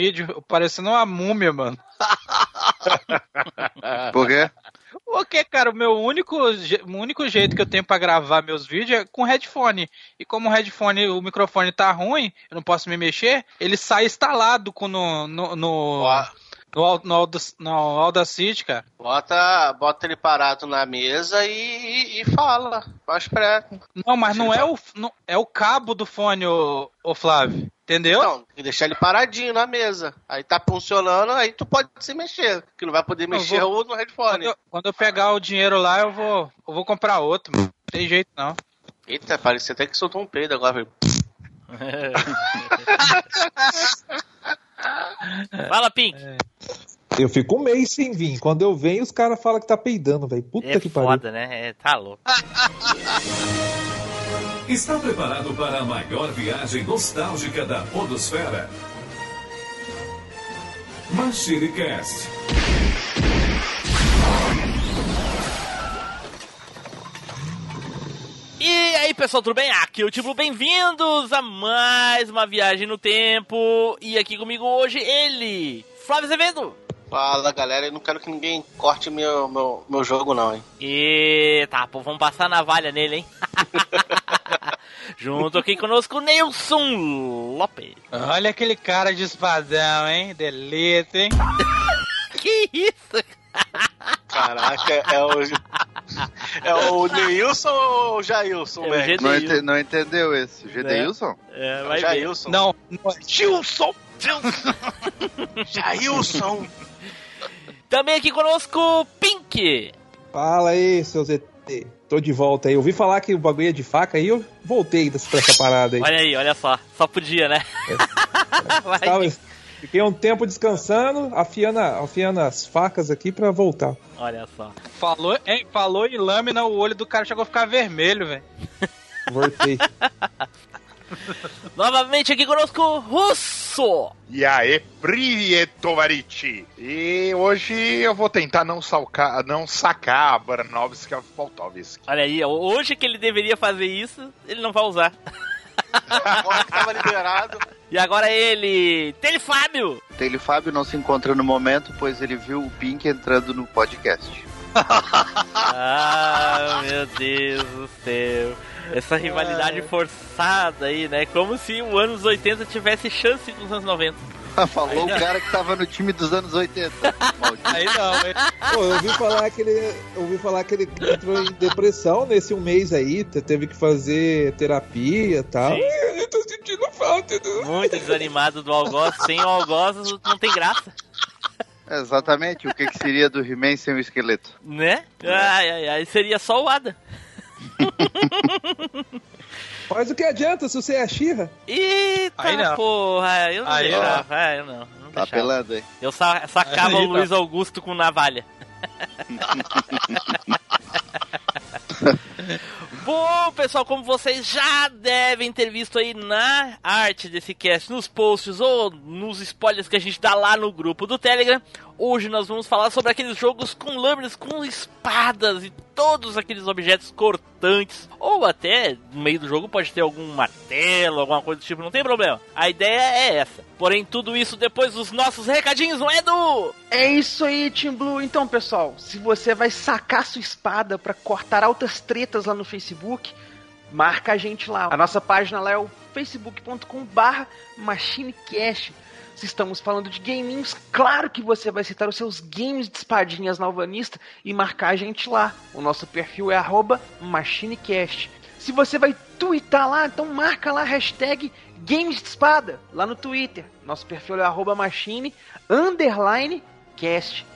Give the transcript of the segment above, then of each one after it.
vídeo parecendo uma múmia, mano. Por quê? Porque, cara, o meu único, o único jeito que eu tenho pra gravar meus vídeos é com headphone. E como o headphone, o microfone tá ruim, eu não posso me mexer, ele sai instalado com no, no, no, no, no, no Audacity, cara. Bota, bota ele parado na mesa e, e fala. Mais perto. Não, mas não é o, não, é o cabo do fone, ô, ô Flávio. Entendeu? Não, tem que deixar ele paradinho na mesa. Aí tá funcionando, aí tu pode se mexer. Que não vai poder mexer vou- o no headphone. Quando eu, quando eu pegar o dinheiro lá, eu vou, eu vou comprar outro. Mano. Não tem jeito, não. Eita, parecia até que soltou um peido agora. velho. Fala, Pink. Eu fico um mês sem vir. Quando eu venho, os caras falam que tá peidando, velho. Puta É que pariu. foda, né? É, tá louco. Está preparado para a maior viagem nostálgica da Podosfera? Machine Cast. E aí, pessoal, tudo bem? Aqui é o Tipo, bem-vindos a mais uma viagem no tempo. E aqui comigo hoje ele, Flávio Azevedo. Fala galera, eu não quero que ninguém corte meu, meu, meu jogo, não, hein? E tá, pô, vamos passar navalha nele, hein? Junto aqui conosco, Nelson Lopes. Olha aquele cara de espadão, hein? Delícia, hein? Que isso? Caraca, é o. É o Neilson ou o Jailson, É o velho? Não, ente- não entendeu esse? Gedeilson? É, É o vai ver. Jailson. Não, não é Gilson! Jailson! Também aqui conosco, Pink. Fala aí, seus ET. Tô de volta aí. Eu ouvi falar que o bagulho é de faca aí, eu voltei pra essa parada aí. Olha aí, olha só. Só podia, né? Vai, Tava- Pink. Fiquei um tempo descansando, afiando, afiando as facas aqui para voltar. Olha só. Falou, hein, falou em lâmina, o olho do cara chegou a ficar vermelho, velho. Voltei. Novamente aqui conosco, Russo! E aí, Prietovariti. E hoje eu vou tentar não, salcar, não sacar a Baranovski Voltovski. Olha aí, hoje que ele deveria fazer isso, ele não vai usar. Agora tava liberado. E agora ele, Telefábio. Taylor Fábio não se encontra no momento, pois ele viu o Pink entrando no podcast. Ah, meu Deus do céu. Essa rivalidade forçada aí, né? Como se o anos 80 tivesse chance com os anos 90. Falou o cara que tava no time dos anos 80. Maldito. Aí não, hein? Pô, eu ouvi falar que ele. Eu ouvi falar que ele entrou em depressão nesse um mês aí, te- teve que fazer terapia e tal. Sim. Eu tô sentindo falta do. Muito desanimado do algoz. Sem o algoz não tem graça, Exatamente, o que, que seria do He-Man sem o esqueleto? né? Ai, ai, ai. Seria só o Ada. Mas o que adianta se você é a Xirra? Eita porra, eu não Aí deixava. Ah, eu não, não Tá deixava. pelando aí. Eu sa sacava Aí o. Luiz Augusto com navalha. Bom, pessoal, como vocês já devem ter visto aí na arte desse cast, nos posts ou nos spoilers que a gente dá lá no grupo do Telegram, hoje nós vamos falar sobre aqueles jogos com lâminas, com espadas e todos aqueles objetos cortantes, ou até no meio do jogo pode ter algum martelo, alguma coisa do tipo, não tem problema. A ideia é essa. Porém, tudo isso depois dos nossos recadinhos, não é, Edu? É isso aí, Team Blue. Então, pessoal, se você vai sacar sua espada pra cortar altas tretas lá no Facebook, marca a gente lá. A nossa página lá é o facebook.com barra machinecast. Se estamos falando de gaminhos, claro que você vai citar os seus games de espadinhas na Alvanista e marcar a gente lá. O nosso perfil é machinecast. Se você vai twittar lá, então marca lá hashtag Games de Espada, lá no Twitter. Nosso perfil é arroba machine, underline, cast.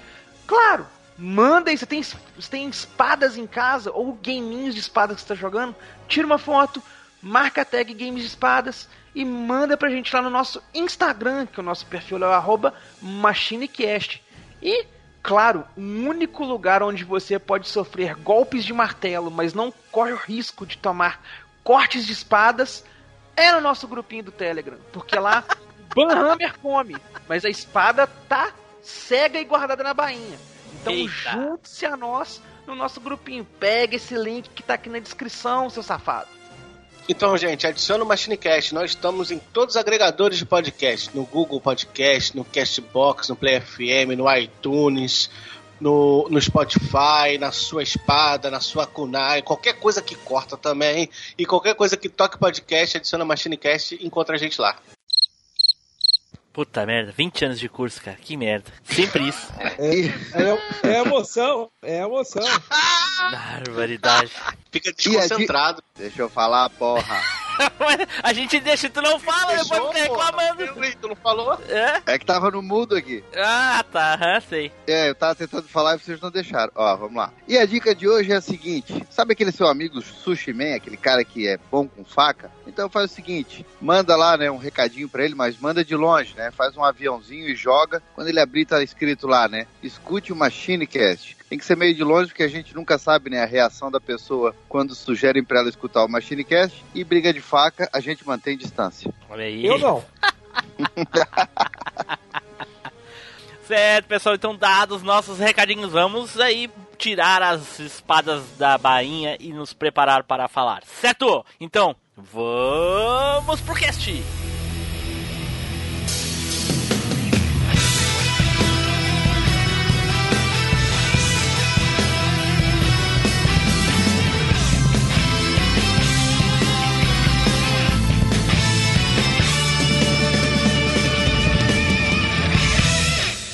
Claro, manda aí, você tem, você tem espadas em casa, ou gaminhos de espadas que você está jogando, tira uma foto, marca a tag Games de Espadas e manda pra gente lá no nosso Instagram, que o nosso perfil é o arroba machinecast. E, claro, o único lugar onde você pode sofrer golpes de martelo, mas não corre o risco de tomar cortes de espadas, é no nosso grupinho do Telegram. Porque lá, Banhammer come, mas a espada tá cega e guardada na bainha. Então junte-se a nós no nosso grupinho. Pega esse link que tá aqui na descrição, seu safado. Então, gente, adiciona o MachineCast. Nós estamos em todos os agregadores de podcast. No Google Podcast, no Castbox, no Play FM, no iTunes, no, no Spotify, na sua espada, na sua kunai, qualquer coisa que corta também. E qualquer coisa que toque podcast, adiciona MachineCast e encontra a gente lá. Puta merda, 20 anos de curso, cara. Que merda. Sempre isso. É, é emoção, é emoção. Barbaridade. Fica desconcentrado. Deixa eu falar, porra. a gente deixa, tu não fala, depois fica reclamando. Tu não falou? É? É que tava no mudo aqui. Ah, tá, aham, sei. É, eu tava tentando falar e vocês não deixaram. Ó, vamos lá. E a dica de hoje é a seguinte: sabe aquele seu amigo Sushi Man, aquele cara que é bom com faca? Então faz o seguinte: manda lá, né, um recadinho pra ele, mas manda de longe, né? Faz um aviãozinho e joga. Quando ele abrir, tá escrito lá, né? Escute o Machinecast. Tem que ser meio de longe, porque a gente nunca sabe, né, a reação da pessoa quando sugerem pra ela escutar o Machinecast. E briga de faca, a gente mantém distância. Olha aí. Eu não. Certo, pessoal, então dados nossos recadinhos, vamos aí tirar as espadas da bainha e nos preparar para falar, certo? Então, vamos pro cast!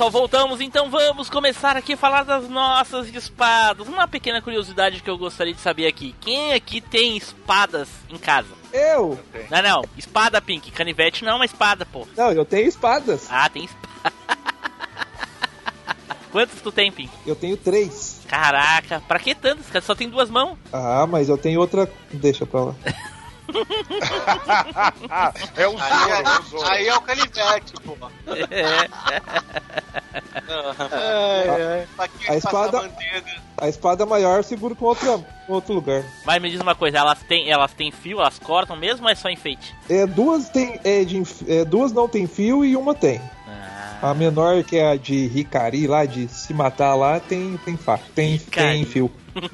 Pessoal, voltamos, então vamos começar aqui a falar das nossas espadas. Uma pequena curiosidade que eu gostaria de saber aqui: quem aqui tem espadas em casa? Eu? Não, não, espada pink, canivete não é uma espada, pô. Não, eu tenho espadas. Ah, tem espada. Quantas tu tem, Pink? Eu tenho três. Caraca, pra que tantas, cara? Só tem duas mãos. Ah, mas eu tenho outra. Deixa pra lá. é o Aí Zoro, é o é, Zoro. aí é o canivete, pô. É. A passar espada-? A espada maior seguro com outra, outro lugar. Mas me diz uma coisa, elas têm, elas têm fio, elas cortam mesmo ou é só enfeite? É, duas tem. É, de, é, duas não tem fio e uma tem. Ah, A menor, que é a de Ricari lá, de se matar lá, tem, tem faca. Tem, Hikari. tem fio.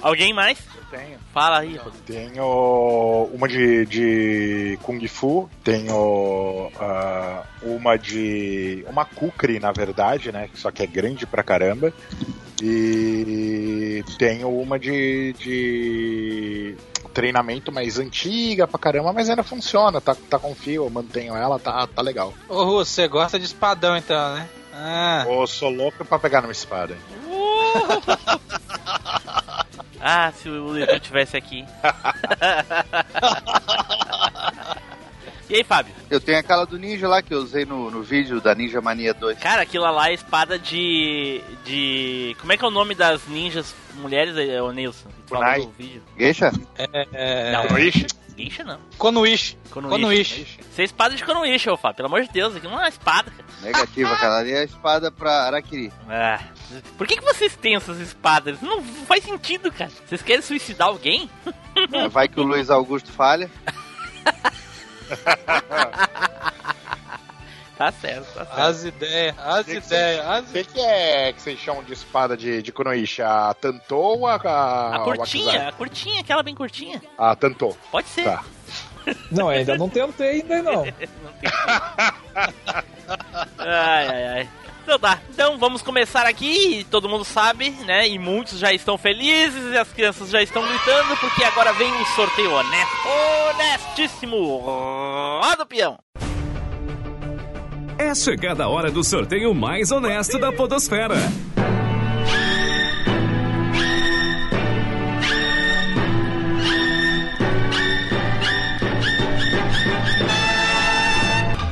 alguém mais? Tenho. Fala aí, Rodrigo. Tenho uma de, de Kung Fu, tenho ah, uma de. uma Kukri, na verdade, né? Só que é grande pra caramba. E tenho uma de, de treinamento mais antiga pra caramba, mas ainda funciona, tá, tá com fio, eu mantenho ela, tá, tá legal. Ô, Russo, você gosta de espadão então, né? Ah, Eu sou louco pra pegar numa espada. Ah, se o Leandro tivesse aqui. e aí, Fábio? Eu tenho aquela do ninja lá que eu usei no, no vídeo da Ninja Mania 2. Cara, aquilo lá é espada de. de. Como é que é o nome das ninjas mulheres, é, ô Nilson? Vídeo. Geisha? é. Não. Ixi, Guincha não. Konuichi. Konuichi. Isso é espada de Konuichi, ô Fábio. Pelo amor de Deus, aqui não é uma espada, cara. Negativa, cara. Ali é a espada pra Araquiri. Ah, por que, que vocês têm essas espadas? Não faz sentido, cara. Vocês querem suicidar alguém? Vai que o Luiz Augusto falha. Tá certo, tá certo. As ideias, as Que ideias, O as que, que é que vocês chamam de espada de, de Kunoichi? A Tantou ou a, a, A curtinha, a curtinha, aquela bem curtinha. A Tantou. Pode ser. Tá. Não, ainda não tentei ainda não. Ai, ai, ai. Então tá, então vamos começar aqui. Todo mundo sabe, né? E muitos já estão felizes e as crianças já estão gritando porque agora vem o sorteio honesto. Honestíssimo! Roda o peão! É chegada a hora do sorteio mais honesto da Podosfera.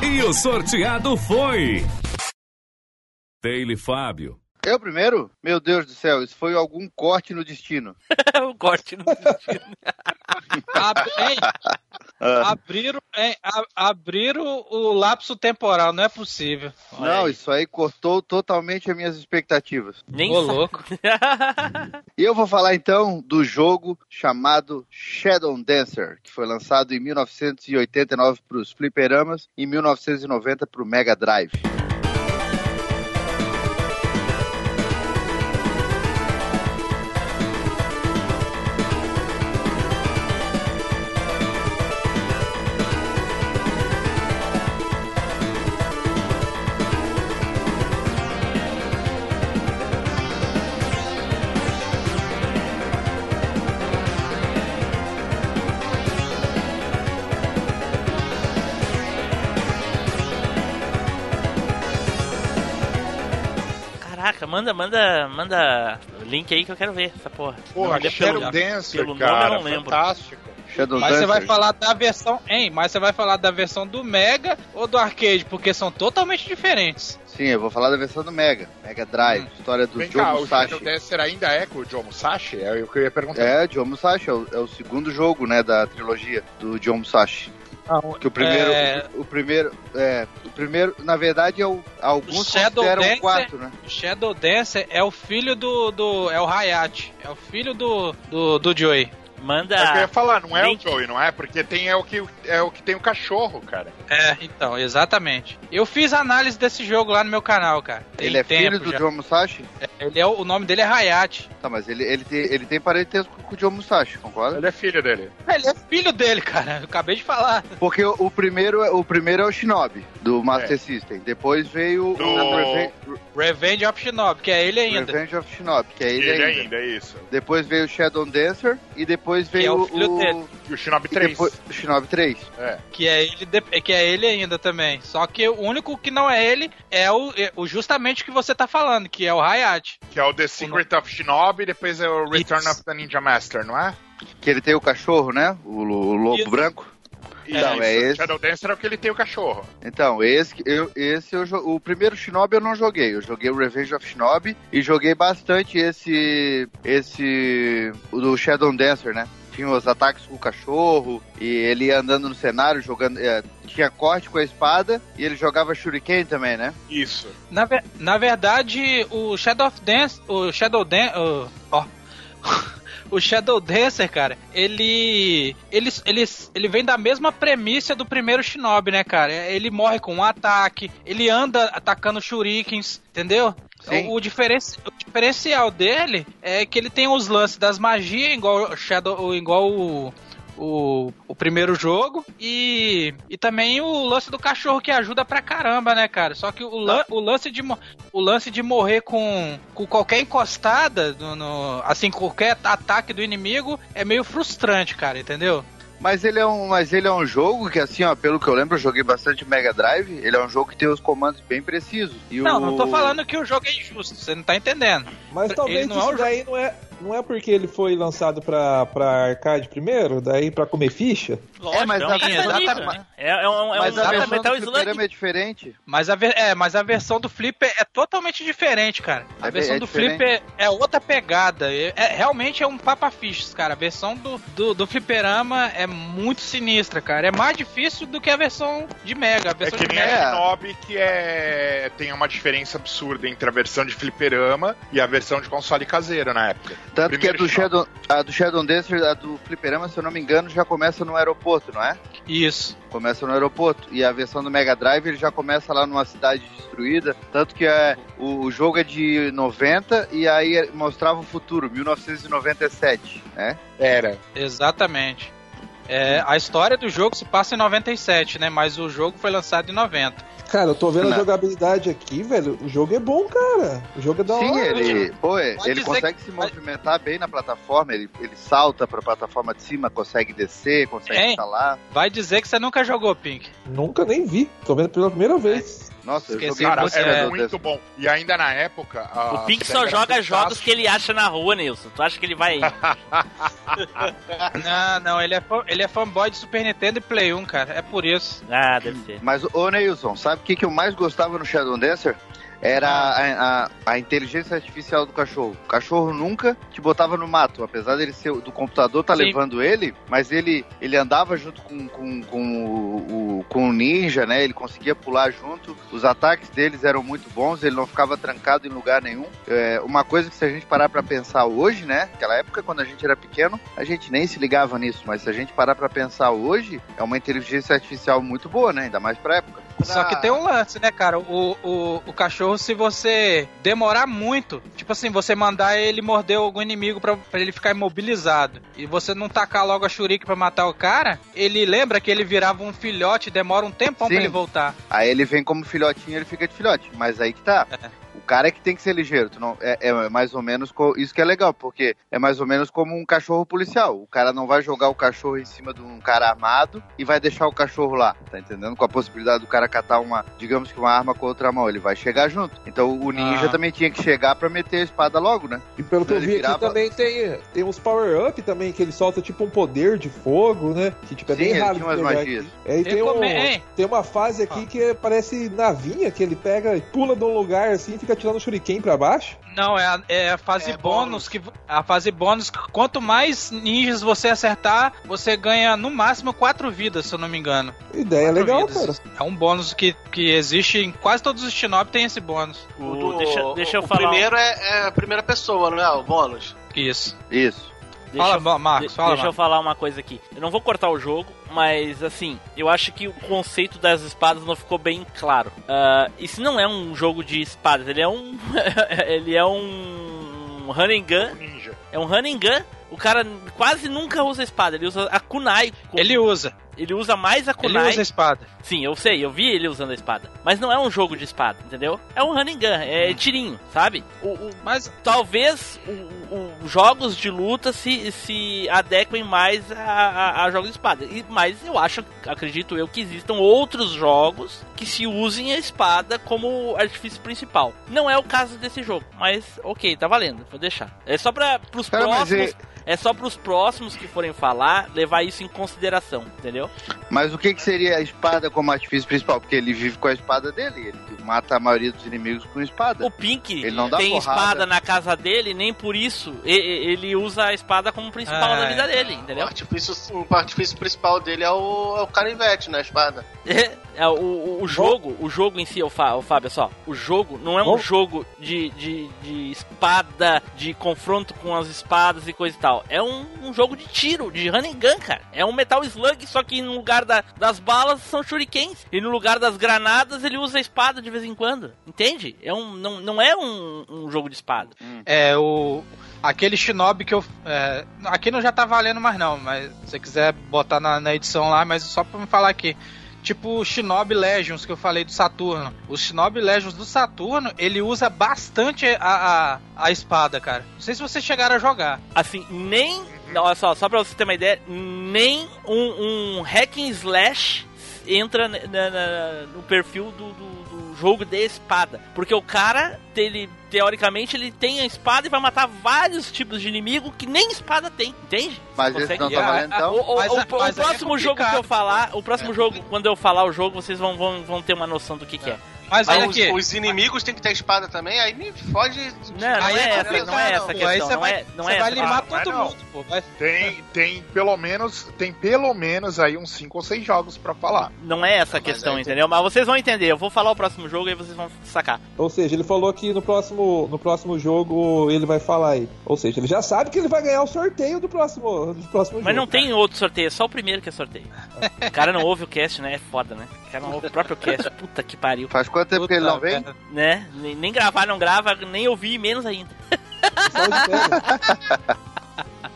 E o sorteado foi. Taylor Fábio. Eu primeiro? Meu Deus do céu, isso foi algum corte no destino. o corte no destino. Ab- hein? Ah, Abriram, hein? Abriram o lapso temporal, não é possível. Olha não, aí. isso aí cortou totalmente as minhas expectativas. Nem Ô, louco. E eu vou falar então do jogo chamado Shadow Dancer, que foi lançado em 1989 para os fliperamas e em 1990 para o Mega Drive. Manda, manda, manda o link aí que eu quero ver essa porra. Porra, Não, Shadow pelo- Dancer, pelo nome cara, eu não lembro. fantástico. Shadow Mas você vai falar da versão, hein? Mas você vai falar da versão do Mega ou do arcade, porque são totalmente diferentes. Sim, eu vou falar da versão do Mega, Mega Drive, história do Vem Joe cá, o Musashi. Shadow Dancer ainda é com o Joe Musashi? É o que eu ia perguntar. É, Joe Musashi, é o, é o segundo jogo, né, da trilogia do Joe Musashi. Que o primeiro, É. o, o primeiro, é, o primeiro, na verdade, é o, alguns Shadow consideram Dancer- o 4, né? O Shadow Dancer é o filho do. do é o Hayate. É o filho do, do, do Joey. Manda. É o que eu ia falar, não é link. o Joey, não é? Porque tem, é, o que, é o que tem o cachorro, cara. É, então, exatamente. Eu fiz análise desse jogo lá no meu canal, cara. Tem Ele é filho do já. Joe Musashi? Ele é, o nome dele é Hayate. Tá, mas ele, ele, tem, ele tem parentesco com o Joe Musashi, concorda? Ele é filho dele. Ele é filho dele, cara. Eu acabei de falar. Porque o, o primeiro, é- o primeiro é o Shinobi, do Master É. System. Depois veio Do- o Revenge, Revenge of Shinobi, que é ele ainda. Revenge of Shinobi, que é ele, Ele, ainda. ainda, é isso. Depois veio o Shadow Dancer e depois Que é veio o filho o, dele. E o Shinobi e 3. depois, o Shinobi 3. É. Que é ele, de- que é ele ainda também. Só que o único que não é ele é o, é o justamente o que você tá falando, que é o Hayate. Que é o The Secret of Shinobi, depois é o Return Isso. of the Ninja Master, não é? Que ele tem o cachorro, né? O, o lobo Isso. branco. Então, Isso. é esse. Shadow Dancer é o que ele tem o cachorro. Então, esse, eu, esse eu, o primeiro Shinobi eu não joguei. Eu joguei o Revenge of Shinobi e joguei bastante esse. Esse. O do Shadow Dancer, né? Tinha os ataques com o cachorro e ele ia andando no cenário jogando. é, tinha corte com a espada e ele jogava Shuriken também, né? Isso. Na, ver- na verdade, o Shadow of Dance, o Shadow Dan, o- ó, o Shadow Dancer, cara, ele, ele, ele, ele vem da mesma premissa do primeiro Shinobi, né, cara? Ele morre com um ataque, ele anda atacando shurikens, entendeu? Sim. O, diferenci- o diferencial dele é que ele tem os lances das magias, igual o Shadow, igual o, o, o primeiro jogo. E, e também o lance do cachorro que ajuda pra caramba, né, cara? Só que o, lan- o, lance, de, o lance de morrer com, com qualquer encostada, no, no- assim, qualquer ataque do inimigo, é meio frustrante, cara, entendeu? Mas ele é um, mas ele é um jogo que, assim, ó, pelo que eu lembro, eu joguei bastante Mega Drive. Ele é um jogo que tem os comandos bem precisos. E Não, o... não tô falando que o jogo é injusto, você não tá entendendo. Mas Ele talvez não é isso o daí não é, não é porque ele foi lançado pra, pra arcade primeiro, daí pra comer ficha? Lógico, É, mas é um a- caça-níquel, exatamente. né? É, é um, é Mas um a versão Metal do Slug. fliperama é diferente. Mas a, ver- é, mas a versão do Flipper é totalmente diferente, cara. A É versão é do. Flipper é outra pegada. É, é- realmente é um papafiches, cara. A versão do, do, do Fliperama é muito sinistra, cara. É mais difícil do que a versão de Mega. A É versão que de nem Mega. a Shinobi, que é... tem uma diferença absurda entre a versão de fliperama e a versão de console caseiro na época. Tanto que a Primeiro do. Shadow, a do Shadow Dancer, a do Fliperama, se eu não me engano, já começa no aeroporto, não é? Isso. Começa no aeroporto. E a versão do Mega Drive ele já começa lá numa cidade destruída. Tanto que é, o, o jogo é de 90 e aí é- mostrava o futuro, 1997, né? Era. Exatamente. É, a história do jogo se passa em 97, né? Mas o jogo foi lançado em 90. Cara, eu tô vendo a Não. jogabilidade aqui, velho. O jogo é bom, cara. O jogo é da Sim, hora. ele, pô, é, ele consegue que- se movimentar bem na plataforma, ele, ele salta pra plataforma de cima, consegue descer, consegue Hein? instalar. Vai dizer que você nunca jogou Pink. Nunca nem vi. Tô vendo pela primeira vez. Nossa, Esqueci Cara, muito você é muito Dancer. bom. E ainda na época. a O Pink só joga jogos que ele acha na rua, Nilson. Tu acha que ele vai. Não, não, ele é, fã- ele é fanboy de Super Nintendo e Play 1, cara. É por isso. Ah, deve ser. Mas, ô Neilson, sabe o que, que eu mais gostava no Shadow Dancer? Era a, a, a inteligência artificial do cachorro. O cachorro nunca te botava no mato, apesar dele ser do computador tá Sim. levando ele, mas ele, ele andava junto com, com, com, o, o- com o ninja, né? Ele conseguia pular junto. Os ataques deles eram muito bons, ele não ficava trancado em lugar nenhum. É, uma coisa que se a gente parar pra pensar hoje, né? Naquela época, quando a gente era pequeno, a gente nem se ligava nisso, mas se a gente parar pra pensar hoje, é uma inteligência artificial muito boa, né? Ainda mais pra época. Só que tem um lance, né, cara? O, o, o cachorro, se você demorar muito, tipo assim, você mandar ele morder algum inimigo pra, pra ele ficar imobilizado, e você não tacar logo a shuriken pra matar o cara, ele lembra que ele virava um filhote, demora um tempão Sim. pra ele voltar. Aí ele vem como filhotinho, ele fica de filhote. Mas aí que tá. O cara é que tem que ser ligeiro. Tu não, é, é mais ou menos co- isso que é legal, porque é mais ou menos como um cachorro policial. O cara não vai jogar o cachorro em cima de um cara armado e vai deixar o cachorro lá, tá entendendo? Com a possibilidade do cara catar uma, digamos que uma arma com outra mão, ele vai chegar junto. Então o ninja Ah. também tinha que chegar pra meter a espada logo, né? E pelo que eu vi aqui virava- também tem, tem uns power-up também, que ele solta tipo um poder de fogo, né? Que tipo, é Sim, bem ele raro tinha umas magias. aqui. Aí tem, um, tem uma fase aqui que é- parece navinha, que ele pega e pula de um lugar assim e fica tirando shuriken pra baixo. Não, é a, é a fase É bônus que a fase bônus que quanto mais ninjas você acertar, você ganha no máximo quatro vidas, se eu não me engano. Ideia Quatro legal, vidas. cara. É um bônus que, que existe em quase todos os shinobi tem esse bônus. O, O- deixa, deixa eu o falar. um- primeiro é, é a primeira pessoa, não é? O bônus. Isso. Isso. Deixa fala, eu- Marcos, De- fala, deixa eu Marcos. falar uma coisa aqui. Eu não vou cortar o jogo, mas assim, eu acho que o conceito das espadas não ficou bem claro. Ah, isso não é um jogo de espadas, ele é um. ele é um. Run and gun. Ninja. É um run and gun. O cara quase nunca usa espada, ele usa a kunai. como- Ele usa. Ele usa mais a Ele kunai. usa a espada. Sim, eu sei, eu vi ele usando a espada. Mas não é um jogo de espada, entendeu? É um run and gun, é tirinho, sabe? O, o- Mas talvez os jogos de luta se, se adequem mais a, a- a jogos de espada. E, mas eu acho, acredito eu, que existam outros jogos que se usem a espada como artifício principal. Não é o caso desse jogo, mas ok, tá valendo, vou deixar. É só para mas próximos. e- É só pros próximos que forem falar, levar isso em consideração, entendeu? Mas o que, que seria a espada como artifício principal? Porque ele vive com a espada dele. Ele mata a maioria dos inimigos com espada. O Pink Ele não dá tem porrada. espada na casa dele, nem por isso ele usa a espada como principal Ah, da vida é. dele, O entendeu? artifício, o artifício principal dele é o, é o canivete, né? A espada. É, o, o- o jogo, o jogo em si, o, Fá- o Fábio, só, o jogo não é um Bom. jogo de, de, de espada, de confronto com as espadas e coisa e tal. É um, um jogo de tiro, de run and gun, cara. É um Metal Slug, só que no lugar da- das balas são shurikens. E no lugar das granadas ele usa espada de vez em quando. Entende? É um, não, não é um, um jogo de espada. é o aquele shinobi que eu é, aqui não já tá valendo mais não, mas se você quiser botar na, na edição lá, mas só pra me falar aqui. Tipo o Shinobi Legends que eu falei do Saturno. O Shinobi Legends do Saturno, ele usa bastante a, a, a espada, cara. Não sei se vocês chegaram a jogar. Assim, nem. Não, olha só, só pra você ter uma ideia, nem um, um hack and slash entra na- na- no perfil do, do- do jogo de espada. Porque o cara, ele, teoricamente, ele tem a espada e vai matar vários tipos de inimigo que nem espada tem, entende? Mas Você esse não consegue- tá valendo então? O, o- Mas- o- mas o é próximo jogo que eu falar, o próximo jogo, quando eu falar o jogo, vocês vão, vão, vão ter uma noção do que, que é. Mas Aí olha os, aqui. os inimigos têm que ter espada também, aí me fode. Não, não Aí é, é essa, não é essa a pô. Aí questão, você não vai- é, não você é vai limar questão. todo Não, mundo, pô. Vai- Tem, tem pelo menos tem pelo menos aí uns 5 ou 6 jogos pra falar. Não é essa a Mas questão, aí tem- entendeu? Mas vocês vão entender. Eu vou falar o próximo jogo e vocês vão sacar. Ou seja, ele falou que no próximo, no próximo jogo ele vai falar aí. Ou seja, ele já sabe que ele vai ganhar o sorteio do próximo, do próximo Mas jogo. não tem outro sorteio, é só o primeiro que é sorteio. O cara não ouve o cast, né? É foda, né? O cara não ouve o próprio cast. Puta que pariu. Faz quanto tempo que ele não vem? Né? Nem nem gravar não grava, nem ouvir, menos ainda.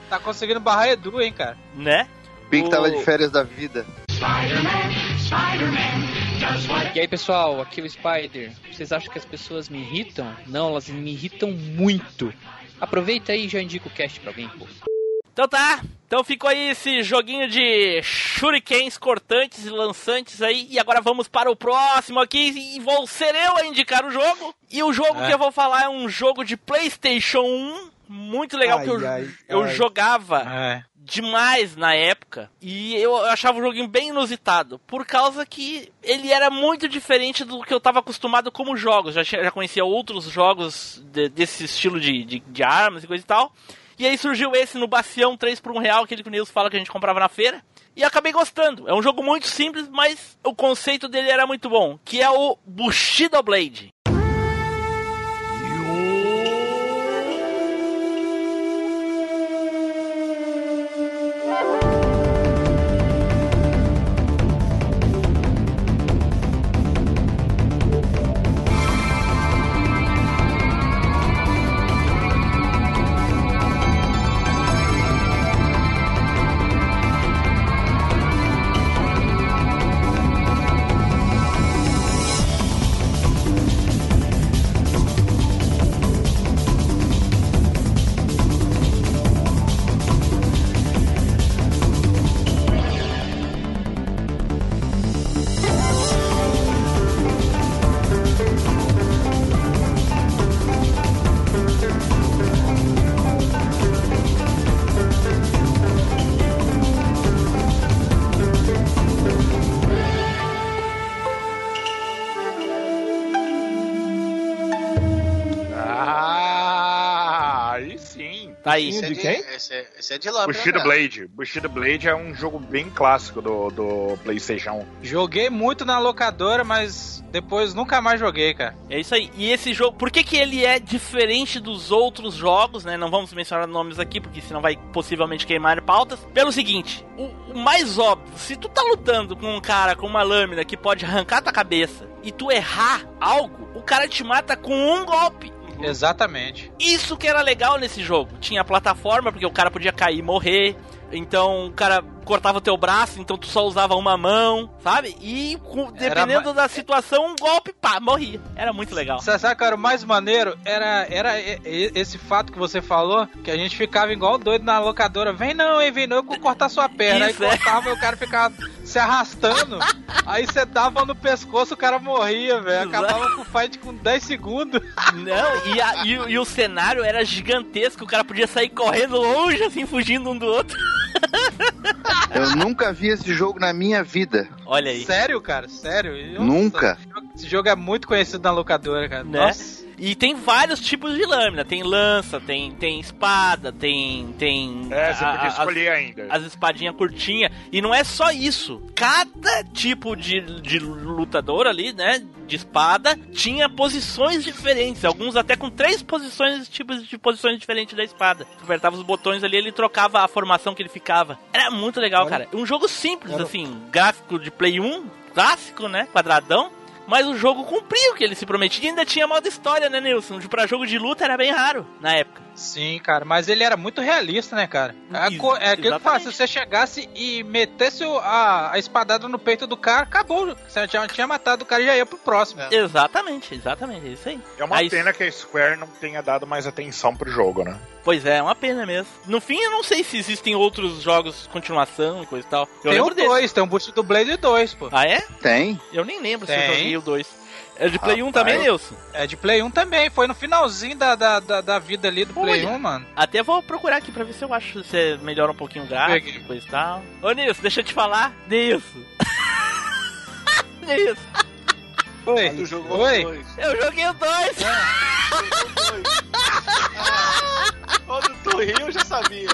Tá conseguindo barrar Edu, hein, cara. Né? Pink O- tava de férias da vida. E aí, pessoal, aqui é o Spider. Vocês acham que as pessoas me irritam? Não, elas me irritam muito. Aproveita aí e já indica o cast pra alguém, pô. Então tá, então ficou aí esse joguinho de shurikens cortantes e lançantes aí. E agora vamos para o próximo aqui. E vou ser eu a indicar o jogo. E o jogo É. que eu vou falar é um jogo de PlayStation 1. Muito legal, Ai, que eu, ai, eu ai. jogava É. demais na época. E eu achava o joguinho bem inusitado. Por causa que ele era muito diferente do que eu estava acostumado como jogos. Já, já conhecia outros jogos de- desse estilo de, de, de armas e coisa e tal. E aí surgiu esse no Bacião 3 por 1 real, aquele que o Nilson fala que a gente comprava na feira. E acabei gostando. É um jogo muito simples, mas o conceito dele era muito bom. Que é o Bushido Blade. Aí. Esse é de de, quem? esse é, esse é de lâmpada. Bushido né? Blade. Bushido Blade é um jogo bem clássico do, do PlayStation 1. Joguei muito na locadora, mas depois nunca mais joguei, cara. É isso aí. E esse jogo, por que, que ele é diferente dos outros jogos, né? Não vamos mencionar nomes aqui, porque senão vai possivelmente queimar pautas. Pelo seguinte, o, o mais óbvio, se tu tá lutando com um cara com uma lâmina que pode arrancar tua cabeça e tu errar algo, o cara te mata com um golpe. Exatamente. Isso que era legal nesse jogo. Tinha plataforma, porque o cara podia cair e morrer. Então o cara cortava o teu braço, então tu só usava uma mão, sabe? E com- Era dependendo da situação, um golpe, pá, morria. Era muito legal. Sabe, cara, o mais maneiro era, era esse fato que você falou, que a gente ficava igual doido na locadora. Vem não, hein, vem não, eu vou cortar sua perna. Isso, aí é. cortava e o cara ficava se arrastando. aí você dava no pescoço, o cara morria, velho. Acabava com o fight com 10 segundos. Não, e, a- e o- e o cenário era gigantesco, o cara podia sair correndo longe, assim, fugindo um do outro. Eu nunca vi esse jogo na minha vida. Olha aí. Sério, cara, sério. Nossa, Nunca. esse jogo- é muito conhecido na locadora, cara. Né? Nossa. E tem vários tipos de lâmina. Tem lança, tem, tem espada, tem. tem É, você a- podia a- as- escolher ainda. as espadinhas curtinhas. E não é só isso. Cada tipo de, de lutador ali, né? De espada, tinha posições diferentes. Alguns até com três posições, tipos de posições diferentes da espada. Tu apertava os botões ali, ele trocava a formação que ele ficava. Era muito legal, Olha. cara. Um jogo simples, Era- assim, gráfico de Play 1, clássico, né? Quadradão. Mas o jogo cumpriu o que ele se prometia. E ainda tinha modo história, né, Nilson? Pra jogo de luta era bem raro na época. Sim, cara, mas ele era muito realista, né, cara? É, Ex- co- é aquilo que fala, se você chegasse e metesse a, a espadada no peito do cara, acabou. Você já tinha matado o cara e já ia pro próximo. É. Exatamente, exatamente, é isso aí. É uma Aí- pena que a Square não tenha dado mais atenção pro jogo, né? Pois é, é uma pena mesmo. No fim, eu não sei se existem outros jogos continuação e coisa e tal. Eu Tem o lembro desse. 2, tem o Boost do Blade 2, pô. Ah, é? Tem? Eu nem lembro se eu Tem. joguei o 2. É de Play 1 Rapaz. também, Nilson? É de Play 1 também, foi no finalzinho da, da, da, da vida ali do Play Olha. 1, mano. Até vou procurar aqui pra ver se eu acho se você melhora um pouquinho o gráfico e coisa e tal. Ô, Nilson, deixa eu te falar. Nilson. Nilson, Oi, Tu jogou Oi. dois. eu joguei o 2. Quando tu riu, eu já sabia.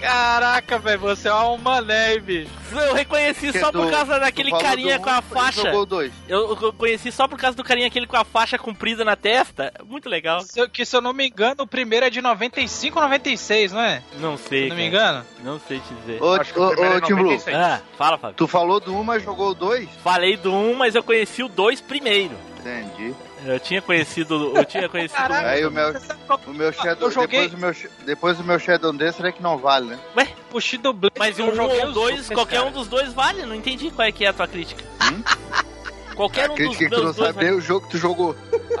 Caraca, velho, você é um mané, hein, bicho. Eu reconheci só por causa daquele carinha com a um, faixa. Jogou dois. Eu eu conheci só por causa do carinha aquele com a faixa comprida na testa. Muito legal. Se eu- que se eu não me engano, o primeiro é de 95 ou 96, não é? Não sei. Se não me engano. Não sei te dizer. Ô, Acho que o ô, primeiro ô, é Tim Blue, 96. Ah, fala, Fábio. tu falou do um, mas jogou o dois? Falei do 1, mas eu conheci o 2 primeiro. Entendi. Eu tinha conhecido. Eu tinha conhecido. Caraca. Aí o meu, o meu Shadow, Eu joguei- depois, o meu, depois o meu Shadow Dancer é que não vale, né? Ué, Bushido Blade. Mas eu um joguei ou os dois, qualquer cara. um dos dois vale. Não entendi qual é que é a tua crítica. Qualquer A um dos crítica é que tu não dois sabe vale. o jogo que tu jogou.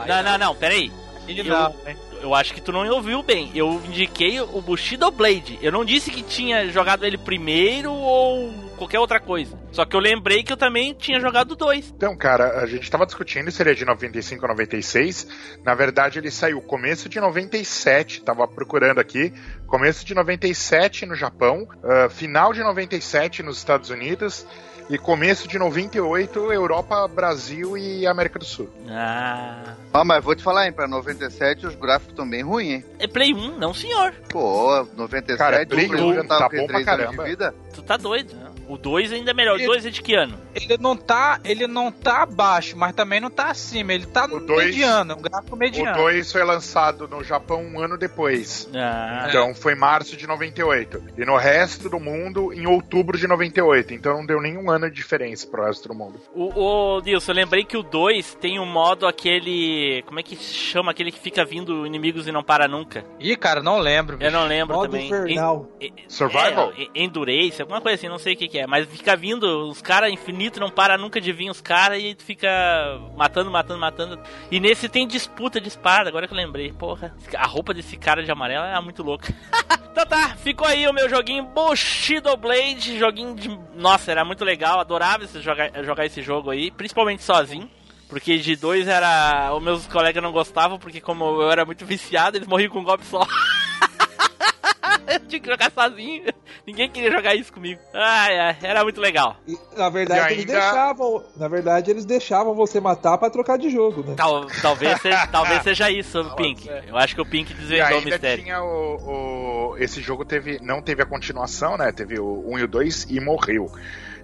Não, não, não, peraí. Ele Eu- não, né? Eu acho que tu não ouviu bem. Eu indiquei o Bushido Blade. Eu não disse que tinha jogado ele primeiro ou qualquer outra coisa. Só que eu lembrei que eu também tinha jogado dois. Então, cara, a gente tava discutindo se ele é de 95 ou 96. Na verdade, ele saiu começo de 97, tava procurando aqui. Começo de 97 no Japão, ah, final de 97 nos Estados Unidos e começo de 98 Europa, Brasil e América do Sul. Ah. Ah, mas vou te falar, hein, pra 97 os gráficos estão bem ruins, hein? É Play 1, não senhor. Pô, 97 Cara, Play o Play 1 já 1 tava tá com bom pra 3 anos de vida. Tu tá doido. né? O 2 ainda é melhor. O Ele- 2 é de que ano? Ele não tá, ele não tá abaixo, mas também não tá acima. Ele tá no O dois- mediano, um gráfico O mediano. 2 foi lançado no Japão um ano depois. Ah. Então foi março de 98. E no resto do mundo, em outubro de 98. Então não deu nenhum ano de diferença pro resto do mundo. O, o Nilson, eu lembrei que o 2 tem um modo aquele. Como é que chama? Aquele que fica vindo inimigos e não para nunca. Ih, cara, não lembro. Eu não lembro Modo também. infernal. En- en- Survival? É, en- Endurance, alguma coisa assim, não sei o que, que é. Mas fica vindo os caras infinito, não para nunca de vir os caras e tu fica matando, matando, matando. E nesse tem disputa de espada, agora que eu lembrei. Porra, a roupa desse cara de amarelo é muito louca. então tá, ficou aí o meu joguinho Bushido Blade, joguinho de. Nossa, era muito legal, adorava esse- jogar, jogar esse jogo aí, principalmente sozinho. Porque de dois era. Os meus colegas não gostavam, porque como eu era muito viciado, eles morriam com um golpe só. eu tinha que jogar sozinho. Ninguém queria jogar isso comigo. Ai, ai, era muito legal. E, na verdade, E eles ainda- deixavam. Na verdade, eles deixavam você matar pra trocar de jogo, né? Tal, talvez, seja, talvez seja isso, Pink. Eu acho que o Pink desvendou o ainda mistério. tinha o, o- Esse jogo teve. Não teve a continuação, né? Teve o 1 e o 2 e morreu.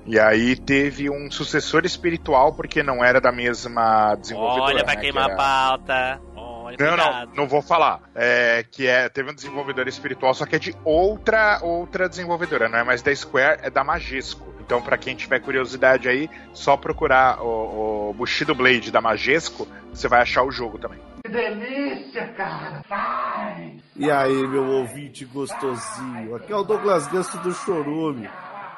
E aí teve um sucessor espiritual, porque não era da mesma desenvolvedora. Olha, vai né, queimar que a era- pauta. Olha, Não, não, não vou falar. É, que é, teve um desenvolvedor espiritual, só que é de outra outra desenvolvedora, não é mais da Square, é da Majesco. Então, pra quem tiver curiosidade aí, só procurar o, o Bushido Blade da Majesco, você vai achar o jogo também. E aí, meu ouvinte gostosinho, aqui é o Douglas Ganso do Chorume.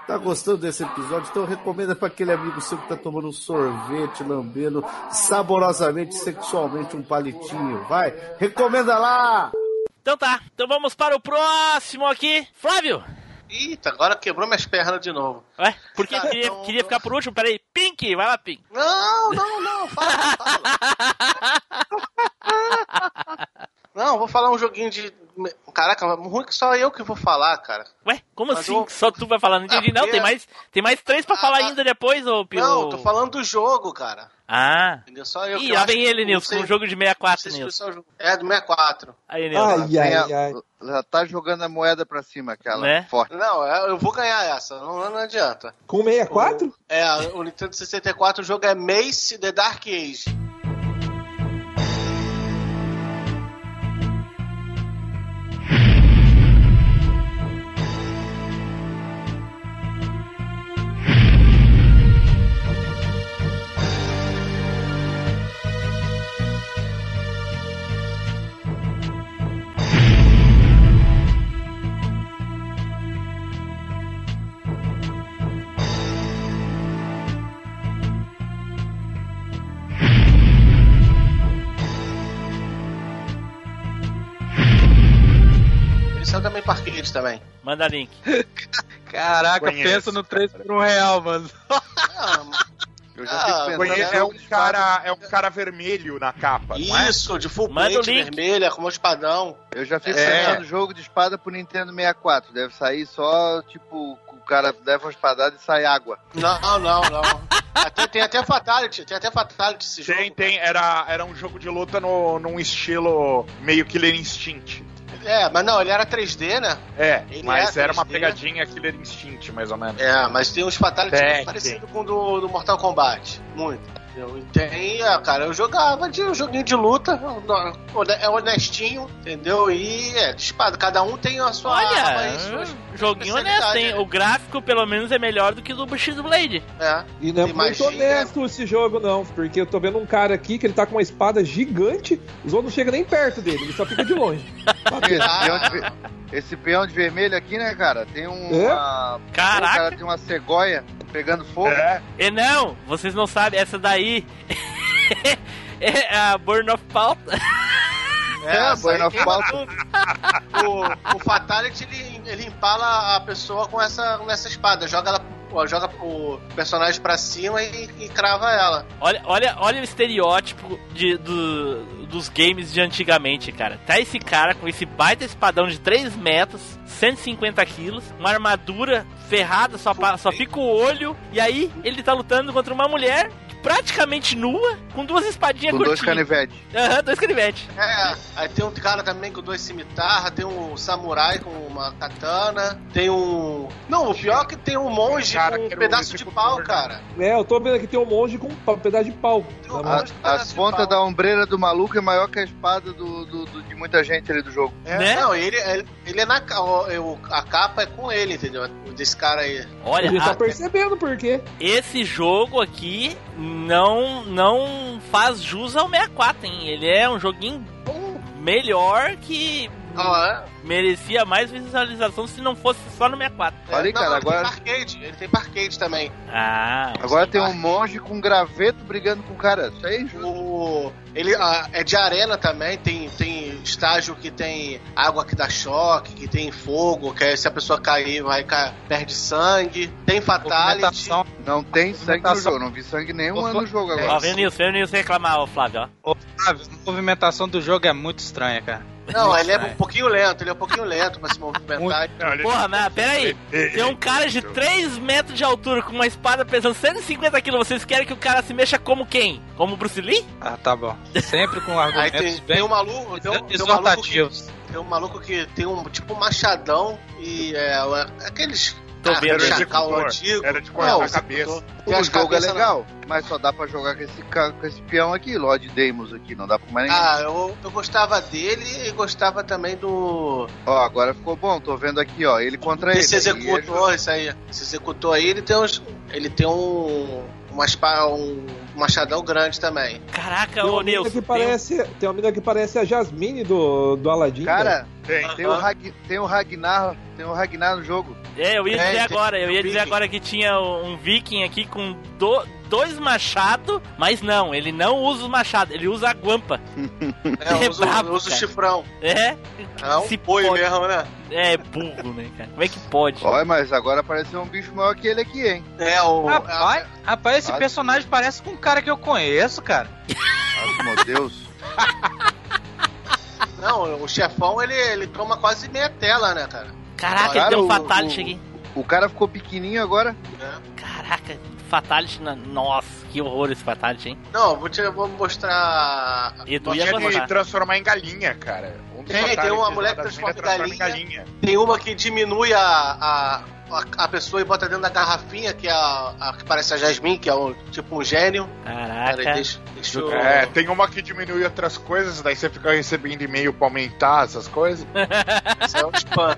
Tá gostando desse episódio? Então recomenda pra aquele amigo seu que tá tomando um sorvete, lambendo saborosamente, sexualmente um palitinho. Vai, recomenda lá! Então tá, então vamos para o próximo aqui. Flávio! Eita, agora quebrou minhas pernas de novo. Ué, por que Cara, queria, então- queria ficar por último? Peraí, Pink, vai lá, Pink. Não, não, não, fala, fala. Não, vou falar um joguinho de. Caraca, ruim que só eu que vou falar, cara. Ué, como Mas assim? eu- Só tu vai falar? Não entendi, Ah, não. Tem mais, tem mais três pra falar Ah, ainda depois, ô Pio. Não, tô falando do jogo, cara. Ah. Entendeu? Só eu Ih, lá vem ele, não Nilson, com o jogo de não 64, sei se Nilson. o. É, do 64. Aí, Nilson. Ai, ai, a- ai. Já tá jogando a moeda pra cima, aquela Né? forte. Não, é- eu vou ganhar essa, não, não adianta. Com 64? É, o Nintendo 64, o jogo é Mace The Dark Age. Também. Manda link. Caraca, Conheço. pensa no 3 por 1 real, mano. Eu já Ah, fico pensando. É É um cara, é um cara vermelho na capa, não é? Isso, de full Manda plate, link. vermelha, com um espadão. Eu já fico É. pensando jogo de espada pro Nintendo 64. Deve sair só, tipo, o cara leva uma espadada e sai água. Não, não, não. Até, tem até Fatality, tem até Fatality esse jogo. Tem, tem, era, era um jogo de luta no, num estilo meio Killer Instinct. É, mas não, ele era 3D, né? É, Ele mas é era uma 3D. pegadinha Killer Instinct, mais ou menos. É, mas tem uns Fatality Tem, muito parecido com o do, do Mortal Kombat. Muito. Entendeu? E Tem, cara, eu jogava de um joguinho de luta, é honestinho, entendeu? E é de espada, cada um tem a sua Olha, arma e suas Joguinho honesto, hein? né? O gráfico, pelo menos, é melhor do que o do X-Blade. É. E não é Tem muito magia, honesto esse jogo, não. Porque eu tô vendo um cara aqui que ele tá com uma espada gigante, os outros não chegam nem perto dele, ele só fica de longe. Esse peão, de, vermelho aqui, né, cara? Tem um. É? Uma, Caraca. O cara tem uma cegonha pegando fogo. É, E não, vocês não sabem, essa daí é a Burn of Pauta. É, essa Burn aí of Pauta. O, o Fatality, ele, ele empala a pessoa com essa, com essa espada. Joga, ela, joga o personagem pra cima e, e crava ela. Olha, olha, olha o estereótipo de, do- dos games de antigamente, cara. Tá esse cara com esse baita espadão de 3 metros, 150 quilos, uma armadura ferrada, só, só fica o olho, e aí ele tá lutando contra uma mulher praticamente nua, com duas espadinhas Com dois curtinhas. canivetes. Aham, dois canivetes. É, aí tem um cara também com dois cimitarras, tem um samurai com uma katana, tem um. Não, o pior é que tem um monge Cara, com um que pedaço de pau, cara. É, eu tô vendo aqui tem um monge com um pedaço de pau. Um A- pedaço as de pontas pau. da ombreira do maluco é maior que a espada do, do- do- de muita gente ali do jogo. é. Né? Não, ele, ele, ele é na o- a capa é com ele, entendeu? Desse cara aí. Olha, A gente tá percebendo por quê. esse jogo aqui não não faz jus ao 64, hein? Ele é um joguinho melhor que Ah, merecia mais visualização se não fosse só no 64. é? Olha aí, Não, cara, ele tem agora- parquete, ele tem parquete também. Ah, Agora tem um monge com graveto brigando com o cara. Isso aí é. O, ele ah, é de arena também, tem, tem estágio que tem água que dá choque, que tem fogo, que aí se a pessoa cair vai cair, perde sangue, tem fatality. Não tem sangue no jogo. Não vi sangue nenhum Ô, no jogo ó, agora. vem o Nilson reclamar, ô Flávio, ó. Ô, Flávio, a movimentação do jogo é muito estranha, cara. Não, ele é estranha. um pouquinho lento, ele é um pouquinho lento pra se movimentar. Não, ele- Porra, mas peraí. Tem um cara de 3 metros de altura com uma espada pesando 150 quilos. Vocês querem que o cara se mexa como quem? Como o Bruce Lee? Ah, tá bom. Sempre com argumentos tem, bem tem um maluco, tem um, tem um maluco que, tem um maluco que tem um tipo um machadão e é, aqueles Tô ah, vendo, chacal executor. antigo. Era de Não, cortar a executor. cabeça. O jogo é legal, mas só dá pra jogar com esse, com esse peão aqui, Lord Deimos aqui. Não dá pra mais ninguém. Ah, eu, eu gostava dele e gostava também do. Ó, agora ficou bom. Tô vendo aqui, ó. Ele contra ele. Esse Aí executor, isso aí. Esse executor aí, ele tem uns. Ele tem um. Uma espada, um machadão grande também. Caraca, Tem ô Nilson. que tem parece, tem uma mina que parece a Jasmine do, do Aladdin. Cara, Tem. tem o, Rag, tem o Ragnar. Tem o Ragnar no jogo. É, eu ia É, dizer tem agora, eu ia dizer viking. agora que tinha um viking aqui com do- dois machados, mas não, ele não usa os machados, ele usa a guampa. É, É uso, brabo, uso o chifrão. É? É um Se boi pode. mesmo, né? É burro, né, cara? Como é que pode? Olha, mas agora apareceu um bicho maior que ele aqui, hein? É, o. Rapaz, rapaz, esse personagem parece com um cara que eu conheço, cara. Ai, meu Deus. Não, o chefão ele, ele toma quase meia tela, né, cara? Caraca, Cara, ele tem um o- fatality o- aqui. O cara ficou pequenininho agora. Caraca, fatality na... Nossa, que horror esse fatality, hein? Não, vou, te, vou mostrar. E tu ia transformar em galinha, cara. Um Tem, tem uma lá mulher que transforma em em galinha. Tem uma que diminui a, a, a, a pessoa e bota dentro da garrafinha, que é a, a que parece a Jasmine, que é um, tipo um gênio. Caraca. Peraí, deixa, deixa eu... É, tem uma que diminui outras coisas, daí você fica recebendo e-mail pra aumentar essas coisas. Isso é um spam.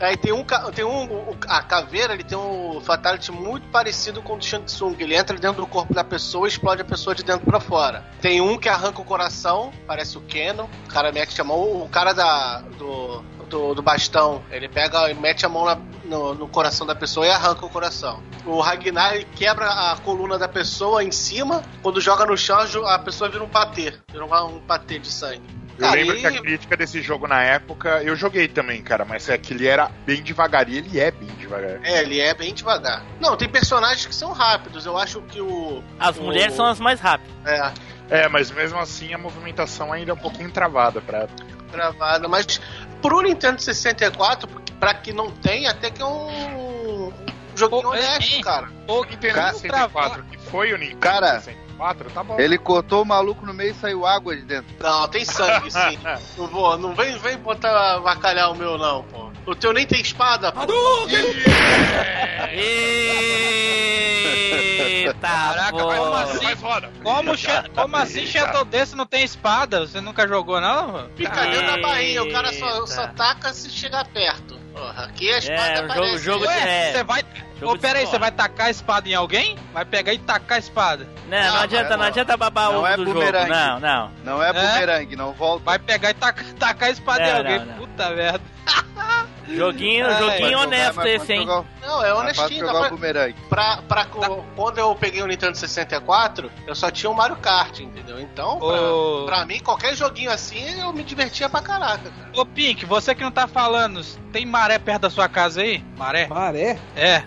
Aí tem um, tem um o- a caveira, ele tem um fatality muito parecido com o do Shang Tsung. Ele entra dentro do corpo da pessoa e explode a pessoa de dentro pra fora. Tem um que arranca o coração, parece o Kenon. O cara meio que chamou o cara da do, do, do bastão. Ele pega e mete a mão na- no, no coração da pessoa e arranca o coração. O Ragnar ele quebra a coluna da pessoa em cima. Quando joga no chão, a pessoa vira um patê. Vira um, um patê de sangue. Eu Cara, lembro que a crítica desse jogo na época, eu joguei também, cara, mas é que ele era bem devagar e ele é bem devagar. É, ele é bem devagar. Não, tem personagens que são rápidos. Eu acho que o. As o- mulheres são as mais rápidas. É, É, mas mesmo assim a movimentação ainda é um pouquinho travada pra. travada. Mas pro Nintendo 64, pra que não tem, até que é um. um joguinho honesto, cara. Pô, Nintendo Cara, 64, que foi o Nintendo Cara, 64, tá bom. Ele cortou o maluco no meio e saiu água de dentro. Não, tem sangue, sim. não, vou, não vem, vem botar vacalhar o meu, não, pô. O teu nem tem espada, pô. Eita, Caraca, pô. como assim? Mais roda. Como, como assim Shadow desse não tem espada? Você nunca jogou, não? Fica dentro da barrinha, o cara só, só taca se chegar perto. Porra, aqui a espada É, o jogo, jogo Ué, é. você vai. jogo Ô, pera aí, você vai tacar a espada em alguém? Vai pegar e tacar a espada. Não, não, Não, adianta, não é não não. adianta babar o Não é do jogo. bumerangue. Não, não. Não é bumerangue, não volta. Vai pegar e tacar, tacar a espada em Não, alguém. não, não. Puta merda. Joguinho, Ai, joguinho honesto esse, hein? jogar- Não, é honestinho. jogar Dá o pra, bumerangue. pra, pra co- Quando eu peguei o Nintendo 64, eu só tinha o Mario Kart, entendeu? Então, pra, Ô. pra mim, qualquer joguinho assim, eu me divertia pra caraca, cara. Ô, Pink, você que não tá falando, tem maré perto da sua casa aí? Maré? Maré? É.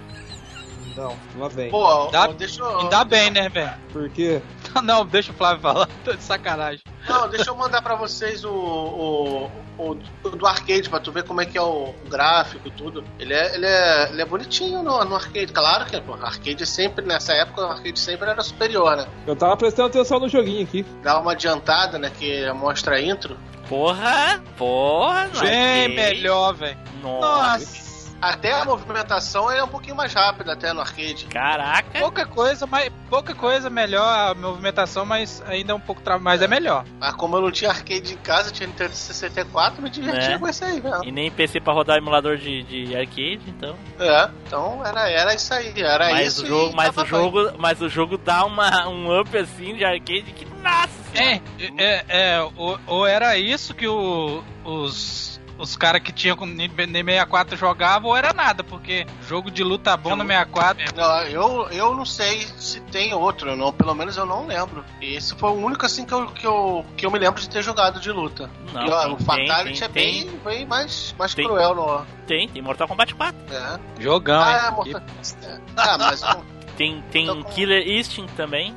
Não, lá vem. Pô, Dá- ó, deixa eu. Ainda bem, né, velho? Por quê? Não, deixa o Flávio falar. Tô de sacanagem. Não, deixa eu mandar pra vocês o, o, o- o do arcade pra tu ver como é que é o gráfico e tudo. Ele é, ele é, ele é bonitinho no, no arcade. Claro que pô, arcade sempre, nessa época, o arcade sempre era superior, né? Eu tava prestando atenção no joguinho aqui. Dá uma adiantada, né? Que mostra a intro. Porra, porra, não Bem é melhor, velho. Nossa. Nossa. Até a movimentação é um pouquinho mais rápida até no arcade. Caraca. Pouca coisa, mas pouca coisa melhor a movimentação, mas ainda é um pouco tra... mas é melhor. Mas como eu não tinha arcade em casa, tinha Nintendo 64, me divertia Né? com isso aí mesmo. E nem PC pra rodar emulador de, de arcade, então. É, então era, era isso aí, era mas isso. o jogo, e mas o jogo, mas o jogo dá uma, um up assim de arcade que nossa. É, é, é ou, ou era isso que o- os, os caras que tinham Ni 64 jogavam, ou era nada, porque jogo de luta bom no 64. Não, eu, eu não sei se tem outro, eu não, pelo menos eu não lembro. Esse foi o único assim que eu, que eu, que eu me lembro de ter jogado de luta. Não, E, ó, tem, o Fatality tem, é tem, bem, bem mais, mais Tem. cruel no. Tem, tem Mortal Kombat 4. É. Jogão, Ah, hein? é, Mortal- é. Ah, mas Tem, tem com- Killer Instinct também.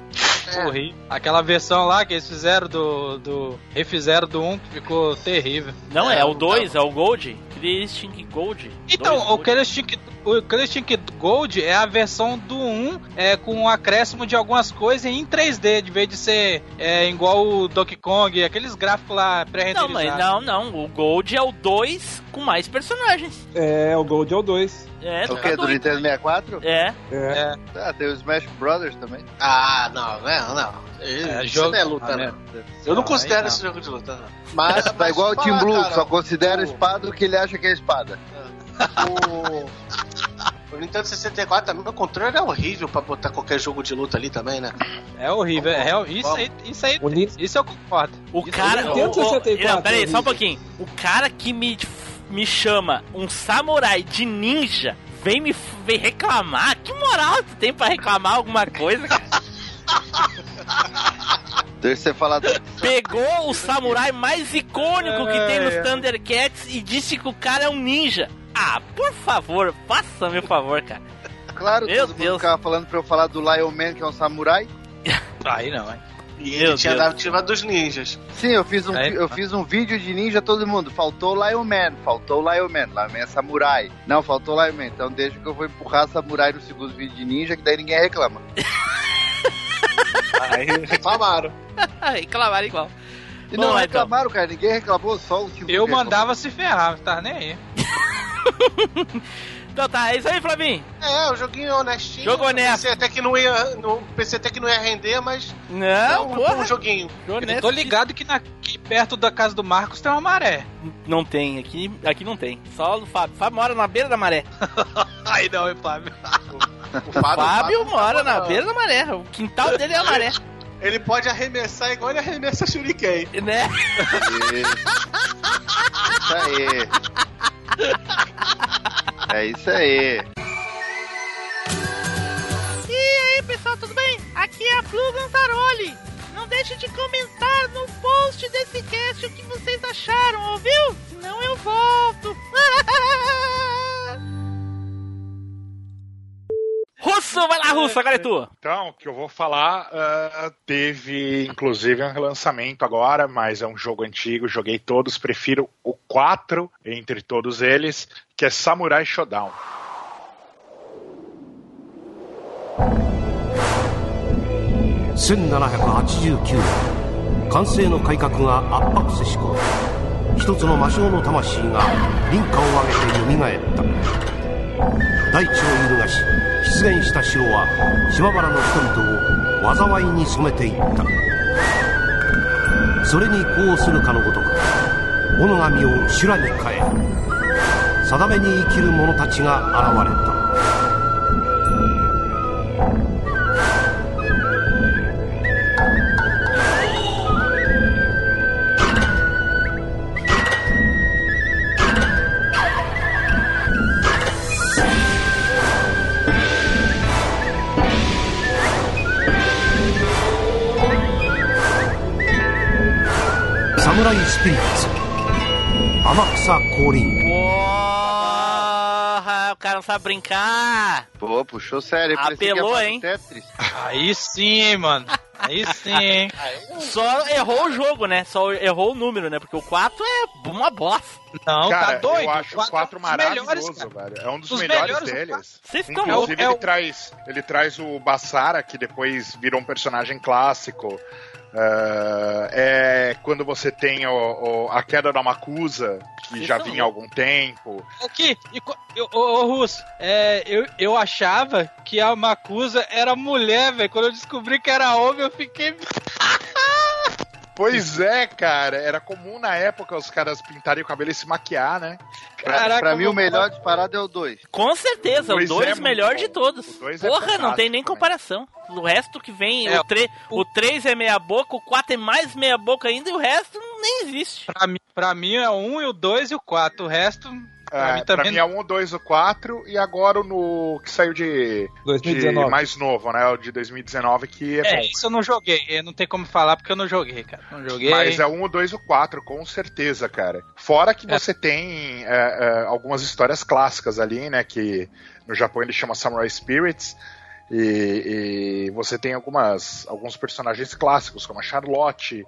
É, Horrível. Aquela versão lá que eles fizeram do. do refizeram do 1 que ficou terrível. Não, é, É, o não 2, é o Gold. Instinct Gold. Então, o Instinct, o Gold é a versão do 1 é, com um acréscimo de algumas coisas em 3D, de vez de ser é, igual o Donkey Kong, aqueles gráficos lá Não, pré-renderizados. mas não, não. O Gold é o 2 com mais personagens. É, o Gold é o 2. É, O tá que? Do. Nintendo 64? É. É. Ah, tem o Smash Brothers também. Ah, não, não, não. É, Isso jogo- não é luta, Ah, não. né? Eu não considero aí esse jogo de luta, não. Mas, Tá igual o Team Blue, cara, só considera o- espada o que ele acha que é espada. O... o Nintendo 64 também, o controle é horrível pra botar qualquer jogo de luta ali também, né? É horrível. É, real- isso, aí, isso aí. Isso eu concordo. O Isso cara. aí O, Nintendo o, 64, não, peraí, só um pouquinho. O cara que me, me chama um samurai de ninja vem me vem reclamar. Que moral tu tem pra reclamar alguma coisa, cara? Deixa você falar. do- Pegou o samurai mais icônico que tem nos É, é. Thundercats e disse que o cara é um ninja. Ah, por favor, faça meu favor, cara. Claro, Meu todo mundo Deus. ficava falando pra eu falar do Lion Man, que é um samurai. Aí não, hein? E Meu ele tinha Deus. dado ativa dos ninjas. Sim, eu fiz, um, vi- eu fiz um vídeo de ninja, todo mundo. Faltou o Lion Man, faltou o Lion Man. Lion Man é samurai. Não, faltou o Lion Man. Então deixa que eu vou empurrar samurai no segundo vídeo de ninja, que daí ninguém reclama. Aí reclamaram. Reclamaram igual. E Bom, não então. reclamaram, cara. Ninguém reclamou, só o time. Eu mandava se ferrar, não tava nem aí. Então tá, é isso aí, Flavinho. É, o joguinho honestinho. Jogo honesto. Pensei até que não ia, no, pensei até que não ia render, mas é Não, um, porra. um joguinho. Eu tô ligado que na- aqui perto da casa do Marcos tem uma maré. Não tem, aqui, aqui não tem. Só o Fábio. Fábio mora na beira da maré. Aí não, hein, Flávio. O Fábio, Fábio, mora na na- beira da maré. O quintal dele é a maré. Ele pode arremessar igual ele arremessa Shuriken. Né? Isso aí. É isso aí. E aí, pessoal, tudo bem? Aqui é a Taroli. Não deixe de comentar no post desse cast o que vocês acharam, ouviu? Senão eu volto. Russo, vai lá, Russo, agora é tu. Então, o que eu vou falar, ah, teve inclusive um relançamento agora, mas é um jogo antigo, joguei todos, prefiro o 4 entre todos eles, que é Samurai Shodown. 1789年完成の改革が圧迫せし頃一つの魔性の魂が輪華を上げて蘇った大地を揺るがし 出現した城は島原の人々を災いに染めていった。それに呼応するかのごとく斧神を修羅に変え定めに生きる者たちが現れた。サムライスピリッツ天草降臨 Porra, o cara não sabe brincar. Pô, puxou sério. eu pensei que ia Apelou, falar do hein? Tetris. Aí sim, hein, mano. Aí sim, hein. Só errou o jogo, né? Só errou o número, né? Porque o 4 é uma bosta. Não, cara, tá doido. eu acho o Quatro 4 é um dos melhores, maravilhoso, cara. velho. É um dos, Dos melhores, melhores, deles. Vocês estão Inclusive, É o- ele, traz, ele traz o Bassara, que depois virou um personagem clássico. Ah, é quando você tem o, o- a queda da Macusa, que já são vinha há algum tempo. Aqui, e eu- ô, ô Russo, é, eu, eu achava que a Macusa era mulher, velho. Quando eu descobri que era homem, eu fiquei. Pois é, cara, era comum na época os caras pintarem o cabelo e se maquiar, né? Pra, Caraca, pra mim, o melhor disparado é o 2. Com certeza, o dois 2 é é melhor bom. de todos. O dois é Porra, não tem nem né? comparação. O resto que vem, É, o, tre o 3 é meia boca, o 4 é mais meia boca ainda e o resto nem existe. Pra mim, pra mim é o 1 e o 2 e o 4. O resto, pra É, mim pra também. mim é um, 2, o 4 e agora o no que saiu de, de 2019. mais novo, né? O de 2019 que é, É, bom. isso eu não joguei. Eu não tem como falar porque eu não joguei, cara. Não joguei. Mas é um, o 2 e o 4, com certeza, cara. Fora que É. você tem é, é, algumas histórias clássicas ali, né? Que no Japão ele chama Samurai Spirits. E, e você tem algumas, alguns personagens clássicos, como a Charlotte.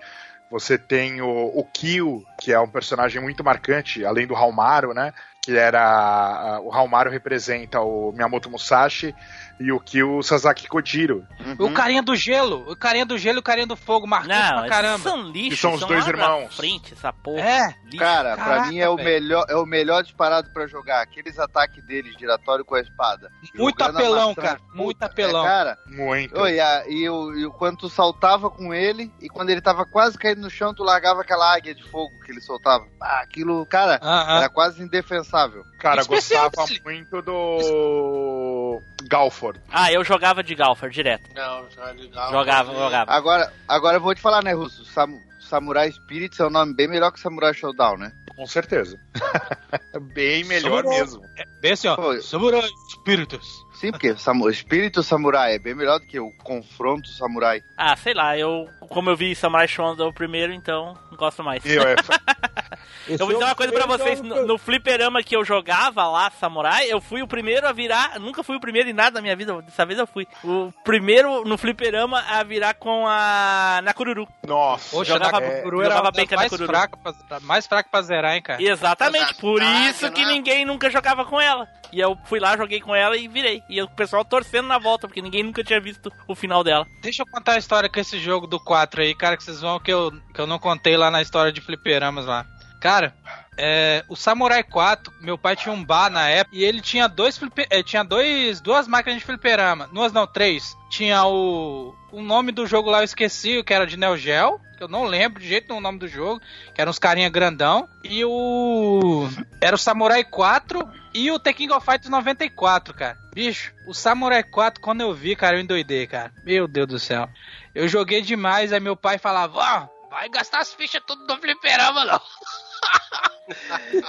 Você tem o, o Kyo, que é um personagem muito marcante, além do Halmaru, né? Que era. a- O Halmaru representa o Miyamoto Musashi e o Kyo o Sasaki Kojiro. O carinha do gelo. O carinha do gelo e o carinha do fogo. Marcante pra caramba. são lixo, Que são os dois lá pra irmãos. frente, essa porra. É. Lixo. Cara, pra Caraca, mim é o, melhor, é o melhor disparado pra jogar. Aqueles ataques deles giratório com a espada. Muito Jogando apelão, cara. Muito apelão. É, cara, Muito. A- e, o, e o quando tu saltava com ele, e quando ele tava quase caindo no chão, tu largava aquela águia de fogo que ele soltava. Ah, aquilo, cara, Aham. era quase indefensável. Cara, Especial gostava dele. muito do Galford. Ah, eu jogava de Galfer direto. Não, já legal. Jogava, jogava. Agora, agora eu vou te falar, né, Russo? Sam- Samurai Spirits é um nome bem melhor que Samurai Showdown, né? Com certeza. Bem melhor Samurai. mesmo. Bem assim, ó. Samurai Spiritus. Sim, porque samu- Espírito Samurai é bem melhor do que o Confronto Samurai. Ah, sei lá, eu. Como eu vi Samurai Shodown primeiro, então não gosto mais. E, é, Eu vou dizer uma coisa pra vocês, no, no fliperama que eu jogava lá, Samurai, eu fui o primeiro a virar, nunca fui o primeiro em nada na minha vida, dessa vez eu fui. O primeiro no fliperama a virar com a Nakururu. nossa. Poxa, Jogava- é, era jogava uma bem com a mais Nakuru. fraca, pra, mais fraca pra zerar, hein, cara. Exatamente, por isso que é? ninguém nunca jogava com ela. E eu fui lá, joguei com ela e virei. E o pessoal torcendo na volta, porque ninguém nunca tinha visto o final dela. Deixa eu contar a história com esse jogo do 4 aí, cara, que vocês vão que eu, que eu não contei lá na história de fliperamas lá. Cara, é, o Samurai 4, meu pai tinha um bar na época e ele tinha dois eh, tinha dois, duas máquinas de fliperama. Duas não, três. Tinha o. O nome do jogo lá eu esqueci, que era de Neo Geo, que eu não lembro de jeito nenhum o nome do jogo, que eram uns carinha grandão. E o. Era o Samurai 4 e o The King of Fighters 94, cara. Bicho, o Samurai 4, quando eu vi, cara, eu endoidei, cara. Meu Deus do céu. Eu joguei demais, aí meu pai falava, ó, vai gastar as fichas tudo no fliperama, não.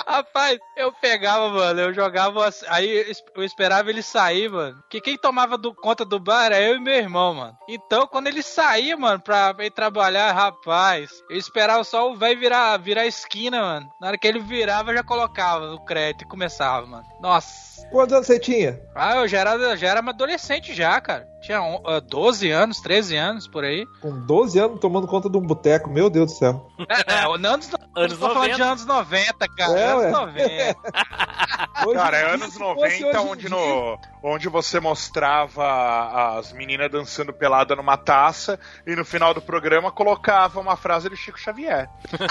Rapaz, eu pegava, mano, eu jogava, aí eu esperava ele sair, mano. Que quem tomava do, conta do bar era eu e meu irmão, mano. Então, quando ele saía, mano, pra ir trabalhar, rapaz, eu esperava só o velho virar, virar esquina, mano. Na hora que ele virava, eu já colocava o crédito e começava, mano. Nossa. Quantos anos você tinha? Ah, eu já era, já era adolescente já, cara. Tinha on- ah, 12 anos, 13 anos, por aí. Com 12 anos tomando conta de um boteco, meu Deus do céu. É, é, anos, Anos eu tô falando de 90. anos 90, cara. É, anos ué. 90. Hoje Cara, é anos se fosse 90 hoje em onde, no, onde você mostrava as meninas dançando pelada numa taça e no final do programa colocava uma frase do Chico Xavier.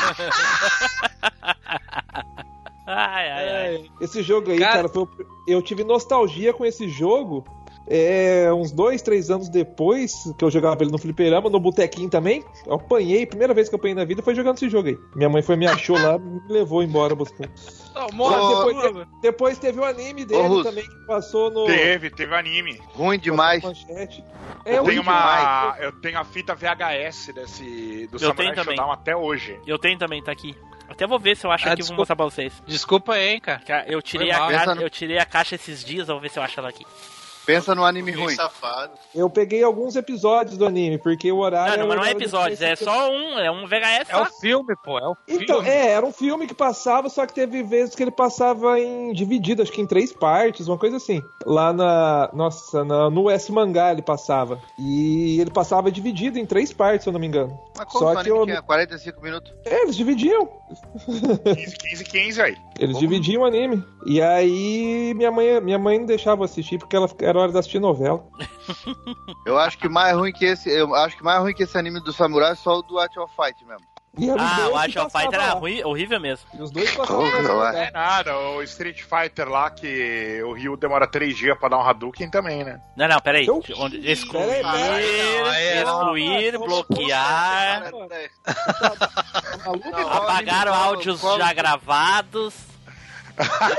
Ai, ai, ai. Esse jogo aí, Cara- cara, foi eu tive nostalgia com esse jogo é, uns dois, três anos depois que eu jogava ele no fliperama, no botequinho também. Eu apanhei, primeira vez que eu apanhei na vida foi jogando esse jogo aí. Minha mãe foi me achou lá e me levou embora buscar. Não, Só morra, depois, morra. te- depois teve o anime dele também que passou no. Teve, teve anime. Ruim demais. Manchete. Eu É tenho uma. Eu tenho a fita VHS desse do Eu Samurai tenho. Showdown até hoje. Eu tenho também, tá aqui. Até vou ver se eu acho Ah, aqui e vou desculpa. mostrar pra vocês. Desculpa aí, hein, cara. Eu tirei, a eu tirei a caixa esses dias, eu vou ver se eu acho ela aqui. Pensa no anime ruim. safado. Eu peguei alguns episódios do anime, porque o horário. Não, não, mas não é episódios, é só um, é um VHS É o só. filme, pô. É o filme. Então, é, era um filme que passava, só que teve vezes que ele passava em dividido, acho que em três partes, uma coisa assim. Lá na. Nossa, na- no S Mangá ele passava. E ele passava dividido em três partes, se eu não me engano. Mas como Só que anime eu. tinha 45 minutos? É, eles dividiam. 15, 15, 15 aí. Eles dividiam o anime. E aí minha mãe, minha mãe não deixava assistir porque ela, era hora de assistir novela. Eu acho que mais ruim que esse. Eu acho que mais ruim que esse anime do Samurai é só o do Art of Fight mesmo. E Ah, o Age of Fighter era ruim, horrível mesmo. E os dois passavam ué. né? É nada, o Street Fighter lá que o Ryu demora 3 dias pra dar um Hadouken também, né? Não, não, peraí. Onde- Excluir, Peraí, peraí, não, é- excluir, não. bloquear, é Tá? Não, apagaram qual- áudios já gravados.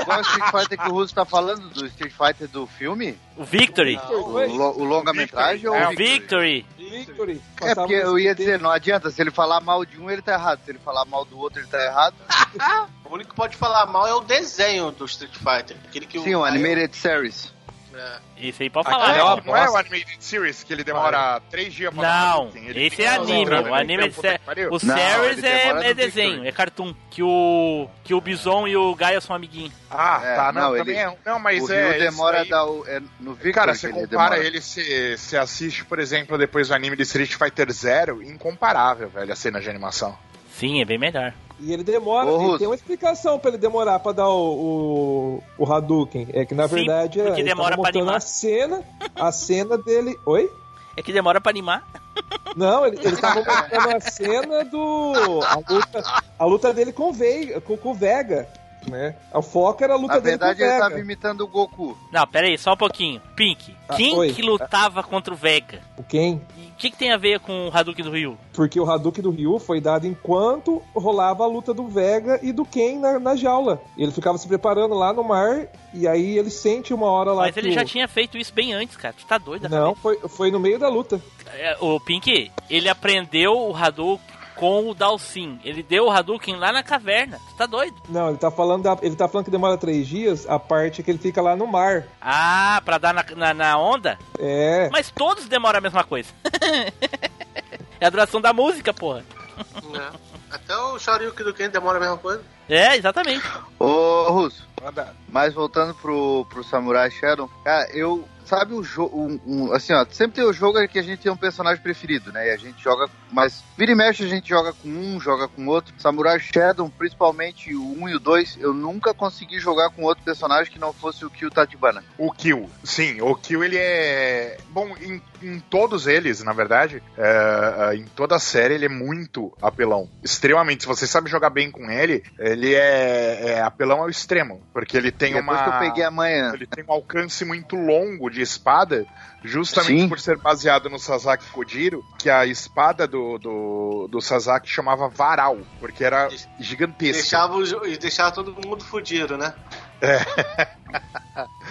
Qual é o Street Fighter que o Russo tá falando? Do Street Fighter do filme? O Victory. O, o longa-metragem ou É, o o Victory? Victory. Victory. É porque eu ia dizer, não adianta, se ele falar mal de um, ele tá errado. Se ele falar mal do outro, ele tá errado. O único que pode falar mal é o desenho do Street Fighter. Aquele que Sim, o Animated Series. É. Esse aí pode falar. é uma não é o. Animated Series que ele demora 3 dias pra Não? Ele esse é anime. O ali, anime é que de pariu. O series ele é, é desenho, é cartoon. Que o, que o Bison e o Gaia são amiguinhos. Ah, É, tá, não, não, também ele- é. Não, mas o é. Ryu demora aí- a dar o, é no Victory. Cara, você ele compara demora. ele, se, se assiste, por exemplo, depois do anime de Street Fighter Zero, incomparável, velho, a cena de animação. Sim, é bem melhor. E ele demora, Ô, ele tem uma explicação pra ele demorar pra dar o, o, o Hadouken. É que na Sim, verdade é, ele demora tava pra animar. a cena, a cena dele. Oi? É que demora pra animar. Não, ele, ele tava mostrando a cena do. A luta, a luta dele com o, Veiga, com, com o Vega. Né? O foco era a luta Na dele com o verdade, ele Vega. tava imitando o Goku. Não, pera aí, só um pouquinho. Pink, Ah, quem oi. que lutava contra o Vega? O Ken? E o que, que tem a ver com o Hadouken do Ryu? Porque o Hadouken do Ryu foi dado enquanto rolava a luta do Vega e do Ken na, na jaula. Ele ficava se preparando lá no mar e aí ele sente uma hora lá Mas que ele o- já tinha feito isso bem antes, cara. Tu tá doido? Não, foi, foi no meio da luta. É, O Pink, ele aprendeu o Hadouken com o Dalsin. Ele deu o Hadouken lá na caverna. Tu tá doido? Não, ele tá falando da- ele tá falando que demora três dias, a parte que ele fica lá no mar. Ah, pra dar na, na, na onda? É. Mas todos demoram a mesma coisa. é a duração da música, porra. né? Até o Shoryuken do Ken demora a mesma coisa. É, exatamente. Ô, Russo, mas voltando pro, pro Samurai Shadow, cara, eu. Sabe o jogo. Um, um- assim, ó, sempre tem o jogo que a gente tem um personagem preferido, né? E a gente joga. Mas vira e mexe a gente joga com um, joga com outro. Samurai Shadow, principalmente o 1 e o 2, eu nunca consegui jogar com outro personagem que não fosse o Kyo Tatibana. O Kill, sim, o Kill ele é. Bom, em, em todos eles, na verdade, é, é, em toda a série, ele é muito apelão. Extremamente. Se você sabe jogar bem com ele, ele é, é apelão ao extremo. Porque ele tem Depois uma. que eu peguei a manhã. Ele tem um alcance muito longo de espada, justamente Sim. por ser baseado no Sasaki Kojiro, que a espada do, do, do Sasaki chamava Varal, porque era gigantesca. Deixava, e deixava todo mundo fudido, né?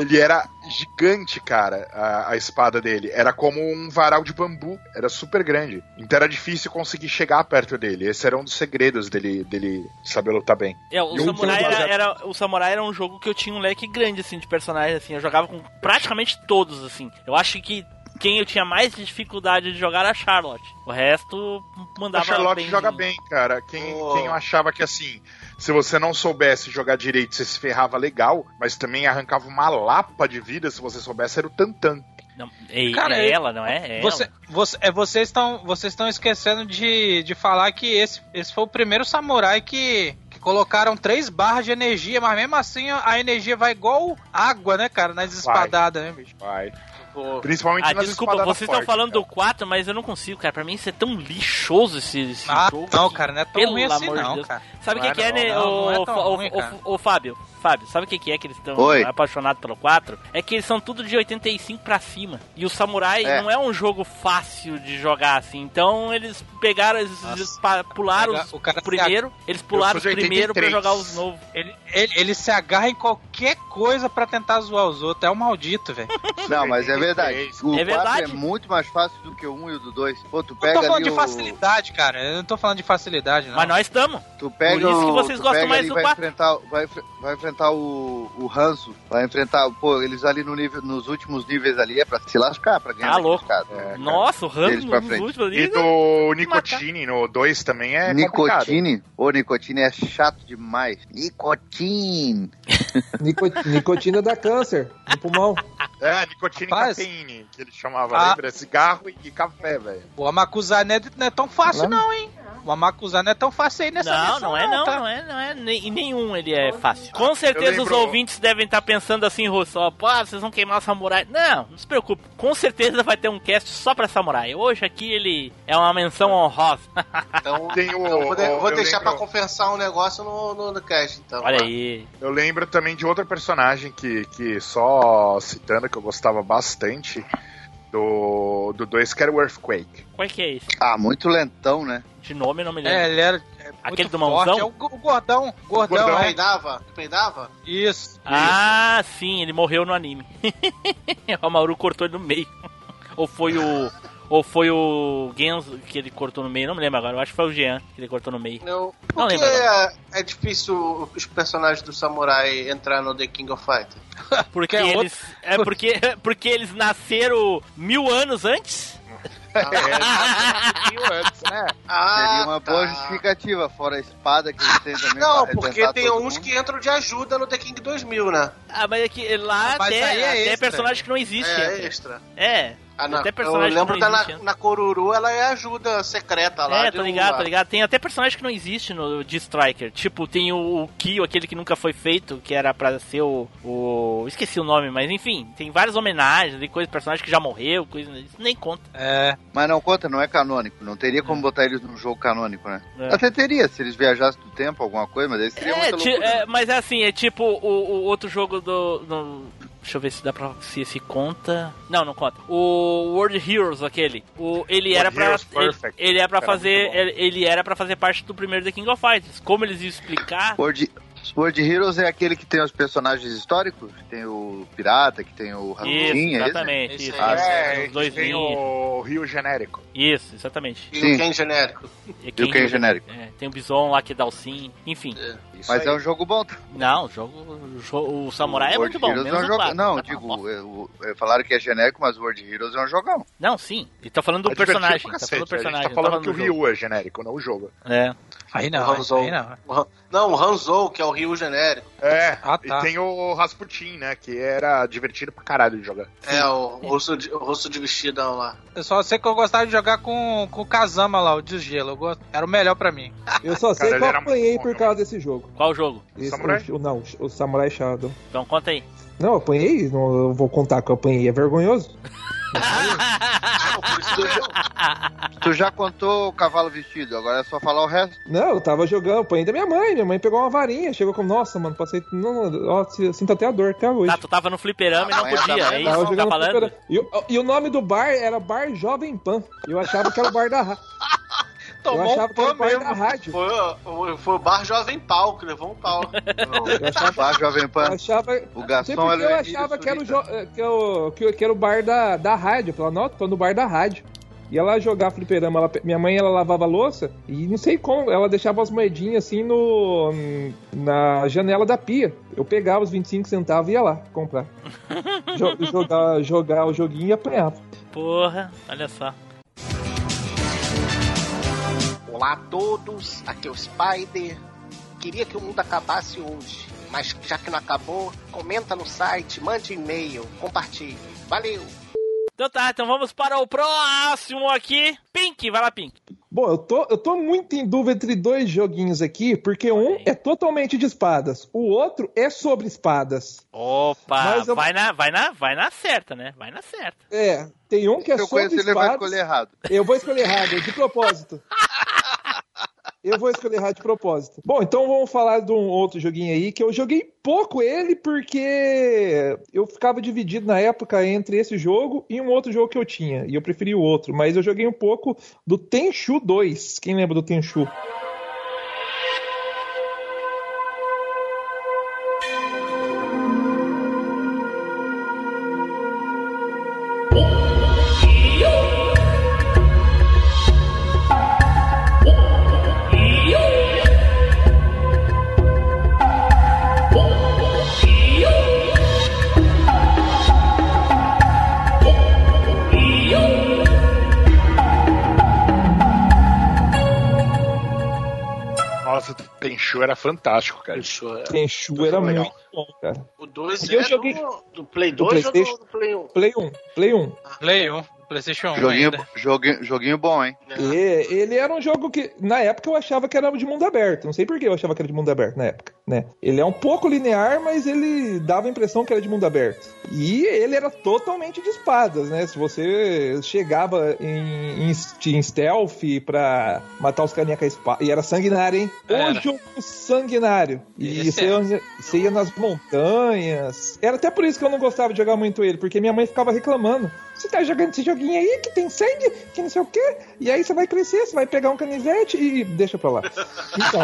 Ele era gigante, cara, a, a espada dele. Era como um varal de bambu, era super grande. Então era difícil conseguir chegar perto dele. Esse era um dos segredos dele, dele saber lutar bem. É, o um Samurai era, era- o Samurai era um jogo que eu tinha um leque grande, assim, de personagens, assim. Eu jogava com praticamente todos, assim. Eu acho que quem eu tinha mais dificuldade de jogar era a Charlotte. O resto mandava A Charlotte bem. joga bem, cara. Quem, Oh. quem achava que assim, se você não soubesse jogar direito, você se ferrava legal, mas também arrancava uma lapa de vida se você soubesse, era o Tantan. Não, é, Cara, é é- ela, não é? É Você, ela. você, é, vocês estão vocês estão esquecendo de, de falar que esse, esse foi o primeiro samurai que, que colocaram três barras de energia, mas mesmo assim a a energia vai igual água, né, cara, nas espadadas, né, bicho? Vai. Pô, Principalmente Ah, nas desculpa, vocês estão falando cara. do 4, mas eu não consigo, cara. Pra mim isso é tão lixoso esse, esse Ah, jogo. não, que- cara, não é tão Pelo ruim assim não, Deus. cara. Sabe o que, é né, não, o, não é tão o- ruim, o- cara. o Fábio? Fábio, sabe o que, que é que eles estão apaixonados pelo 4? É que eles são tudo de 85 pra cima. E o Samurai É. não é um jogo fácil de jogar assim. Então eles pegaram, eles, Nossa. pularam os- o cara o primeiro, eles pularam os primeiro pra 83. jogar os novos. Ele, ele, ele se agarra em qualquer coisa pra tentar zoar os outros. É um maldito, velho. Não, mas é verdade. O É 4 verdade. é muito mais fácil do que o 1 e o do 2. Pô, tu Eu pega tô falando ali de o... facilidade, cara. Eu não tô falando de facilidade, não. Mas nós estamos. Tu pega Por isso que o- vocês gostam mais do vai 4. enfrentar, vai, vai enfrentar o, o Hanzo, vai enfrentar, pô, eles ali no nível, nos últimos níveis ali é pra se lascar, pra ganhar Ah, louco. É, Nossa, o pra nos frente. últimos ali. E do Nicotine no 2 também é. Nicotine, ô, Nicotine é chato demais. Nicotine. Nico- nicotina dá câncer no pulmão. É, nicotine e Rapaz. cafeína, que ele chamava, Ah. lembra? Cigarro e café, velho. Não é, não é tão fácil, não, hein? O Amakusa não é tão fácil aí nessa Não, missão, não é não, tá? não é, não é. nem- Em nenhum ele é fácil. Com certeza lembro- os ouvintes devem estar pensando assim, Russo, ó, pô, vocês vão queimar o samurai. Não, não se preocupe. Com certeza vai ter um cast só pra samurai. Hoje aqui ele é uma menção honrosa. Então, Tem o- então vou, de- vou deixar lembro- pra confessar um negócio no, no, no cast, então. Olha aí. Eu lembro também de outro personagem que, que só citando que eu gostava bastante do, do 2, que era o Earthquake. Qual é que é esse? Ah, muito lentão, né? De nome eu não me lembro. É, ele era é muito Aquele do forte. mãozão? É o, o gordão. Gordão, Gordão. é. Peidava? Peidava? Isso. Ah, sim, ele morreu no anime. o Mauru cortou ele no meio. Ou foi o. Ou foi o Genzo que ele cortou no meio, não me lembro agora. Eu acho que foi o Jean que ele cortou no meio. Não. Não Por que lembro é, é difícil os personagens do Samurai entrar no The King of Fighters? Porque é eles. É porque, porque eles nasceram mil anos antes? É, mil antes, né? Ah, Seria uma boa tá. justificativa, fora a espada que eles têm também. Não, porque tem uns mundo. que entram de ajuda no The King 2000, né? Ah, mas é que lá Mas até, é até extra. personagem que não existe. É, entra. extra. É. Na, Até eu personagem que lembro não da na, existe, né? na Coruru, ela é ajuda secreta lá. É, de tô um- ligado, tô ligado. Tem até personagem que não existe no de Striker. Tipo, tem o, o Kyo, aquele que nunca foi feito, que era pra ser o, o. Esqueci o nome, mas enfim, tem várias homenagens e coisas, personagem que já morreu, coisa. Isso nem conta. É. Mas não conta, não é canônico. Não teria como botar eles num jogo canônico, né? É. Até teria, se eles viajassem do tempo, alguma coisa, mas aí seria É, muita ti- loucura. é, mas é assim, é tipo o, o outro jogo do, do- Deixa eu ver se dá pra. se esse conta. Não, não conta. O World Heroes, aquele. O, ele World era pra. Heroes Ele, ele é pra Era fazer. Ele, ele era para fazer parte do primeiro The King of Fighters. Como eles iam explicar. World, World Heroes é aquele que tem os personagens históricos? Tem o Pirata, que tem o Rasputin, é esse? exatamente. Esse Isso, É, os dois que tem o Rio Genérico. Isso, exatamente. E Sim. o Ken genérico. E E o Ken genérico. É, tem o Bison lá que dá o sim. Enfim. Isso Mas aí. é um jogo bom. Não, o jogo. O, jo- o Samurai é o muito World bom. Heroes menos é um jogo... quatro. Não, Tá digo, bom. é, o- é, falaram que é genérico, mas o World Heroes é um jogão. Não, sim. Ele tá falando do É personagem. Tá falando do cacete, A personagem. gente tá não falando que o jogo. Ryu é genérico, não o jogo. É. Aí o não, Hanzou. aí não. O Não, o Hanzou, que é o Rio genérico. É, Ah, tá. e tem o Rasputin, né? Que era divertido pra caralho de jogar. É, o russo de, o russo de vestidão lá. Eu só sei que eu gostava de jogar com, com o Kazama lá, o desgelo. Eu gosto- Era o melhor pra mim. Eu só sei Cara, que eu apanhei por também. causa desse jogo. Qual jogo? Esse- Samurai? O, não, o Samurai Shadow. Então conta aí. Não, eu apanhei, não eu vou contar que eu apanhei, é vergonhoso. Tu já contou o cavalo vestido, agora é só falar o resto. Não, eu tava jogando, apanhei da minha mãe, minha mãe pegou uma varinha, chegou com, nossa, mano, passei, não, ó, sinto até a dor até hoje. Tá, tu tava no fliperama e não Ah, podia, tava- é isso Tava que tu tá falando? e, o- e o nome do bar era Bar Jovem Pan. Eu achava que era o bar da Tomou um bar mesmo. da rádio. Foi, o- foi o bar Jovem Pau que levou um pau. Eu achava, Lá, Jovem eu Pan. achava, O não garçom era eu achava que era, o que, eu, que, eu- que era o bar da, da rádio. Eu falava, não, tô no bar da rádio. Ia lá jogar fliperama, ela minha mãe ela lavava a louça e não sei como, ela deixava as moedinhas assim no na janela da pia. Eu pegava os 25 centavos e ia lá comprar. Jo- jogar, jogar o joguinho e apanhava. Porra, olha só. Olá a todos, aqui é o Spider. Queria que o mundo acabasse hoje, mas já que não acabou, comenta no site, mande e-mail, compartilhe. Valeu! Então tá, então vamos para o próximo aqui. Pink, vai lá, Pink. Bom, eu tô, eu tô muito em dúvida entre dois joguinhos aqui, porque um é totalmente de espadas, o outro é sobre espadas. Opa, eu- vai, na, vai, na, vai na certa, né? Vai na certa. É, tem um que é Se eu sobre conhecer, ele vai espadas. escolher errado. Eu vou escolher errado, de propósito. Eu vou escolher errado de propósito. Bom, então vamos falar de um outro joguinho aí que eu joguei pouco ele porque eu ficava dividido na época entre esse jogo e um outro jogo que eu tinha. E eu preferi o outro. Mas eu joguei um pouco do Tenchu 2. Quem lembra do Tenchu? Nossa, Tenchu era fantástico, cara. Tenchu, é. Tenchu era muito bom, cara. O 2 E eu é joguei- do, do Play Do 2 ou do Play 1? Play 1. Play 1. Play 1, PlayStation 1 Joguinho, joguinho, joguinho bom, hein? E ele era um jogo que, na época, eu achava que era de mundo aberto. Não sei por que eu achava que era de mundo aberto na época, né? Ele é um pouco linear, mas ele dava a impressão que era de mundo aberto. E ele era totalmente de espadas, né? Se você chegava em, em, em stealth pra matar os carinha com a espada. E era sanguinário, hein? Era. O jogo sanguinário. E você, ia, você ia nas montanhas. Era até por isso que eu não gostava de jogar muito ele, porque minha mãe ficava reclamando. Você tá jogando esse joguinho aí que tem sangue, que não sei o quê. E aí você vai crescer, você vai pegar um canivete e deixa pra lá. Então,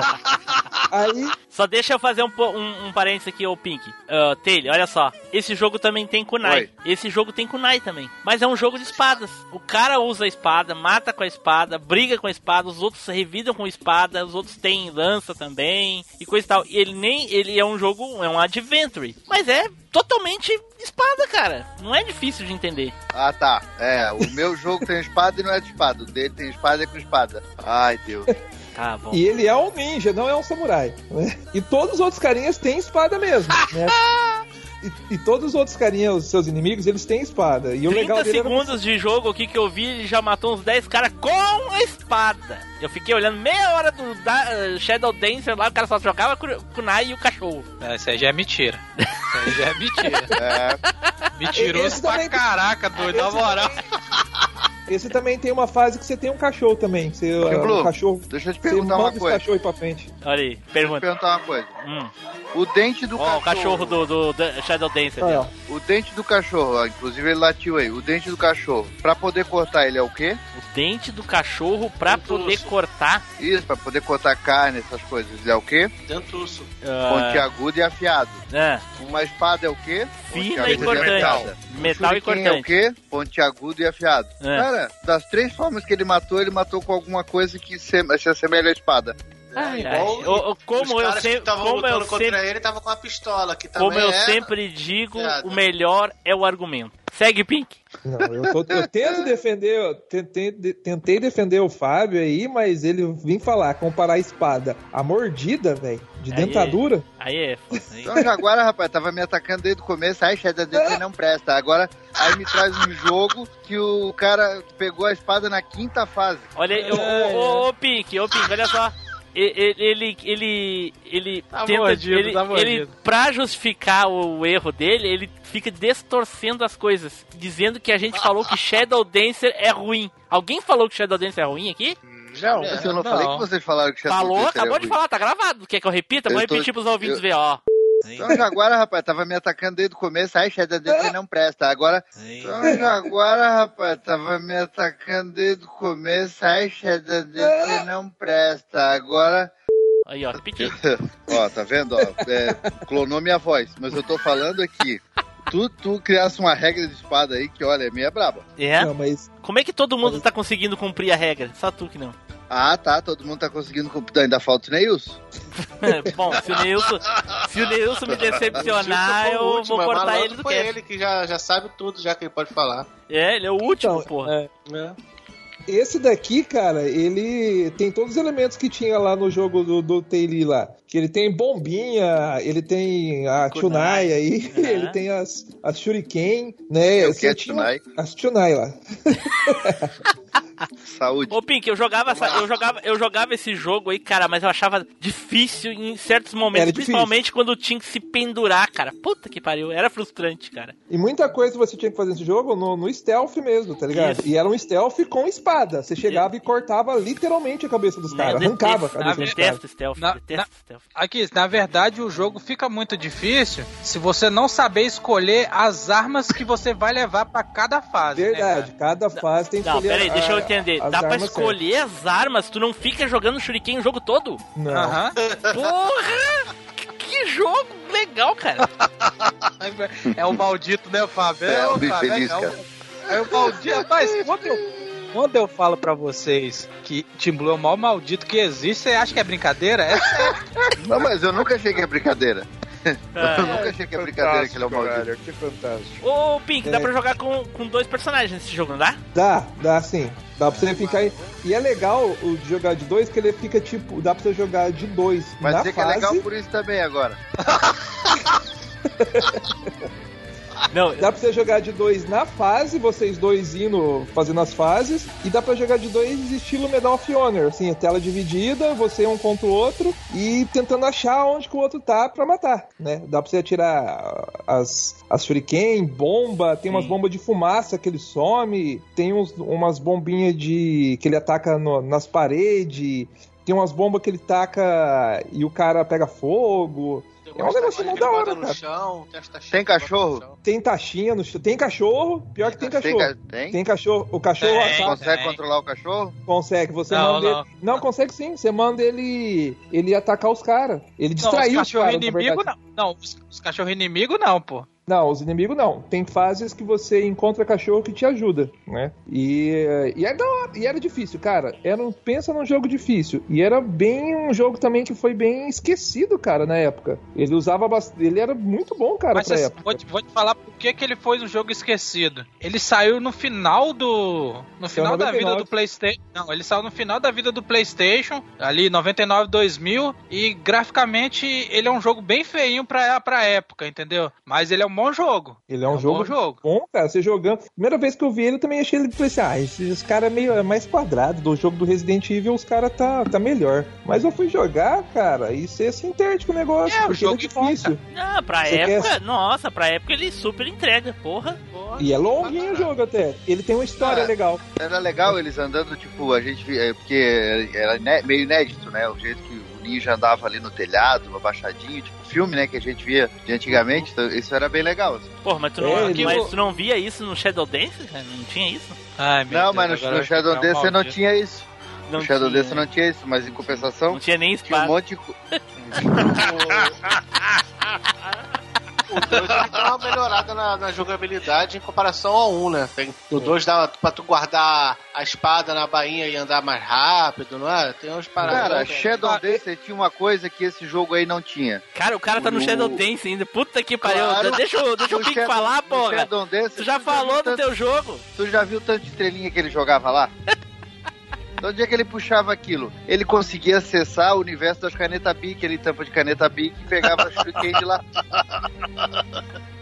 aí Só deixa eu fazer um, um, um parênteses aqui, ô Pink. Uh, Taylor, olha só. Esse jogo também tem kunai. Oi. Esse jogo tem kunai também. Mas é um jogo de espadas. O cara usa a espada, mata com a espada, briga com a espada, os outros revidam com espada, os outros têm lança também e coisa e tal. E ele nem. Ele é um jogo, é um adventure. Mas é totalmente espada, cara. Não é difícil de entender. Ah, tá. É, o meu jogo tem espada e não é de espada. O dele tem espada e é com espada. Ai, Deus. Tá bom. E ele é um ninja, não é um samurai. né? E todos os outros carinhas têm espada mesmo, né? E, e todos os outros carinhas, os seus inimigos, eles têm espada. E o 30 legal dele era segundos de jogo aqui que eu vi, ele já matou uns 10 caras com a espada. Eu fiquei olhando meia hora do da- eh, Shadow Dancer lá, o cara só jogava o kunai e o cachorro. É, Isso aí já é mentira. Isso aí já é mentira. É, Mentiroso pra também- caraca, doido, na moral. Esse também tem uma fase que você tem um cachorro também. Você, uh, Blue, um cachorro. deixa eu te perguntar uma coisa. cachorro ir pra frente. Olha aí, Deixa eu te pergunta. perguntar uma coisa. Hum. O dente do Ó, cachorro. o cachorro do, do, do Shadow Dancer. Ó. O dente do cachorro, ó, inclusive ele latiu aí. O dente do cachorro, pra poder cortar ele é o quê? O dente do cachorro pra Dentuço. poder cortar. Isso, pra poder cortar carne, essas coisas. Ele é o quê? Dentuço. ah, Pontiagudo e afiado. é, Uma espada é o quê? fina e cortante. afiada. Metal e Shuriken é o cortante. quê? Pontiagudo e afiado. É. Cara, das três formas que ele matou, ele matou com alguma coisa que se, se assemelha à espada. Ai, É, ai. igual O- o- como eu sempre, como eu contra sempre, ele, tava com a pistola, que como eu é... sempre digo, o melhor é o argumento. Segue, Pink. Não, eu, tô- eu tento defender, eu tentei, tentei defender o Fábio aí, mas ele vim falar, comparar a espada, a mordida, velho, de Aí- dentadura. Aí é. Aí- Então, Jaguara, rapaz, tava me atacando desde o começo. Ai, Shadow Dancer não presta. Agora, aí me traz um jogo que o cara pegou a espada na quinta fase. Olha aí, ô, É, ô, ô, Pink, ô, Pink, olha só. Ele, ele, ele, Tá tenta, mordido, ele, tá mordido. ele, pra justificar o erro dele, ele fica distorcendo as coisas, dizendo que a gente falou que Shadow Dancer é ruim. Alguém falou que Shadow Dancer é ruim aqui? Não, Mas eu não, não. falei que vocês falaram que Shadow falou, Dancer acabou é de ruim. falar, tá gravado. Quer que eu repita? Vou Eu tô- repetir pros ouvintes eu- ver, ó. Então, Jaguara, rapaz, tava me atacando desde o começo. Ai, Shadow Dancer não presta. Agora, então, Jaguara, rapaz, tava me atacando desde o começo. Ai, Shadow Dancer não presta. Agora, Aí, ó, repeti. ó, tá vendo? Ó, é, clonou minha voz. Mas eu tô falando aqui. Tu, tu criasse uma regra de espada aí que, olha, é meia braba. É? Não, mas Como é que todo mundo tá conseguindo cumprir a regra? Só tu que não. Ah, tá, todo mundo tá conseguindo. Ainda falta o Neilson. Bom, se o Neilson, se o Neilson me decepcionar, eu último, vou mas cortar ele do foi cast. ele que já, já sabe tudo, já que ele pode falar. É, ele é o último, Então, porra. é, né? esse daqui, cara, ele tem todos os elementos que tinha lá no jogo do, do Taili lá. Que ele tem bombinha, ele tem a Kunai. Tunai aí, Aham. ele tem as, as Shuriken, né? É o que é Você tinha Tunai? As Tunai lá. Saúde. Ô, Pink, eu jogava, essa- eu, jogava, eu jogava esse jogo aí, cara, mas eu achava difícil em certos momentos, Era difícil. principalmente quando tinha que se pendurar, cara. Puta que pariu, era frustrante, cara. E muita coisa você tinha que fazer nesse jogo no, no stealth mesmo, tá ligado? Isso. E era um stealth com espada. Você chegava e cortava literalmente a cabeça dos caras, arrancava a cabeça eu dos caras. detesto stealth, Na- detesto stealth. Aqui, na verdade, o jogo fica muito difícil se você não saber escolher as armas que você vai levar pra cada fase. né, Verdade, cada fase tem que Não, escolher peraí, deixa eu entender. as Dá pra escolher as armas, tu não fica jogando shuriken o jogo todo? Não. Aham. Porra! Que- jogo legal, cara. É o maldito, né, Fábio? É, o é, o- cara. É o maldito. Rapaz, quando eu, quando eu falo pra vocês que Team Blue é o maior maldito que existe, você acha que é brincadeira? É sério. Não, mas eu nunca achei que é brincadeira. Ah. Eu nunca achei que é brincadeira que ele é o Fantástico, maldito. velho, que fantástico. Ô, Pink, dá É. pra jogar com, com dois personagens nesse jogo, não dá? Dá, dá sim. Dá pra você ficar. E é legal o de jogar de dois, que ele fica tipo. Dá pra você jogar de dois Mas na dizer que é fase. legal por isso também agora. Não, Dá pra você jogar de dois na fase, vocês dois indo fazendo as fases, e dá pra jogar de dois estilo Medal of Honor, assim, tela dividida, você um contra o outro, e tentando achar onde que o outro tá pra matar, né? Dá pra você atirar as, as shuriken, bomba, tem umas Sim. bombas de fumaça que ele some, tem uns, umas bombinhas de que ele ataca no- nas paredes, tem umas bombas que ele taca e o cara pega fogo. É um negócio mó da hora, no cara. chão, tem, Tem cachorro? Tem taxinha no chão. Tem cachorro. Pior que tem cachorro. ca- tem? Tem cachorro. O cachorro Tem. ataca- Consegue Tem. controlar o cachorro? consegue. Você Não, manda não. ele. Não, consegue sim. Você manda ele. Ele atacar os caras. Ele distraiu não, os os na inimigos verdade. não. Não, os, os cachorros inimigos não, pô. Não, os inimigos não. Tem fases que você encontra cachorro que te ajuda, né? E, e, é da hora, e era difícil, cara. Era um, pensa num jogo difícil. E era bem um jogo também que foi bem esquecido, cara, na época. Ele usava bastante. Ele era muito bom, cara, Mas pra você- época. vou, te, vou te falar por que, que ele foi um jogo esquecido. Ele saiu no final do. No final da 99. vida do PlayStation. Não, ele saiu no final da vida do PlayStation, ali 99, 2000. E graficamente ele é um jogo bem feinho pra, pra época, entendeu? Mas ele é um bom jogo. Ele é um, É um jogo bom jogo. bom, cara. Você jogando. Primeira vez que eu vi ele, eu também achei ele. Falei assim, ah, esse, esse cara é meio é mais quadrado. Do jogo do Resident Evil, os caras tá, tá melhor. Mas eu fui jogar, cara, e você se entende com o negócio. É, o é jogo é difícil. Ah, pra Você época, quer- nossa, pra época ele super entrega, porra. E é longuinho o jogo até. Ele tem uma história Ah. legal. Era legal eles andando, tipo, a gente via, é, porque era meio inédito, né? O jeito que ninja andava ali no telhado, abaixadinho, tipo filme, né? Que a gente via de antigamente, então, isso era bem legal. assim. Porra, mas tu, não, É, mas tu não via isso no Shadow Dance? Não tinha isso? Ai, meu Não, Deus, mas no, no Shadow Dance não maldito. tinha isso. Não no Shadow tinha. Dance não tinha isso, mas em compensação Não tinha nem tinha um monte de. O 2 dá uma melhorada na, na jogabilidade em comparação ao 1, né? Tem, no 2 dá pra tu guardar a espada na bainha e andar mais rápido, não é? Tem uns paradas. Cara? Shadow Dance tinha uma coisa que esse jogo aí não tinha. Cara, o cara tá no Shadow Dance ainda. Puta que pariu. Claro. Deixa, eu- deixa o Pink Shadow- falar, porra. Shadow Dance, Tu já falou do tanto- teu jogo. Tu já viu tanto de estrelinha que ele jogava lá? No dia que ele puxava aquilo, ele conseguia acessar o universo das canetas Bic, ele tampa de caneta Bic e pegava a shuriken de lá.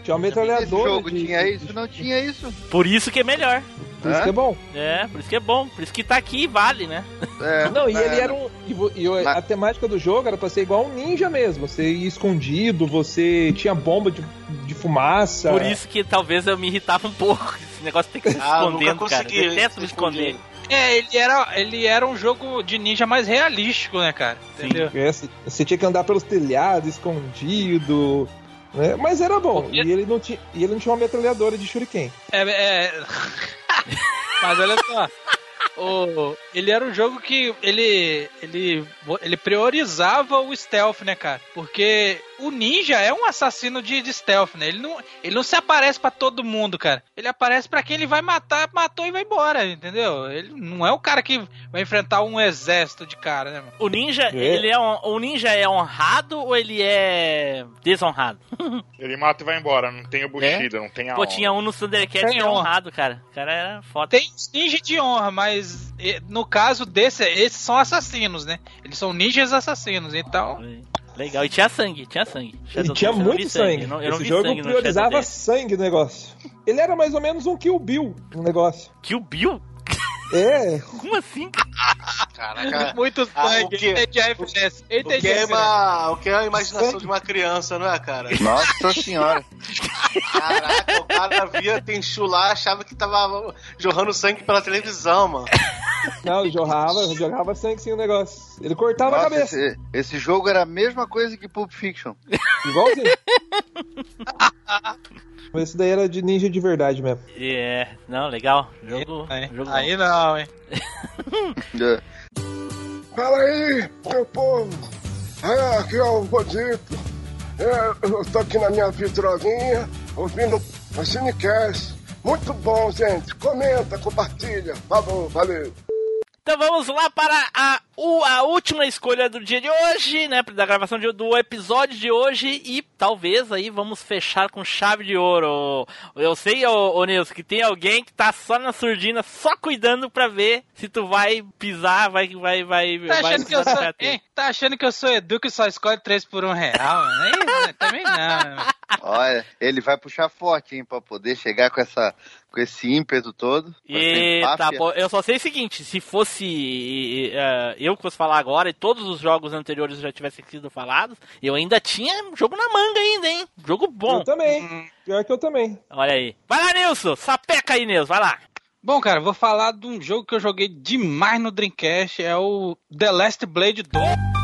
Tinha uma Esse metralhadora. jogo de- tinha isso? Não tinha isso. Por isso que é melhor. Por isso que é bom. É, por isso que é bom. Por isso que tá aqui e vale, né? É, Não, e é, ele era um. E, e a temática do jogo era pra ser igual um ninja mesmo. Você ia escondido, você tinha bomba de, de fumaça. Por isso que talvez eu me irritava um pouco. Esse negócio tem que se Ah, nunca escondendo, cara. consegui Eu detesto me se esconder. É, ele era, ele era um jogo de ninja mais realístico, né, cara? Entendeu? É, você- você tinha que andar pelos telhados, escondido. Né? Mas era bom. Porque- E ele não tinha, e ele não tinha uma metralhadora de shuriken. É, é... Mas olha só. O, ele era um jogo que ele, ele, ele priorizava o stealth, né, cara? Porque o ninja é um assassino de, de stealth, né? Ele não, ele não se aparece pra todo mundo, cara. Ele aparece pra quem ele vai matar, matou e vai embora, entendeu? Ele não é o cara que vai enfrentar um exército de cara, né, mano? O ninja, É. ele é um, o ninja é honrado ou ele é desonrado? Ele mata e vai embora, não tem o Bushido, não tem a Pô, honra. tinha um no Thundercat que honra. honrado, cara. O cara era foda. Tem ninja de honra, mas no caso desse, esses são assassinos, né? Eles são ninjas assassinos, então. Legal. E tinha sangue, tinha sangue. Ele Shadow tinha Dance, eu não muito vi sangue. Eu não, eu Esse jogo sangue priorizava sangue no negócio. Ele era mais ou menos um Kill Bill no negócio. Kill Bill? É, Como assim? Caraca. Muitos Ah, sangue. o quê? Entendi a referência. O que, a é uma, o que é a imaginação de uma criança, não é, cara? Nossa senhora. Caraca, o cara via Tenchu lá, achava que tava jorrando sangue pela televisão, mano. não, jorrava, jogava sangue sim o negócio. Ele cortava a Nossa, cabeça. esse, esse jogo era a mesma coisa que Pulp Fiction. Igualzinho. Mas Esse daí era de ninja de verdade mesmo. É, não, legal. Jogo. Aí, jogo aí não, hein? É. Fala aí, meu povo. É, aqui é o Bodito. É, eu tô aqui na minha vitrolinha, ouvindo a Cinecast. Muito bom, gente. Comenta, compartilha. Falou, valeu. Então vamos lá para a, a última escolha do dia de hoje, né? Da gravação de- do episódio de hoje. E talvez aí vamos fechar com chave de ouro. Eu sei, ô, ô Nilson, que tem alguém que tá só na surdina, só cuidando pra ver se tu vai pisar, vai. vai, vai, Tá vai achando, que eu sou, hein? tá achando que eu sou Edu que só escolhe 3 por 1 real? né, também não. Olha, ele vai puxar forte, hein, pra poder chegar com, essa, com esse ímpeto todo. Eita, pô, eu só sei o seguinte, se fosse eh, eu que fosse falar agora e todos os jogos anteriores já tivessem sido falados, eu ainda tinha jogo na manga ainda, hein? Jogo bom. Eu também. Pior que eu também. Olha aí. Vai lá, Nilson. Sapeca aí, Nilson. Vai lá. Bom, cara, vou falar de um jogo que eu joguei demais no Dreamcast, é o The Last Blade 2.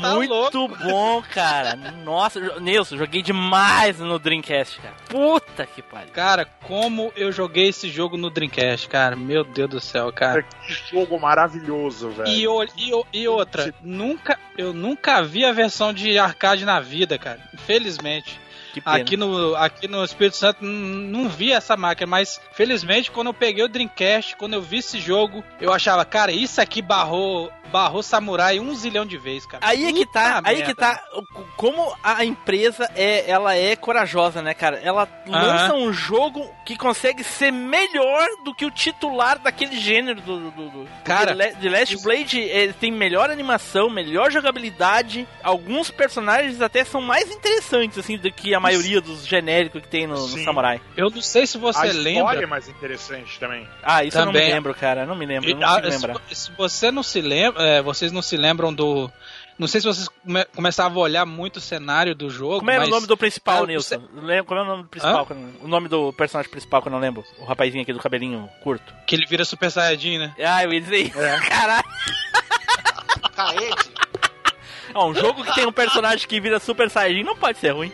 Tá muito bom, cara. Nossa, Nilson, joguei demais no Dreamcast, cara. Puta que pariu. Cara, como eu joguei esse jogo no Dreamcast, cara. Meu Deus do céu, cara. Que jogo maravilhoso, velho. E, e, e outra, nunca, eu nunca vi a versão de arcade na vida, cara. Infelizmente. Que pena. Aqui no, aqui no Espírito Santo não vi essa máquina, mas felizmente quando eu peguei o Dreamcast, quando eu vi esse jogo, eu achava, cara, isso aqui barrou, barrou Samurai um zilhão de vezes, cara. Aí é que tá, aí merda. que tá, como a empresa é, ela é corajosa, né, cara? Ela lança um jogo que consegue ser melhor do que o titular daquele gênero do, do, do- Cara, The La- The Last Blade ele tem melhor animação, melhor jogabilidade, alguns personagens até são mais interessantes assim do que a maioria dos genéricos que tem no, no. Samurai. Eu não sei se você a história lembra. é mais interessante também. Ah, isso eu não me Também. lembro, cara, não me lembro, eu não Ah, se, lembrar. se você não se lembra, é, vocês não se lembram do. Não sei se vocês come- começavam a olhar muito o cenário do jogo. Como é o nome do principal, Cara, Nilson? Lembra- Como é o nome do principal? O nome do personagem principal que eu não lembro. O rapazinho aqui do cabelinho curto. Que ele vira Super Saiyajin, né? Ah, eu ia dizer isso. Caralho. Caete. Ó, um jogo que tem um personagem que vira Super Saiyajin não pode ser ruim.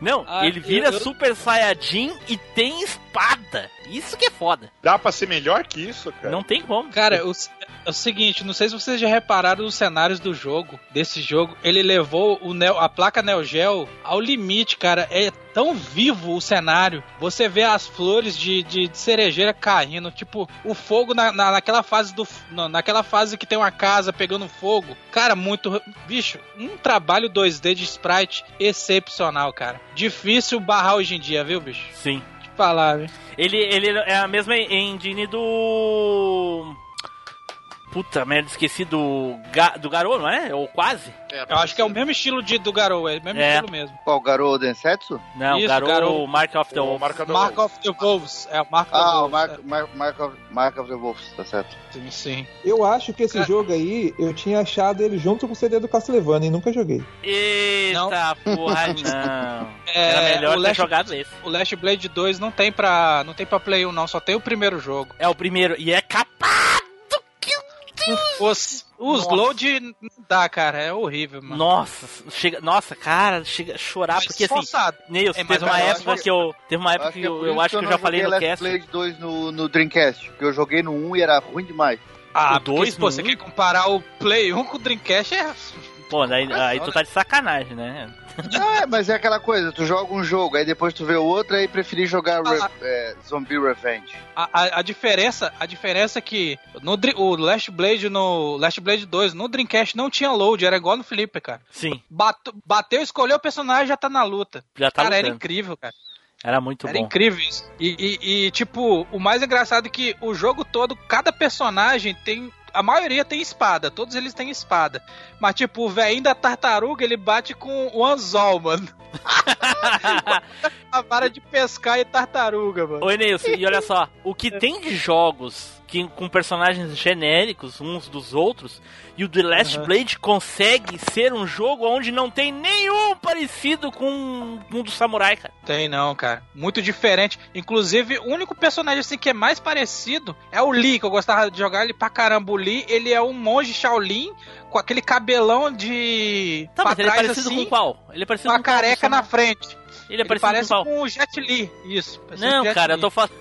Não, Ah, ele vira eu- Super Saiyajin e tem espada. Isso que é foda. Dá pra ser melhor que isso, cara? Não tem como. Cara, o, é o seguinte, não sei se vocês já repararam nos cenários do jogo, desse jogo, ele levou o Neo- a placa Neo Geo ao limite, cara. É tão vivo o cenário. Você vê as flores de, de, de cerejeira caindo, tipo, o fogo na, na- naquela fase do. na- naquela fase que tem uma casa pegando fogo. Cara, muito. Bicho, um trabalho 2D de sprite excepcional, cara. Difícil barrar hoje em dia, viu, bicho? Sim. Falar, viu? Ele, ele é a mesma engine do. Puta merda, esqueci do, ga, do Garou, não é? Ou quase? Eu acho que é o mesmo estilo de, do Garou, é o mesmo É. estilo mesmo. Qual, Garou Densetsu? Não, Isso, Garou, Garou. Mark of the. Marca do Mark of the Wolves. É, o Mark of the Ah, o Wolves. Mark, Mark, Mark, of, Mark of the Wolves, tá certo. é. Sim, sim. Eu acho que esse É. jogo aí, eu tinha achado ele junto com o CD do Castlevania e nunca joguei. Eita porra, não. É, Era melhor o ter Last- jogado esse. O Last Blade 2 não tem pra, não tem pra Play 1 não, só tem o primeiro jogo. É o primeiro, e é capado que... Os, os Nossa. load não dá, cara, é horrível, mano. Nossa, chega, nossa, cara, chega a chorar, Mas porque assim, forçado. Neils, É, mas teve uma eu época que eu, teve uma época acho que que é eu, eu acho que eu não já falei no joguei cast. Blade 2 no, no Dreamcast, porque eu joguei no 1 e era ruim demais. Ah, O dois porque, pô, no você quer comparar o Play 1 com o Dreamcast é... Pô, aí não, tu tá de sacanagem, né? Não, é, mas é aquela coisa, tu joga um jogo, aí depois tu vê o outro, aí preferi jogar Re- Ah. é, Zombie Revenge. A, a, a diferença, a diferença é que no, o Last Blade no Last Blade 2, no Dreamcast não tinha load, era igual no Flipper, cara. Sim, Bate- bateu, escolheu o personagem já tá na luta. já tá cara, era lutando. incrível, cara. Era muito Era bom. incrível isso. E, e- e, tipo, o mais engraçado é que o jogo todo, cada personagem tem. A maioria tem espada, todos eles têm espada. Mas, tipo, o velhinho da tartaruga, ele bate com o anzol, mano. A vara de pescar e tartaruga, mano. Oi, Nilson, e olha só, o que tem de jogos que, com personagens genéricos uns dos outros, e o The Last Uhum. Blade consegue ser um jogo onde não tem nenhum parecido com um do Samurai, cara. Tem não, cara. Muito diferente. Inclusive, o único personagem assim que é mais parecido é o Lee, que eu gostava de jogar ele pra caramba. O Lee, ele é um monge Shaolin com aquele cabelão de. Tá, pra mas ele é trás, parecido assim, com qual? Ele é parecido Com careca na frente. Ele é Ele parecido parece com com o Jet Li. Isso. Não, cara, eu Li. tô falando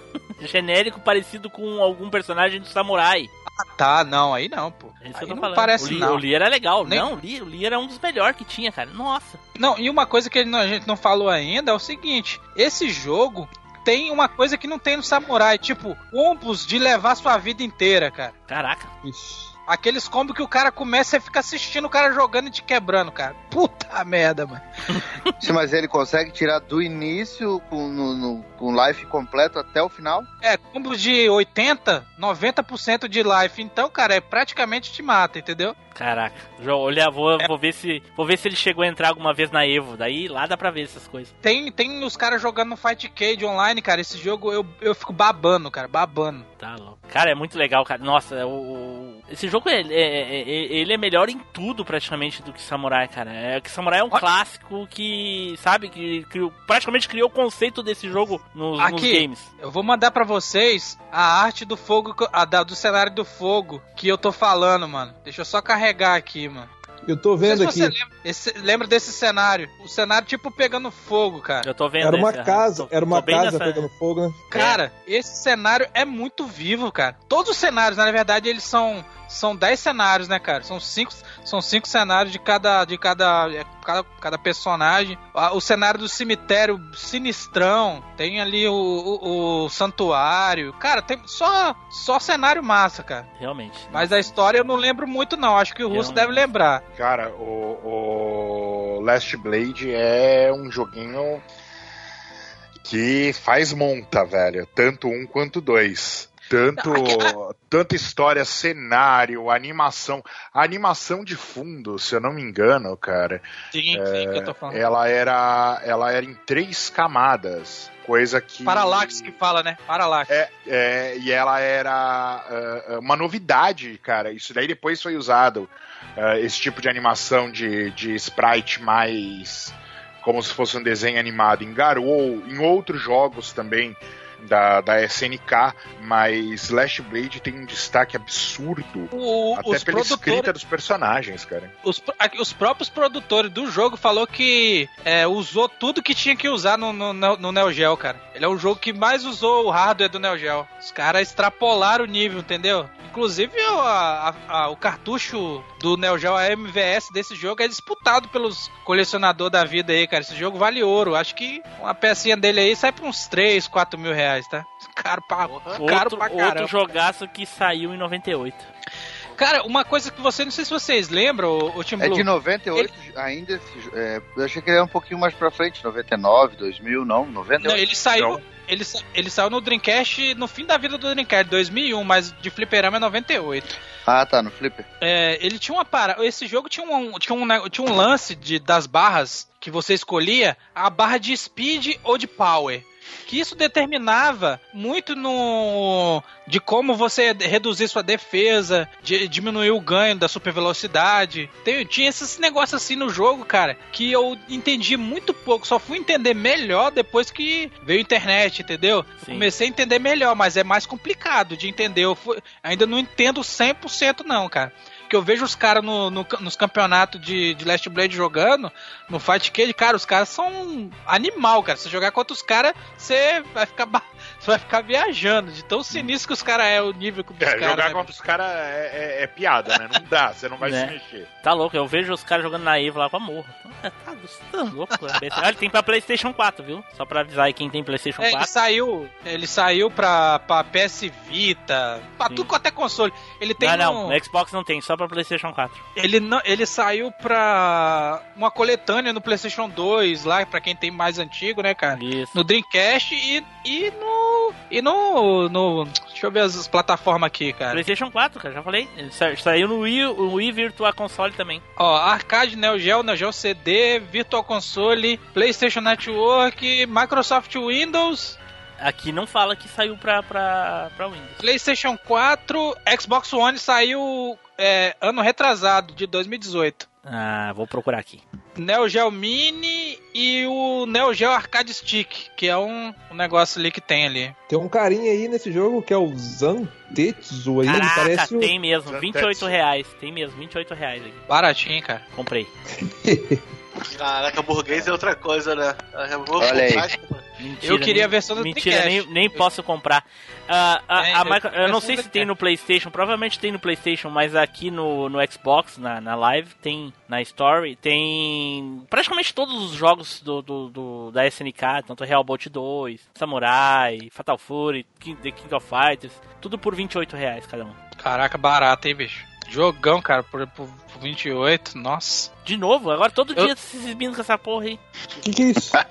genérico parecido com algum personagem do Samurai. Ah, tá, não, aí não, pô. É isso que Aí eu tô não falando. parece o, Lee, não. o Lee era legal. Nem- Não, o Lee, o Lee era um dos melhores que tinha, cara. Nossa. Não, e uma coisa que a gente não falou ainda é o seguinte: esse jogo tem uma coisa que não tem no Samurai, tipo, combos de levar sua vida inteira, cara. Caraca. Ixi. Aqueles combos que o cara começa e fica assistindo o cara jogando e te quebrando, cara. Puta merda, mano. Sim, mas ele consegue tirar do início com, no, no- com life completo até o final? É, combo de 80, 90% de life. Então, cara, é praticamente te mata, entendeu? Caraca. Jo- Olha, vou, vou ver se. Vou ver se ele chegou a entrar alguma vez na Evo. Daí lá dá pra ver essas coisas. Tem, tem os caras jogando no Fight Cage online, cara. Esse jogo eu, eu fico babando, cara, babando. Tá louco. Cara, é muito legal, cara. Nossa, o, o- esse jogo é, é- é- ele é melhor em tudo praticamente do que Samurai, cara. É que Samurai é um Olha- clássico que, sabe, que criou- praticamente criou o conceito desse jogo nos, nos Aqui. games. Eu vou mandar pra vocês a arte do fogo, a, da- do cenário do fogo que eu tô falando, mano. Deixa eu só carregar aqui, mano. Eu tô vendo se aqui. você lembra, esse- lembra desse cenário. O cenário tipo pegando fogo, cara. Eu tô vendo Era uma esse, casa, Tô- era uma casa nessa- pegando fogo, né? Cara, esse cenário é muito vivo, cara. Todos os cenários, na verdade, eles são são 10 cenários, né, cara? São cinco, são cinco cenários de cada de cada é, cada, cada personagem. O cenário do cemitério sinistrão, tem ali o, o, o santuário. Cara, tem só só cenário massa, cara. Realmente. Mas a história eu não lembro muito não, acho que o Russo Realmente. deve lembrar. Cara, o, o Last Blade é um joguinho que faz monta, velho. Tanto um quanto dois. Tanto, tanta história, cenário, animação. A animação de fundo, se eu não me engano, cara, Sim, sim, que eu tô falando. ela era, ela era em três camadas. Coisa que. Parallax que fala, né? Parallax. É, é, e ela era ah, uma novidade, cara. Isso daí depois foi usado. ah, esse tipo de animação de, de sprite mais como se fosse um desenho animado em Garou, em outros jogos também da, da SNK, mas Last Blade tem um destaque absurdo. O- até pela escrita dos personagens, cara. os, os próprios produtores do jogo falou que é, usou tudo que tinha que usar no, no, no Neo Geo, cara. Ele é o jogo que mais usou o hardware do Neo Geo. Os caras extrapolaram o nível, entendeu? Inclusive o, a- a- o cartucho do Neo Geo a MVS desse jogo é disputado pelos colecionadores da vida aí, cara. Esse jogo vale ouro. Acho que uma pecinha dele aí sai por uns 3, 4 mil reais, tá? Caro pra, caro Outro, pra caramba. outro jogaço que saiu em 98. Cara, uma coisa que você, não sei se vocês lembram, o, Tim É Blue. de 98 ainda. esse- é, eu achei que ele era um pouquinho mais pra frente, 99, 2000, não, 98. Não, ele saiu. Não. Ele, sa- ele saiu no Dreamcast no fim da vida do Dreamcast, 2001, mas de fliperama é 98. Ah, tá, no Flipper. É, ele tinha uma para. Esse jogo tinha um, tinha um, tinha um lance de, das barras que você escolhia a barra de speed ou de power. Que isso determinava muito no de como você reduzir sua defesa, de, diminuir o ganho da super velocidade. Tem, tinha esses negócios assim no jogo, cara, que eu entendi muito pouco. Só fui entender melhor depois que veio a internet, entendeu? Eu comecei a entender melhor, mas é mais complicado de entender. Eu fui- ainda não entendo 100% não, cara. Que eu vejo os caras no, no- nos campeonatos de, de Last Blade jogando, no Fight Cage, cara, os caras são animal, cara. Se jogar contra os caras, você vai ficar você vai ficar viajando, de tão sinistro que os caras é o nível dos É, caras. jogar né? contra os caras é, é- é piada, né? Não dá, você não vai Né? se mexer. Tá louco, eu vejo os caras jogando na Evo lá com a morra. Tá, tá, tá louco, é ele tem pra Playstation 4, viu? Só pra avisar aí quem tem Playstation É, ele 4. saiu, ele saiu pra, pra PS Vita, pra tudo quanto é console. Ele tem Ah, não, um- no Xbox não tem, só pra Playstation 4. Ele, não, ele saiu pra uma coletânea no PlayStation 2, lá, pra quem tem mais antigo, né, cara? Isso. No Dreamcast e, e no. E no, no. Deixa eu ver as, as plataformas aqui, cara. PlayStation 4, cara, já falei. Saiu no Wii, o Wii Virtual Console também. Ó, Arcade, Neo Geo, Neo Geo CD, Virtual Console, PlayStation Network, Microsoft Windows, Aqui não fala que saiu pra, pra, pra Windows. PlayStation 4, Xbox One saiu é, ano retrasado, de 2018. Ah, vou procurar aqui. Neo Geo Mini e o Neo Geo Arcade Stick, que é um, um negócio ali que tem ali. Tem um carinha aí nesse jogo que é o Zantetsu aí, ele Caraca, parece o... tem mesmo, 28 reais. Tem mesmo, 28 reais aqui. Baratinho, cara. Comprei. Caraca, burguês é outra coisa, né? Eu vou Olha aí. comprar, tipo, Mentira, Eu queria nem, a versão do Mentira, nem, nem posso comprar. Ah, a- É, a eu- Micro- eu, não sei se tem no PlayStation, provavelmente tem no PlayStation, mas aqui no, no Xbox, na, na Live, tem na Story, tem praticamente todos os jogos do, do, do- da SNK, tanto Real Bolt 2, Samurai, Fatal Fury, King- The King of Fighters, tudo por 28 reais cada um. Caraca, barato, hein, bicho? Jogão, cara, por, por, por 28, nossa. De novo, agora todo Eu- dia se exibindo com essa porra aí. Que que é isso?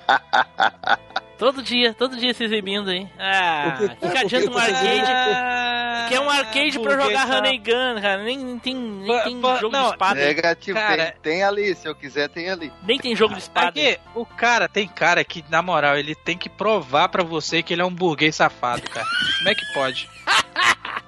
Todo dia, todo dia se exibindo aí. Ah, que- que, que adianta um que- arcade? Ah, Que é um arcade pra jogar tá? And Gun, cara. Nem, nem tem, nem tem jogo não, de espada. Negativo, Cara- tem, tem ali, se eu quiser, tem ali. Nem tem jogo de espada. Aqui, o cara, tem cara que, na moral, ele tem que provar pra você que ele é um burguês safado, cara. Como é que pode?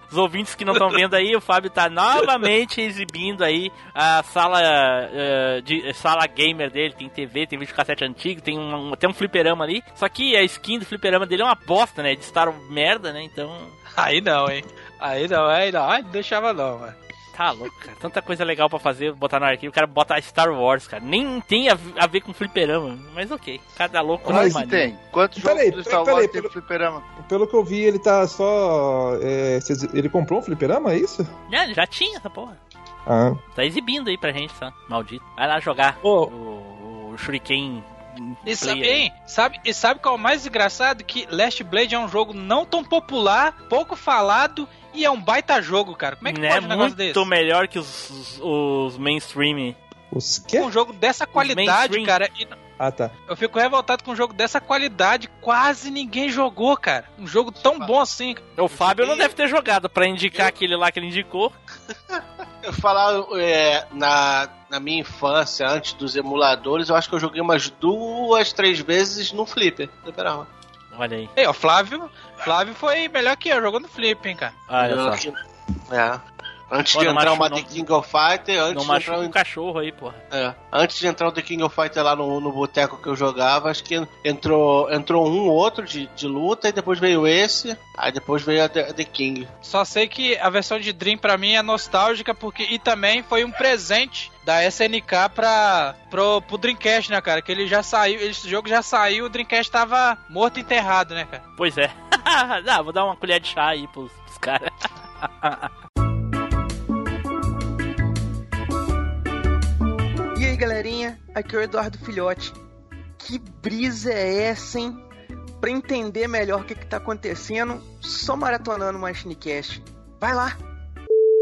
Os ouvintes que não estão vendo aí, o Fábio tá novamente exibindo aí a sala eh, de sala gamer dele. Tem TV, tem videocassete antigo, tem um, até um fliperama ali. Só que a skin do fliperama dele é uma bosta, né? De Star merda, né? Então. Aí não, hein? Aí não, aí não. Aí não deixava não, mano. Tá louco, cara. Tanta coisa legal pra fazer, botar no arquivo. O cara bota Star Wars, cara. Nem tem a, a ver com fliperama. Mas ok. Cada louco Mas mania. tem. Quantos Peraí, jogos do Star peraí, Wars peraí, tem fliperama? Pelo que eu vi, ele tá só... é, ele comprou um fliperama, é isso? Já, já tinha essa porra. Ah. Tá exibindo aí pra gente, só. Maldito. Vai lá jogar Ô. o, o Shuriken. E sabe, hein? sabe, e sabe qual é o mais engraçado? Que Last Blade é um jogo não tão popular, pouco falado e é um baita jogo, cara. Como é que né? pode um negócio Muito desse? melhor que os, os, os mainstream. Os quê? Um jogo dessa qualidade, cara. e Ah, tá. eu fico revoltado com um jogo dessa qualidade. Quase ninguém jogou, cara. Um jogo tão bom assim. O Fábio não deve ter jogado pra indicar aquele lá que ele indicou. Eu falar é, na, na minha infância, antes dos emuladores, eu acho que eu joguei umas duas, três vezes no Flipper. Fliperama. Olha aí. Ei, o Flávio, Flávio foi melhor que eu, jogou no Flip, hein, cara. Olha só. É. Antes Pô, de entrar machu- uma não- The King of Fighter, antes Não de entrar o cachorro aí, porra. É, antes de entrar o The King of Fighter lá no, no boteco que eu jogava, acho que entrou, entrou um ou outro de, de luta, e depois veio esse, aí depois veio a The, a The King. Só sei que a versão de Dream pra mim é nostálgica porque e também foi um presente da SNK pra, pro, pro Dreamcast, né, cara? Que ele já saiu, esse jogo já saiu, o Dreamcast tava morto e enterrado, né, cara? Pois é. ah, vou dar uma colher de chá aí pros, pros caras. E aí, galerinha? Aqui é o Eduardo Filhote. Que brisa é essa, hein? Pra entender melhor o que, que tá acontecendo, só maratonando o Machinecast. Vai lá!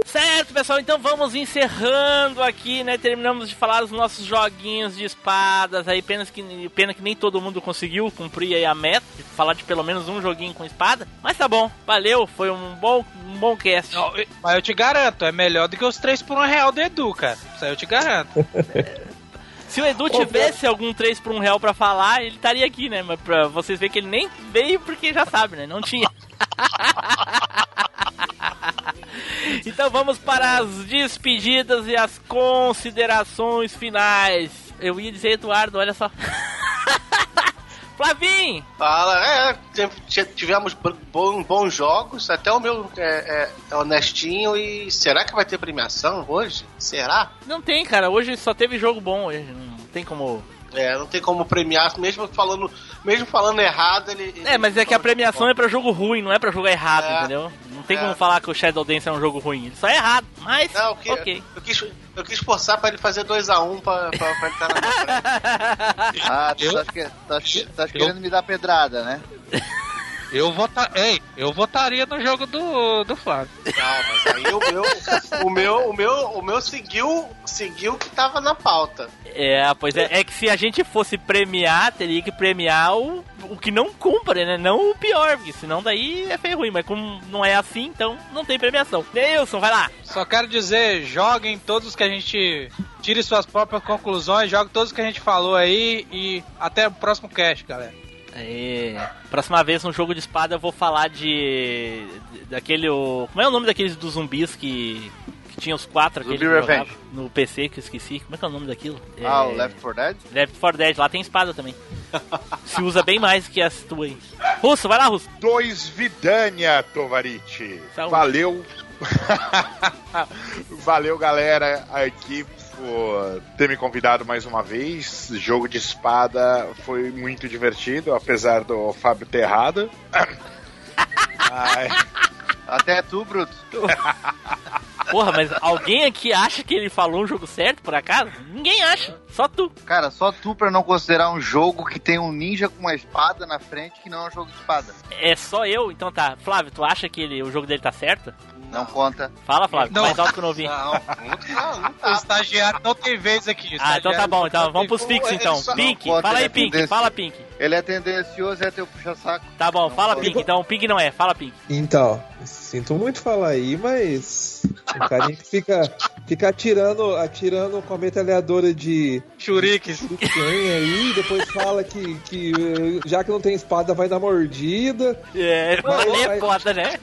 Certo, pessoal, então vamos encerrando aqui, né? Terminamos de falar dos nossos joguinhos de espadas aí, pena que, pena que nem todo mundo conseguiu cumprir aí a meta de falar de pelo menos um joguinho com espada. Mas tá bom, valeu, foi um bom, um bom cast. Não, eu- mas eu te garanto, é melhor do que os 3 por 1 real do Edu, cara. Isso aí eu te garanto. Se o Edu tivesse algum 3 por 1 real pra falar, ele estaria aqui, né? Mas pra vocês verem que ele nem veio porque já sabe, né? Não tinha. então vamos para as despedidas e as considerações finais. Eu ia dizer Eduardo, olha só. Flavim! Fala, é, tivemos bons jogos, até o meu é, é- é honestinho e será que vai ter premiação hoje? Será? Não tem, cara. Hoje só teve jogo bom hoje. Não tem como. É, não tem como premiar, mesmo falando, mesmo falando errado, ele. ele É, mas é que a premiação é pra jogo ruim, não é pra jogo errado, É. entendeu? Não tem É. como falar que o Shadow Dance é um jogo ruim. Ele só é errado, mas. Não, o que, ok. eu, quis, eu quis forçar pra ele fazer 2x1 um pra, pra, pra ele estar na minha frente. Ah, tu tá, tá, tá querendo me dar pedrada, né? Eu vota... Ei, eu votaria no jogo do, do Flávio. Não, mas aí o meu, o meu, o meu, o meu seguiu, seguiu o que tava na pauta. É, pois é, é que se a gente fosse premiar, teria que premiar o, o que não cumpre, né? Não o pior, porque senão daí é feio ruim. Mas como não é assim, então não tem premiação. Nilson, vai lá. Só quero dizer, joguem todos os que a gente. Tire suas próprias conclusões, jogue todos os que a gente falou aí e até o próximo cast, galera. É, próxima vez no jogo de espada eu vou falar de. daquele. O, como é o nome daqueles dos zumbis que. que tinha os quatro Zumbi Revenge. no PC que eu esqueci. Como é que é o nome daquilo? Ah, É, o Left 4 Dead? Left 4 Dead, lá tem espada também. Se usa bem mais que as tuas. Russo, vai lá, Russo. Dois Vidania, Tovarite. Saúde. Valeu. Valeu, galera, aqui por ter me convidado mais uma vez. Jogo de espada foi muito divertido, apesar do Fábio ter errado. Ai, Até tu, Bruto. Porra, mas alguém aqui acha que ele falou um jogo certo, por acaso? Ninguém acha, só tu. Cara, só tu pra não considerar um jogo que tem um ninja com uma espada na frente que não é um jogo de espada. É só eu, então tá. Flávio, tu acha que ele, o jogo dele tá certo? Não conta. Fala, Flávio, Não. mais alto que eu não ouvi. Não, não, não O estagiário não tem vez aqui. Ah, então tá bom, então vamos pros fixos então. Pink, Não, fala aí, é Pink, fala Pink. Ele é tendencioso e é teu puxa-saco. Tá bom, Não fala pode. Pink, então Pink não é, fala Pink. Então, sinto muito falar aí, mas o carinha que fica, fica atirando, atirando com a metralhadora de Churiques. aí, depois fala que, que eh, já que não tem espada vai dar mordida. É, Mas- mas é foda, né?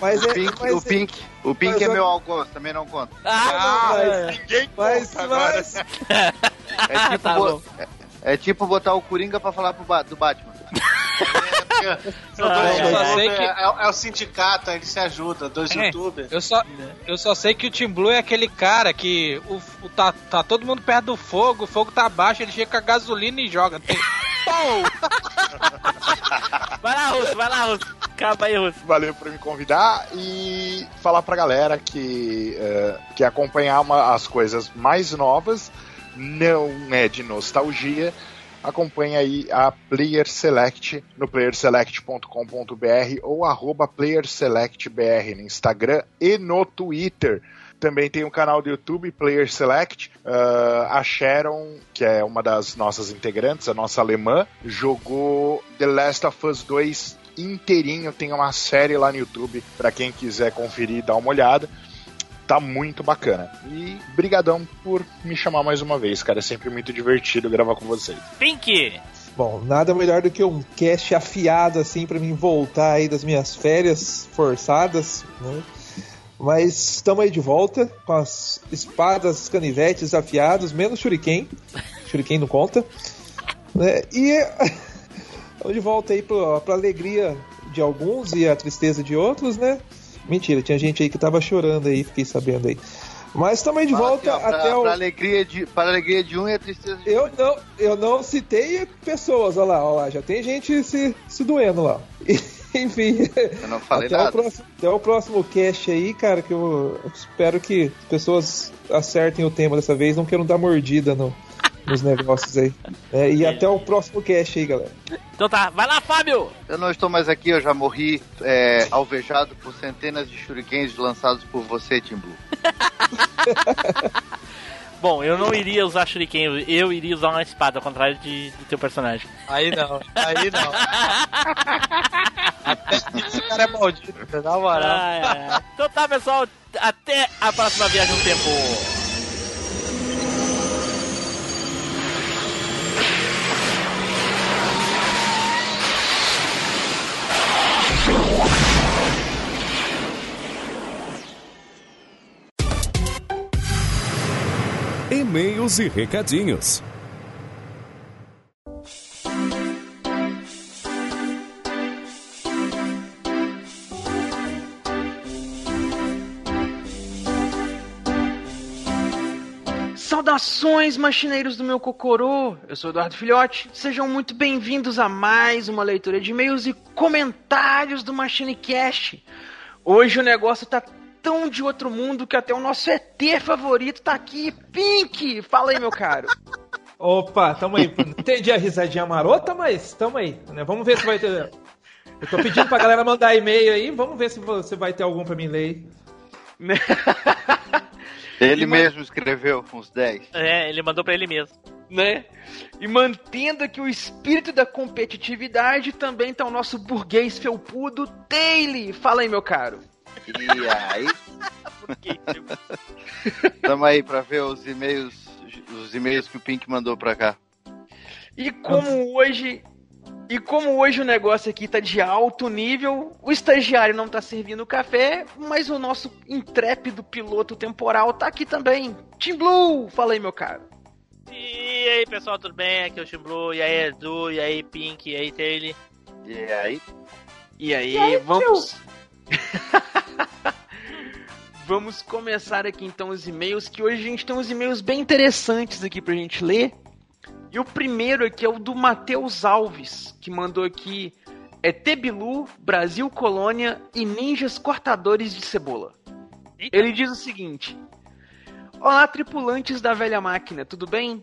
Mas é, O Pink, mas, o Pink, o Pink mas é eu- meu algoz, também não conta. Ah, mas, ninguém mas, conta agora. mas, É tipo, Tá bo- é, é tipo botar o Coringa pra falar pro ba- do Batman. Ah, é, eu só youtubers, sei que- é, é o sindicato, eles se ajudam, dois É. youtubers. Eu só, eu só sei que o Team Blue é aquele cara que o, o- tá, tá todo mundo perto do fogo, o fogo tá baixo, ele chega com a gasolina e joga. Tem- Pum! Vai lá, Russo, vai lá, Russo. Acaba aí, Russo. Valeu por me convidar e falar pra galera que eh, que acompanhar uma- as coisas mais novas não é de nostalgia. Acompanhe aí a Player Select no playerselect.com.br ou arroba playerselectbr no Instagram e no Twitter. Também tem o canal do YouTube Player Select. Ah, a Sharon, que é uma das nossas integrantes, a nossa alemã, jogou The Last of Us 2 inteirinho. Tem uma série lá no YouTube para quem quiser conferir e dar uma olhada. Tá muito bacana. E brigadão por me chamar mais uma vez, cara. É sempre muito divertido gravar com vocês. Pink! bom, nada melhor do que um cast afiado assim pra mim voltar aí das minhas férias forçadas, né? Mas estamos aí de volta com as espadas, canivetes afiados, menos shuriken. Shuriken não conta. Né? E estamos de volta aí pra, pra alegria de alguns e a tristeza de outros, né? Mentira, tinha gente aí que tava chorando aí, fiquei sabendo aí. Mas estamos aí de Fala volta assim, ó, pra, até o. pra alegria de, para alegria de um e a tristeza de Eu outro. não, eu não citei pessoas, olha lá, olha lá, já tem gente se, se doendo lá. Enfim, Eu não falei até o, nada. próximo, até o próximo cast aí, cara, que eu espero que as pessoas acertem o tema dessa vez, não queiram dar mordida no, nos negócios aí. É, e até o próximo cast aí, galera. Então tá, vai lá, Fábio! Eu não estou mais aqui, eu já morri é, alvejado por centenas de shurikens lançados por você, Tim Blue. Bom, eu não iria usar shuriken, eu iria usar uma espada, ao contrário de, do teu personagem. Aí não, aí não. Esse cara é maldito, na moral. Ai, ai. Então tá, pessoal, até a próxima viagem no tempo. E-mails e recadinhos. Saudações, machineiros do meu cocorô! Eu sou Eduardo Filhote. Sejam muito bem-vindos a mais uma leitura de e-mails e comentários do MachineCast. Hoje o negócio tá tão de outro mundo que até o nosso ET favorito tá aqui. Pink! Fala aí, meu caro. Opa, tamo aí. Entendi a risadinha marota, mas tamo aí. Né? Vamos ver se vai ter. Eu tô pedindo pra galera mandar e-mail aí, vamos ver se você vai ter algum pra mim ler. Ele mesmo escreveu uns 10. É, ele mandou pra ele mesmo. né? E mantendo aqui o espírito da competitividade, também tá o nosso burguês felpudo, Taylor. Fala aí, meu caro. E aí? Tamo aí pra ver os e-mails, os e-mails que o Pink mandou pra cá. E como hoje. E como hoje o negócio aqui tá de alto nível, o estagiário não tá servindo café, mas o nosso intrépido piloto temporal tá aqui também. Team Blue, fala aí, meu caro. E aí, pessoal, tudo bem? Aqui é o Tim Blue, e aí, Edu, e aí, Pink, e aí, Taylor. E aí? E aí, vamos. vamos começar aqui então os e-mails, que hoje a gente tem uns e-mails bem interessantes aqui pra gente ler. E o primeiro aqui é o do Matheus Alves, que mandou aqui é Tebilu, Brasil Colônia e Ninjas Cortadores de Cebola. Ele diz o seguinte: Olá, tripulantes da velha máquina, tudo bem?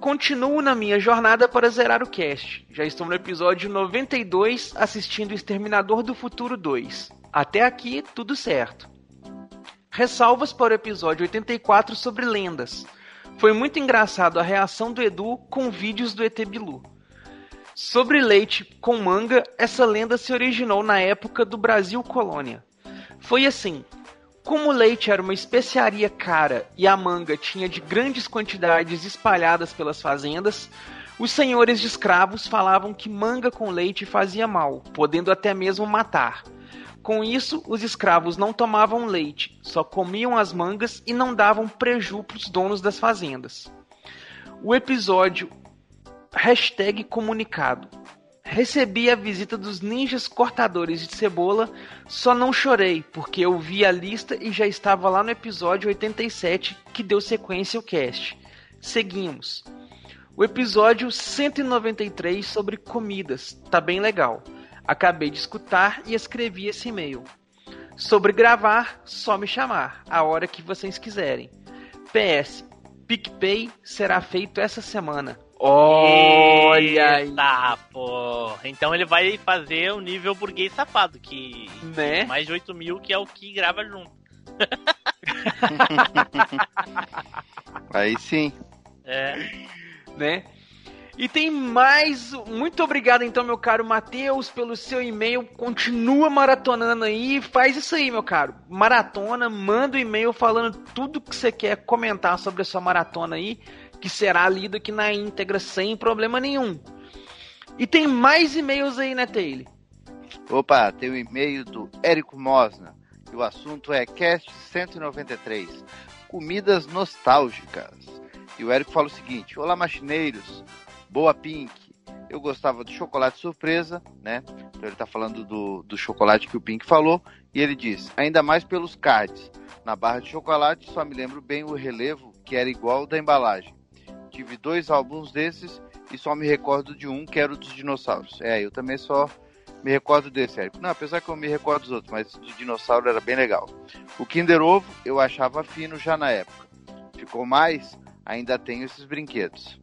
Continuo na minha jornada para zerar o cast. Já estou no episódio 92 assistindo Exterminador do Futuro 2. Até aqui, tudo certo. Ressalvas para o episódio 84 sobre lendas. Foi muito engraçado a reação do Edu com vídeos do ET Bilu. Sobre leite com manga, essa lenda se originou na época do Brasil Colônia. Foi assim: como o leite era uma especiaria cara e a manga tinha de grandes quantidades espalhadas pelas fazendas, os senhores de escravos falavam que manga com leite fazia mal, podendo até mesmo matar. Com isso, os escravos não tomavam leite, só comiam as mangas e não davam preju para os donos das fazendas. O episódio hashtag comunicado. Recebi a visita dos ninjas cortadores de cebola, só não chorei, porque eu vi a lista e já estava lá no episódio 87 que deu sequência ao cast. Seguimos. O episódio 193 sobre comidas, tá bem legal. Acabei de escutar e escrevi esse e-mail. Sobre gravar, só me chamar, a hora que vocês quiserem. PS, PicPay será feito essa semana. Olha aí. Eita, pô. Então ele vai fazer o nível burguês safado, que Né? mais de 8 mil, que é o que grava junto. Aí sim. É. né? E tem mais. Muito obrigado, então, meu caro Matheus, pelo seu e-mail. Continua maratonando aí. Faz isso aí, meu caro. Maratona, manda o e-mail falando tudo que você quer comentar sobre a sua maratona aí, que será lido aqui na íntegra sem problema nenhum. E tem mais e-mails aí, né, Taylor? Opa, tem um e-mail do Érico Mosna. E o assunto é Cast 193. Comidas nostálgicas. E o Érico fala o seguinte: Olá, machineiros. Boa, Pink. Eu gostava do chocolate surpresa, né? Então ele tá falando do, do chocolate que o Pink falou. E ele diz: ainda mais pelos cards. Na barra de chocolate só me lembro bem o relevo, que era igual ao da embalagem. Tive dois álbuns desses e só me recordo de um, que era o dos dinossauros. É, eu também só me recordo desse, Érico. Não, apesar que eu me recordo dos outros, mas do dinossauro era bem legal. O Kinder Ovo eu achava fino já na época. Ficou mais? Ainda tenho esses brinquedos.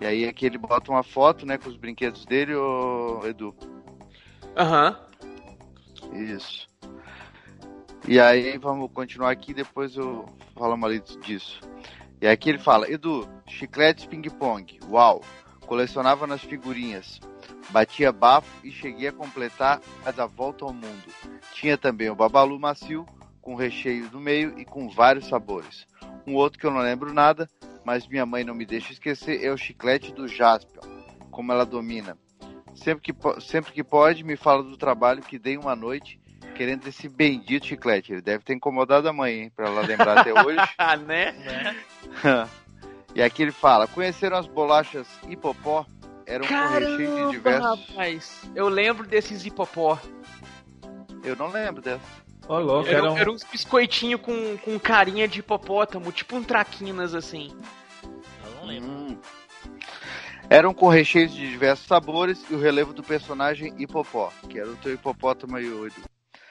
E aí aqui ele bota uma foto, né, com os brinquedos dele, ô Edu. Aham. Isso. E aí vamos continuar aqui, depois eu falo mais disso. E aqui ele fala, Edu, chicletes ping-pong, uau, colecionava nas figurinhas, batia bafo e cheguei a completar as a volta ao mundo. Tinha também o babalu macio, com recheio no meio e com vários sabores. Um outro que eu não lembro nada, mas minha mãe não me deixa esquecer, é o chiclete do Jaspion, como ela domina. Sempre que, sempre que pode, me fala do trabalho que dei uma noite querendo esse bendito chiclete. Ele deve ter incomodado a mãe, hein, pra ela lembrar até hoje. né? e aqui ele fala: conheceram as bolachas hipopó? Eram com recheio de diversos. rapaz. Eu lembro desses hipopó. Eu não lembro dessa. Ó, louco, Era, era um... era uns biscoitinhos com, com carinha de hipopótamo, tipo um traquinas assim. Eu não lembro. Hum. Eram com recheios de diversos sabores e o relevo do personagem Hipopó, que era o teu hipopótamo aí, o Edu.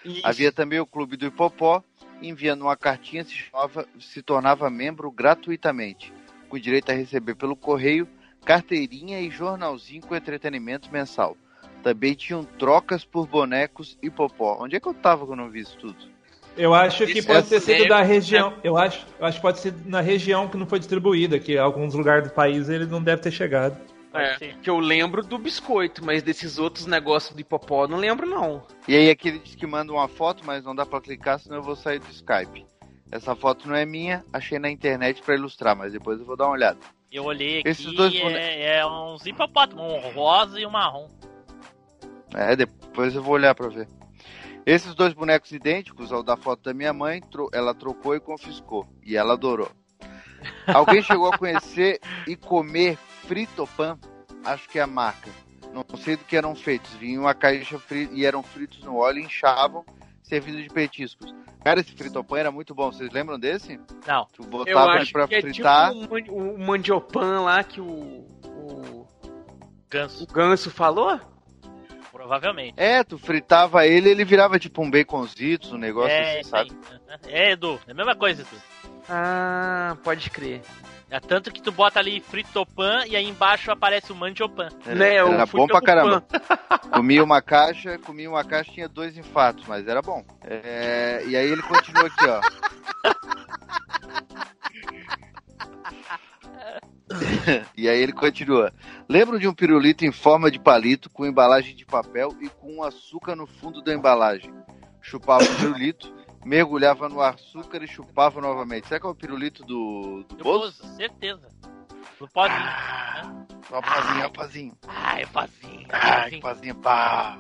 Isso. Havia também o Clube do Hipopó, enviando uma cartinha se, chamava- se tornava membro gratuitamente, com direito a receber pelo correio carteirinha e jornalzinho com entretenimento mensal. Também tinham trocas por bonecos Hipopó. Onde é que eu tava quando eu vi isso tudo? Eu acho que Isso pode é ter sido da né? região. Eu acho, eu acho que pode ser na região que não foi distribuída, que em alguns lugares do país ele não deve ter chegado. É, que eu lembro do biscoito, mas desses outros negócios do hipopó eu não lembro não. E aí aqui ele diz que manda uma foto, mas não dá pra clicar, senão eu vou sair do Skype. Essa foto não é minha, achei na internet pra ilustrar, mas depois eu vou dar uma olhada. Eu olhei aqui, Esses dois bone- é, é uns hipopótamos, um rosa e um marrom. É, depois eu vou olhar pra ver. Esses dois bonecos idênticos ao da foto da minha mãe, ela trocou e confiscou. E ela adorou. Alguém chegou a conhecer e comer fritopan? Acho que é a marca. Não sei do que eram feitos. Vinha uma caixa fri- e eram fritos no óleo, inchavam, servidos de petiscos. Cara, esse fritopan era muito bom. Vocês lembram desse? Não. Tu botava ele pra que é fritar. tipo o, man- o mandiopan lá que o, o, Ganso. o ganso falou? Provavelmente. É, tu fritava ele ele virava tipo um baconzitos, um negócio é, assim, sabe? É, Edu, é a mesma coisa, Edu. Ah, pode crer. É tanto que tu bota ali fritopan e aí embaixo aparece o mandiopan. É, Né, era bom pra caramba. comia uma caixa, comia uma caixa, tinha dois infartos, mas era bom. É, e aí ele continua aqui, ó. e aí ele continua. Lembro de um pirulito em forma de palito com embalagem de papel e com um açúcar no fundo da embalagem. Chupava o pirulito, mergulhava no açúcar e chupava novamente. Será que é o pirulito do, do Do Bozo? Certeza. Do pozinho. Ó, pazinho, ó, pazinho. Ai, pozinho. Ai, pazinho, pá.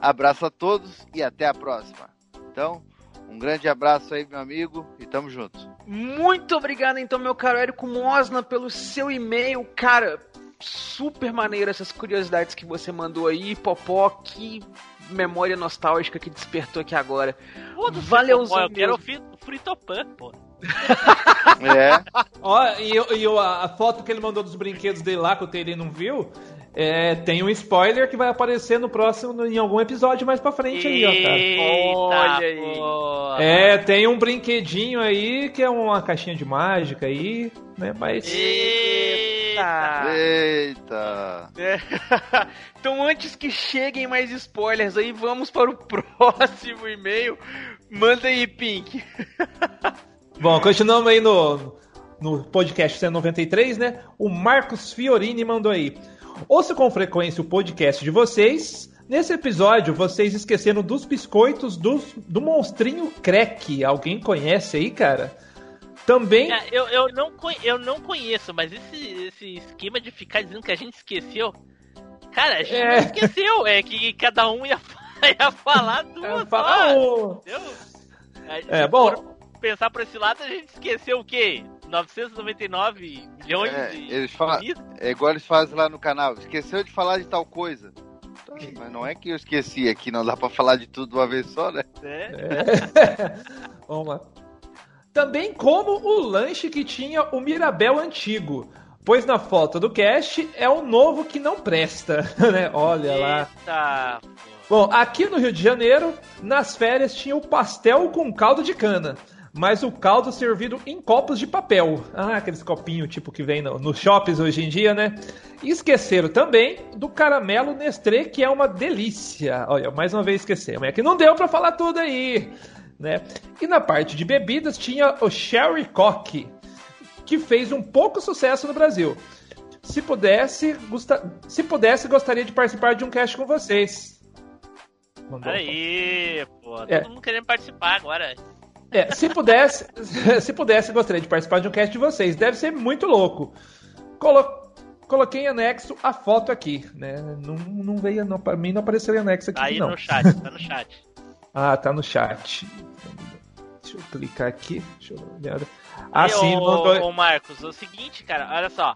Abraço a todos e até a próxima. Então, um grande abraço aí, meu amigo, e tamo junto. Muito obrigado, então, meu caro Érico Mosna, pelo seu e-mail. Cara, super maneiro essas curiosidades que você mandou aí. Popó, que memória nostálgica que despertou aqui agora. Valeuzão pô, Eu quero o fritopan, pô. É. Ó, e, eu- e eu- a, a foto que ele mandou dos brinquedos dele lá, que o Taylor não viu, é, tem um spoiler que vai aparecer no próximo, em algum episódio mais pra frente aí, ó, cara. Olha aí. É, tem um brinquedinho aí que é uma caixinha de mágica aí, né? Mas. Eita! Eita. É. então, antes que cheguem mais spoilers aí, vamos para o próximo e-mail. Manda aí, Pink. Bom, continuamos aí no, no podcast 193, né? O Marcos Fiorini mandou aí. Ouço com frequência o podcast de vocês. Nesse episódio, vocês esqueceram dos biscoitos dos, do monstrinho Crack. Alguém conhece aí, cara? Também. É, eu, eu, não, eu não conheço, mas esse, esse esquema de ficar dizendo que a gente esqueceu. Cara, a gente É. não esqueceu. É que cada um ia, ia falar duas Fala, só, ô, entendeu? É, bom. Pensar por esse lado, a gente esqueceu o quê? 999 milhões É, de. eles falam, é igual eles fazem lá no canal. Esqueceu de falar de tal coisa. Tá, Mas não é que eu esqueci aqui, não dá pra falar de tudo de uma vez só, né? né? Vamos lá. Também como o lanche que tinha o Mirabel antigo. Pois na foto do cast é o novo que não presta, né? Olha lá. Eita. Bom, aqui no Rio de Janeiro, nas férias tinha o pastel com caldo de cana. Mas o caldo servido em copos de papel. Ah, aqueles copinhos tipo que vem no- nos shoppings hoje em dia, né? E esqueceram também do caramelo Nestlé, que é uma delícia. Olha, mais uma vez esquecemos. É que não deu pra falar tudo aí, né? E na parte de bebidas tinha o Sherry Coke, que fez um pouco sucesso no Brasil. Se pudesse, gosta- se pudesse, gostaria de participar de um cast com vocês. Mandou. Aí, pô, todo É. mundo querendo participar agora. É, se pudesse, se pudesse, gostaria de participar de um cast de vocês. Deve ser muito louco. Colo- coloquei em anexo a foto aqui, né? Não, não veio, não, pra mim não apareceu em anexo aqui, aí não. no chat, tá no chat. Ah, tá no chat. Deixa eu clicar aqui. Deixa eu olhar. Ah, E, sim, ô, mandou. ô, Marcos, é o seguinte, cara, olha só.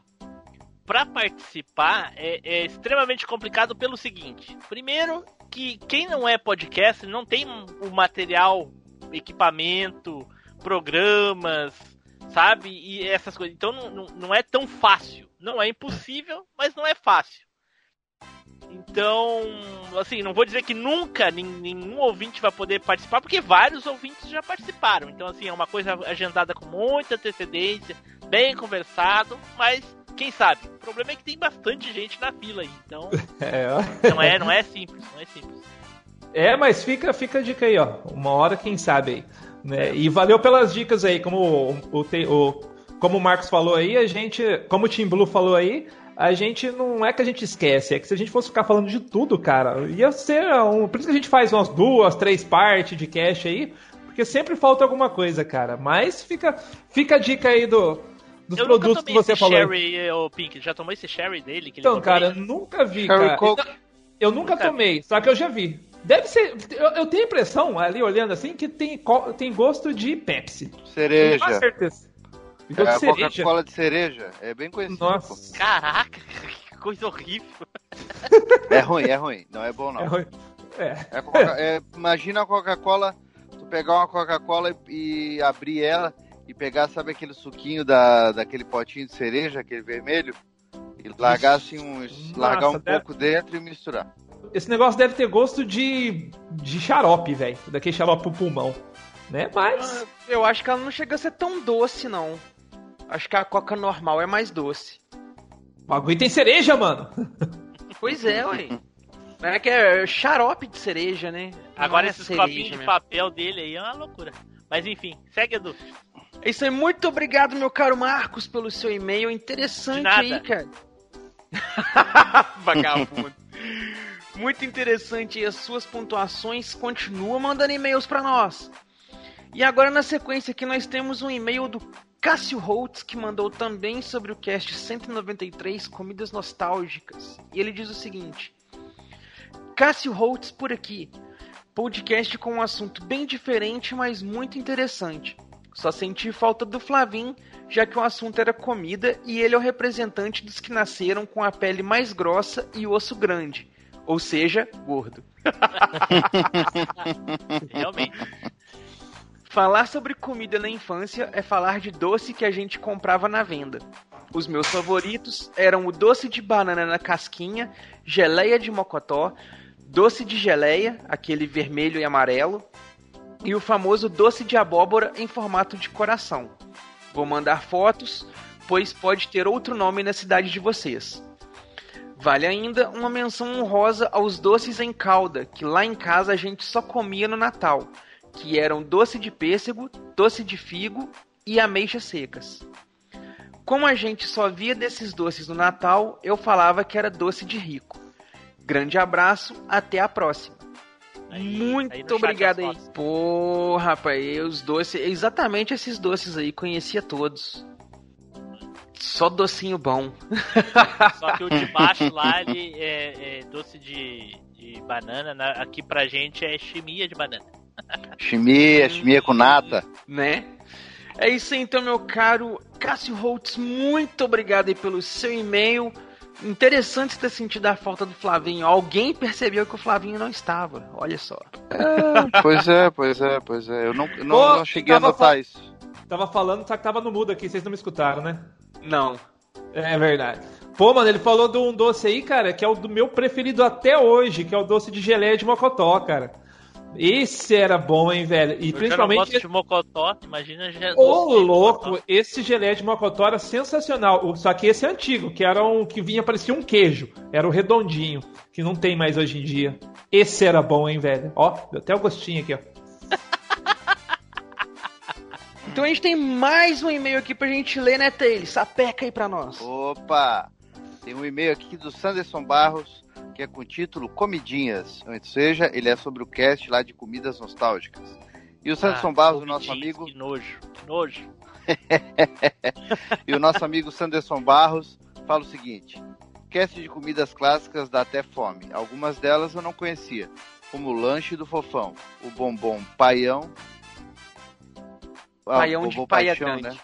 Pra participar é, é extremamente complicado pelo seguinte. Primeiro, que quem não é podcast não tem o material, equipamento, programas, sabe? E essas coisas. Então não, não, é tão fácil. Não é impossível, mas não é fácil. Então, assim, não vou dizer que nunca nenhum ouvinte vai poder participar, porque vários ouvintes já participaram. Então, assim, é uma coisa agendada com muita antecedência, bem conversado, mas quem sabe? O problema é que tem bastante gente na fila aí, então É, não é, não é simples, não é simples. É, mas fica, fica a dica aí, ó. Uma hora, quem sabe aí. Né? E valeu pelas dicas aí, como o, o, o- como o Marcos falou aí, a gente, como o Tim Blue falou aí, a gente não é que a gente esquece, é que se a gente fosse ficar falando de tudo, cara, ia ser um. Por isso que a gente faz umas duas, três partes de cash aí, porque sempre falta alguma coisa, cara. Mas fica, fica a dica aí do, dos eu nunca produtos que você esse falou. sherry, ô Pink, já tomou esse sherry dele? Que Então, cara, eu nunca vi, Sherry cara. Coke. Eu, nunca, Nunca vi. tomei, só que eu já vi. Deve ser. Eu, eu tenho a impressão, ali olhando assim, que tem, tem gosto de Pepsi. Cereja. Com certeza. É Gosto de cereja. Coca-Cola de cereja. É bem conhecido. Nossa. Caraca, que coisa horrível. É ruim, é ruim. Não é bom, não. É ruim. É. É Coca- é, imagina a Coca-Cola, tu pegar uma Coca-Cola e, e abrir ela e pegar, sabe aquele suquinho da, daquele potinho de cereja, aquele vermelho, e largar assim uns. Nossa, largar um deve- pouco dentro e misturar. Esse negócio deve ter gosto de, de xarope, velho. Daquele xarope pro pulmão. Né? Mas. Eu acho que ela não chega a ser tão doce, não. Acho que a coca normal é mais doce. O bagulho tem cereja, mano. Pois é, ué. É que é xarope de cereja, né? Agora é esses copinhos de mesmo. papel dele aí é uma loucura. Mas enfim, segue Edu. É isso aí, muito obrigado, meu caro Marcos, pelo seu e-mail interessante De nada. aí, cara. Vagabundo. Muito interessante e as suas pontuações. Continua mandando e-mails pra nós. E agora na sequência aqui nós temos um e-mail do Cássio Holtz que mandou também sobre o cast 193 Comidas Nostálgicas. E ele diz o seguinte: Cássio Holtz por aqui. Podcast com um assunto bem diferente, mas muito interessante. Só senti falta do Flavim, já que o assunto era comida e ele é o representante dos que nasceram com a pele mais grossa e osso grande. Ou seja, gordo. Realmente. Falar sobre comida na infância é falar de doce que a gente comprava na venda. Os meus favoritos eram o doce de banana na casquinha, geleia de mocotó, doce de geleia, aquele vermelho e amarelo, e o famoso doce de abóbora em formato de coração. Vou mandar fotos, pois pode ter outro nome na cidade de vocês. Vale ainda uma menção honrosa aos doces em calda, que lá em casa a gente só comia no Natal, que eram doce de pêssego, doce de figo e ameixas secas. Como a gente só via desses doces no Natal, eu falava que era doce de rico. Grande abraço, até a próxima. Muito aí no chat obrigado aí. Pô, rapaz, os doces, exatamente esses doces aí, conhecia todos. Só docinho bom. Só que o de baixo lá, ele é, é doce de, de banana. na- aqui pra gente é chimia de banana. Chimia, chimia com nata. né? É isso aí, então, meu caro Cássio Holtz, muito obrigado aí pelo seu e-mail. Interessante ter sentido a falta do Flavinho. Alguém percebeu que o Flavinho não estava. Olha só. Pois é, pois é, pois é. Eu não, não, Pô, não cheguei a notar fa- isso. Tava falando, só que tava no mudo aqui, vocês não me escutaram, né? Não. É verdade. Pô, mano, ele falou de um doce aí, cara, que é o do meu preferido até hoje, que é o doce de geleia de mocotó, cara. Esse era bom, hein, velho? E Eu já não principalmente. gosto de mocotó, imagina já. Ô, louco, esse geleia de mocotó era sensacional. O- Só que esse é antigo, que era um que vinha, parecia um queijo. Era o redondinho, que não tem mais hoje em dia. Esse era bom, hein, velho? Ó, deu até o gostinho aqui, ó. Então a gente tem mais um e-mail aqui pra gente ler, né, Taylor? Sapeca aí pra nós. Opa! Tem um e-mail aqui do Sanderson Barros, que é com o título Comidinhas. Ou seja, ele é sobre o cast lá de comidas nostálgicas. E o Sanderson Ah, Barros, o nosso amigo. Que nojo, que nojo. e o nosso amigo Sanderson Barros fala o seguinte: Cast de comidas clássicas dá até fome. Algumas delas eu não conhecia, como o lanche do fofão, o bombom paião. Ah, o Paião de Paia Grande. né?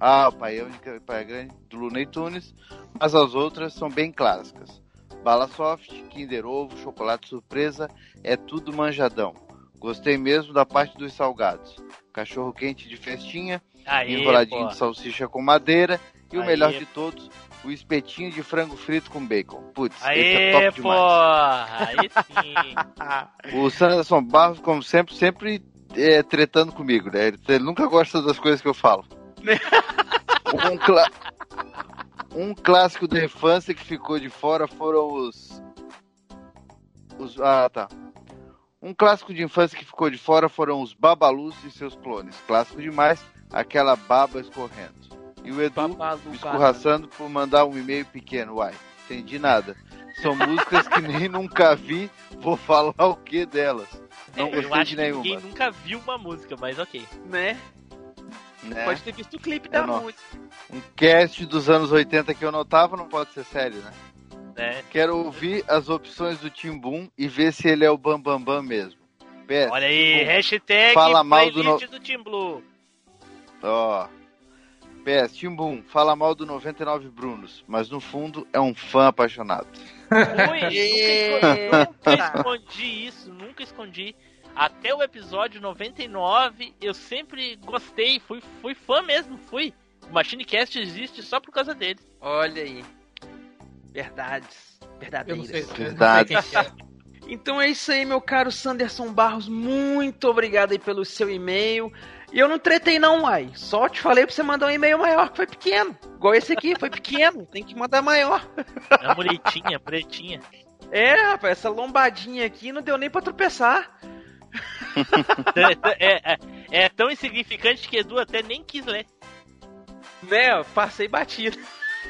Ah, o paião de Paia Grande, do Looney Tunes, mas as outras são bem clássicas. Bala Soft, Kinder Ovo, Chocolate Surpresa, é tudo manjadão. Gostei mesmo da parte dos salgados. Cachorro quente de festinha, Aê, enroladinho pô. de salsicha com madeira e o Aê. melhor de todos, o espetinho de frango frito com bacon. Putz, esse é top pô! demais. Aí sim. O Sanderson Barros, como sempre, sempre é, tretando comigo, né? Ele, ele nunca gosta das coisas que eu falo. um, clá- um clássico da infância que ficou de fora foram os. os ah, tá. Um clássico de infância que ficou de fora foram os Babalus e seus clones. Clássico demais, aquela baba escorrendo. E o Edu me escorraçando por mandar um e-mail pequeno. Uai, entendi nada. São músicas que nem nunca vi, vou falar o que delas. Não É, eu gostei acho de que nenhuma. ninguém nunca viu uma música, mas ok. Né? né? Pode ter visto o clipe Eu da não. música. Um cast dos anos 80 que eu notava não pode ser sério, né? Né? Quero ouvir as opções do Tim Boom e ver se ele é o Bam Bam Bam mesmo. PS, Olha aí, Tim Boom, hashtag Fala mal do no- do Team Blue. Ó. PS, Tim Boom, fala mal do 99 Brunos, mas no fundo é um fã apaixonado. Ui, nunca, escondi, nunca escondi isso, nunca escondi. Até o episódio 99, eu sempre gostei, fui, fui fã mesmo, fui. O Machine Cast existe só por causa dele. Olha aí. Verdades. Verdadeiras. Eu não sei. Verdades. Então é isso aí, meu caro Sanderson Barros. Muito obrigado aí pelo seu e-mail. E eu não tretei não, uai. Só te falei pra você mandar um e-mail maior, que foi pequeno. Igual esse aqui, foi pequeno. Tem que mandar maior. É muletinha, pretinha. É, rapaz, essa lombadinha aqui não deu nem pra tropeçar. É, é- é tão insignificante que Edu até nem quis ler. Né, eu passei batido.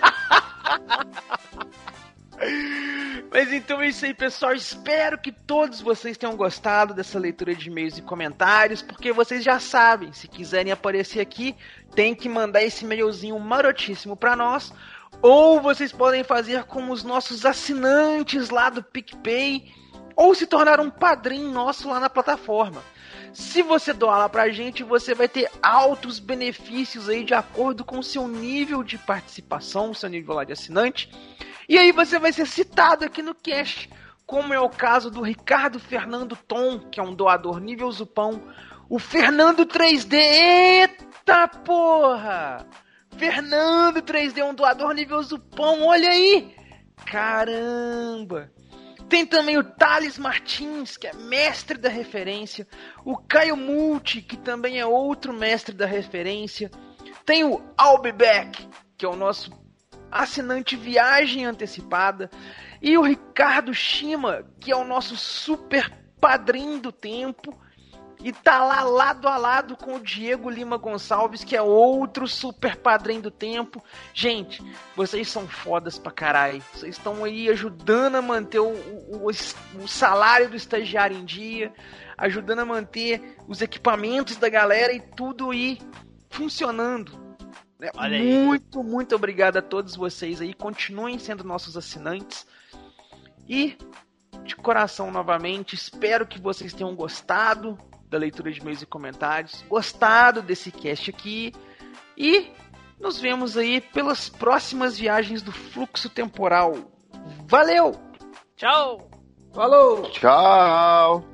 Mas então é isso aí, pessoal. Espero que todos vocês tenham gostado dessa leitura de e-mails e comentários, porque vocês já sabem, se quiserem aparecer aqui, tem que mandar esse e-mailzinho marotíssimo pra nós, ou vocês podem fazer como os nossos assinantes lá do PicPay, ou se tornar um padrinho nosso lá na plataforma. Se você doar lá pra gente, você vai ter altos benefícios aí de acordo com o seu nível de participação, seu nível lá de assinante. E aí você vai ser citado aqui no cast, como é o caso do Ricardo Fernando Tom, que é um doador nível Zupão. O Fernando 3D, eita porra! Fernando 3D, um doador nível Zupão, olha aí! Caramba! Tem também o Thales Martins, que é mestre da referência. O Caio Multi, que também é outro mestre da referência. Tem o Albebeck, que é o nosso assinante viagem antecipada. E o Ricardo Shima, que é o nosso super padrinho do tempo. E tá lá lado a lado com o Diego Lima Gonçalves, que é outro super padrinho do tempo. Gente, vocês são fodas pra caralho. Vocês estão aí ajudando a manter o, o, o salário do estagiário em dia, ajudando a manter os equipamentos da galera e tudo aí funcionando. né? Aí. Muito, muito obrigado a todos vocês aí. Continuem sendo nossos assinantes. E, de coração novamente, espero que vocês tenham gostado da leitura de e-mails e comentários, gostado desse cast aqui. E nos vemos aí pelas próximas viagens do fluxo temporal. Valeu! Tchau! Falou! Tchau!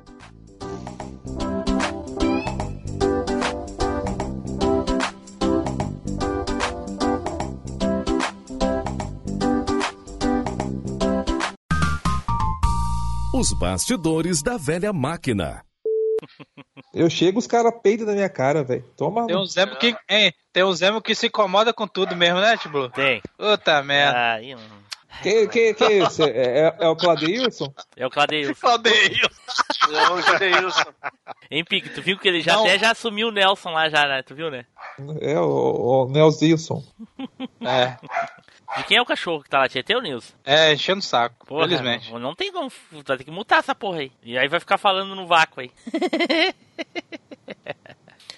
Os bastidores da velha máquina. Eu chego, os caras peidam na minha cara, velho. Toma. Tem um Zemo que. Hein, tem um Zemo que se incomoda com tudo mesmo, né, Tiblu? Tem. Puta merda. Aí, não. Que, que, que é esse? É, é, é o Cladeilson? É o Cladeilson. Claudeio. É o Jadeilson. Hein, Pique, tu viu que ele já Não. até já assumiu o Nelson lá já, né? Tu viu, né? É o, o Nelsilson. É. De quem é o cachorro que tá lá? Tietê ou Nilson? É, enchendo o saco, Porra, felizmente. Não, não tem como. Vai ter que mutar essa porra aí. E aí vai ficar falando no vácuo aí.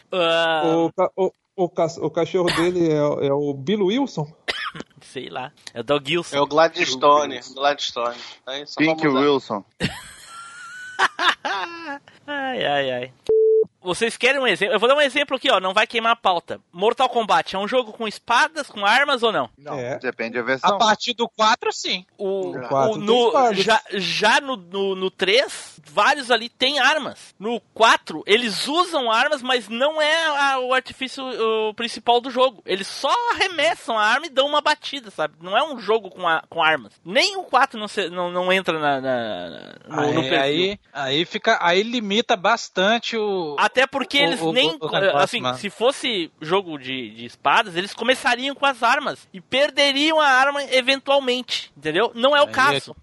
Ah, O, o, o, ca- o cachorro dele é, o- é o Bill Wilson? sei lá. É o Dogilson. É o Gladstone. Gladstone. Aí, Pink. Wilson. Ai, ai, ai. Vocês querem um exemplo? Eu vou dar um exemplo aqui, ó. Não vai queimar a pauta. Mortal Kombat é um jogo com espadas, com armas ou não? Não. É. Depende da A versão. partir do 4, sim. O, No quatro o- tem no, já já no, no, no 3, vários ali têm armas. No 4, eles usam armas, mas não é a- o artifício o principal do jogo. Eles só arremessam a arma e dão uma batida, sabe? Não é um jogo com, a- com armas. Nem o 4 não, se- não, não entra na, na- no, no aí, perfil. aí, aí fica. Aí limita bastante o. Até porque O- eles o- nem. o negócio, assim, se fosse jogo de, de espadas, eles começariam com as armas e perderiam a arma eventualmente. Entendeu? Não é o Aí caso.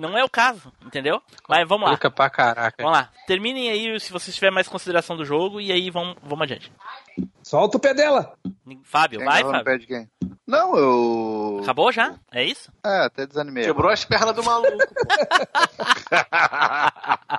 Não é o caso, entendeu? Mas vamos lá. Pra caraca. Vamos lá. Terminem aí se vocês tiverem mais consideração do jogo e aí vamos, vamos adiante. Solta o pé dela! Fábio, Quem vai, Fábio. pé de quem? Não, eu. Acabou já? É isso? É, até desanimei. Quebrou as pernas do maluco.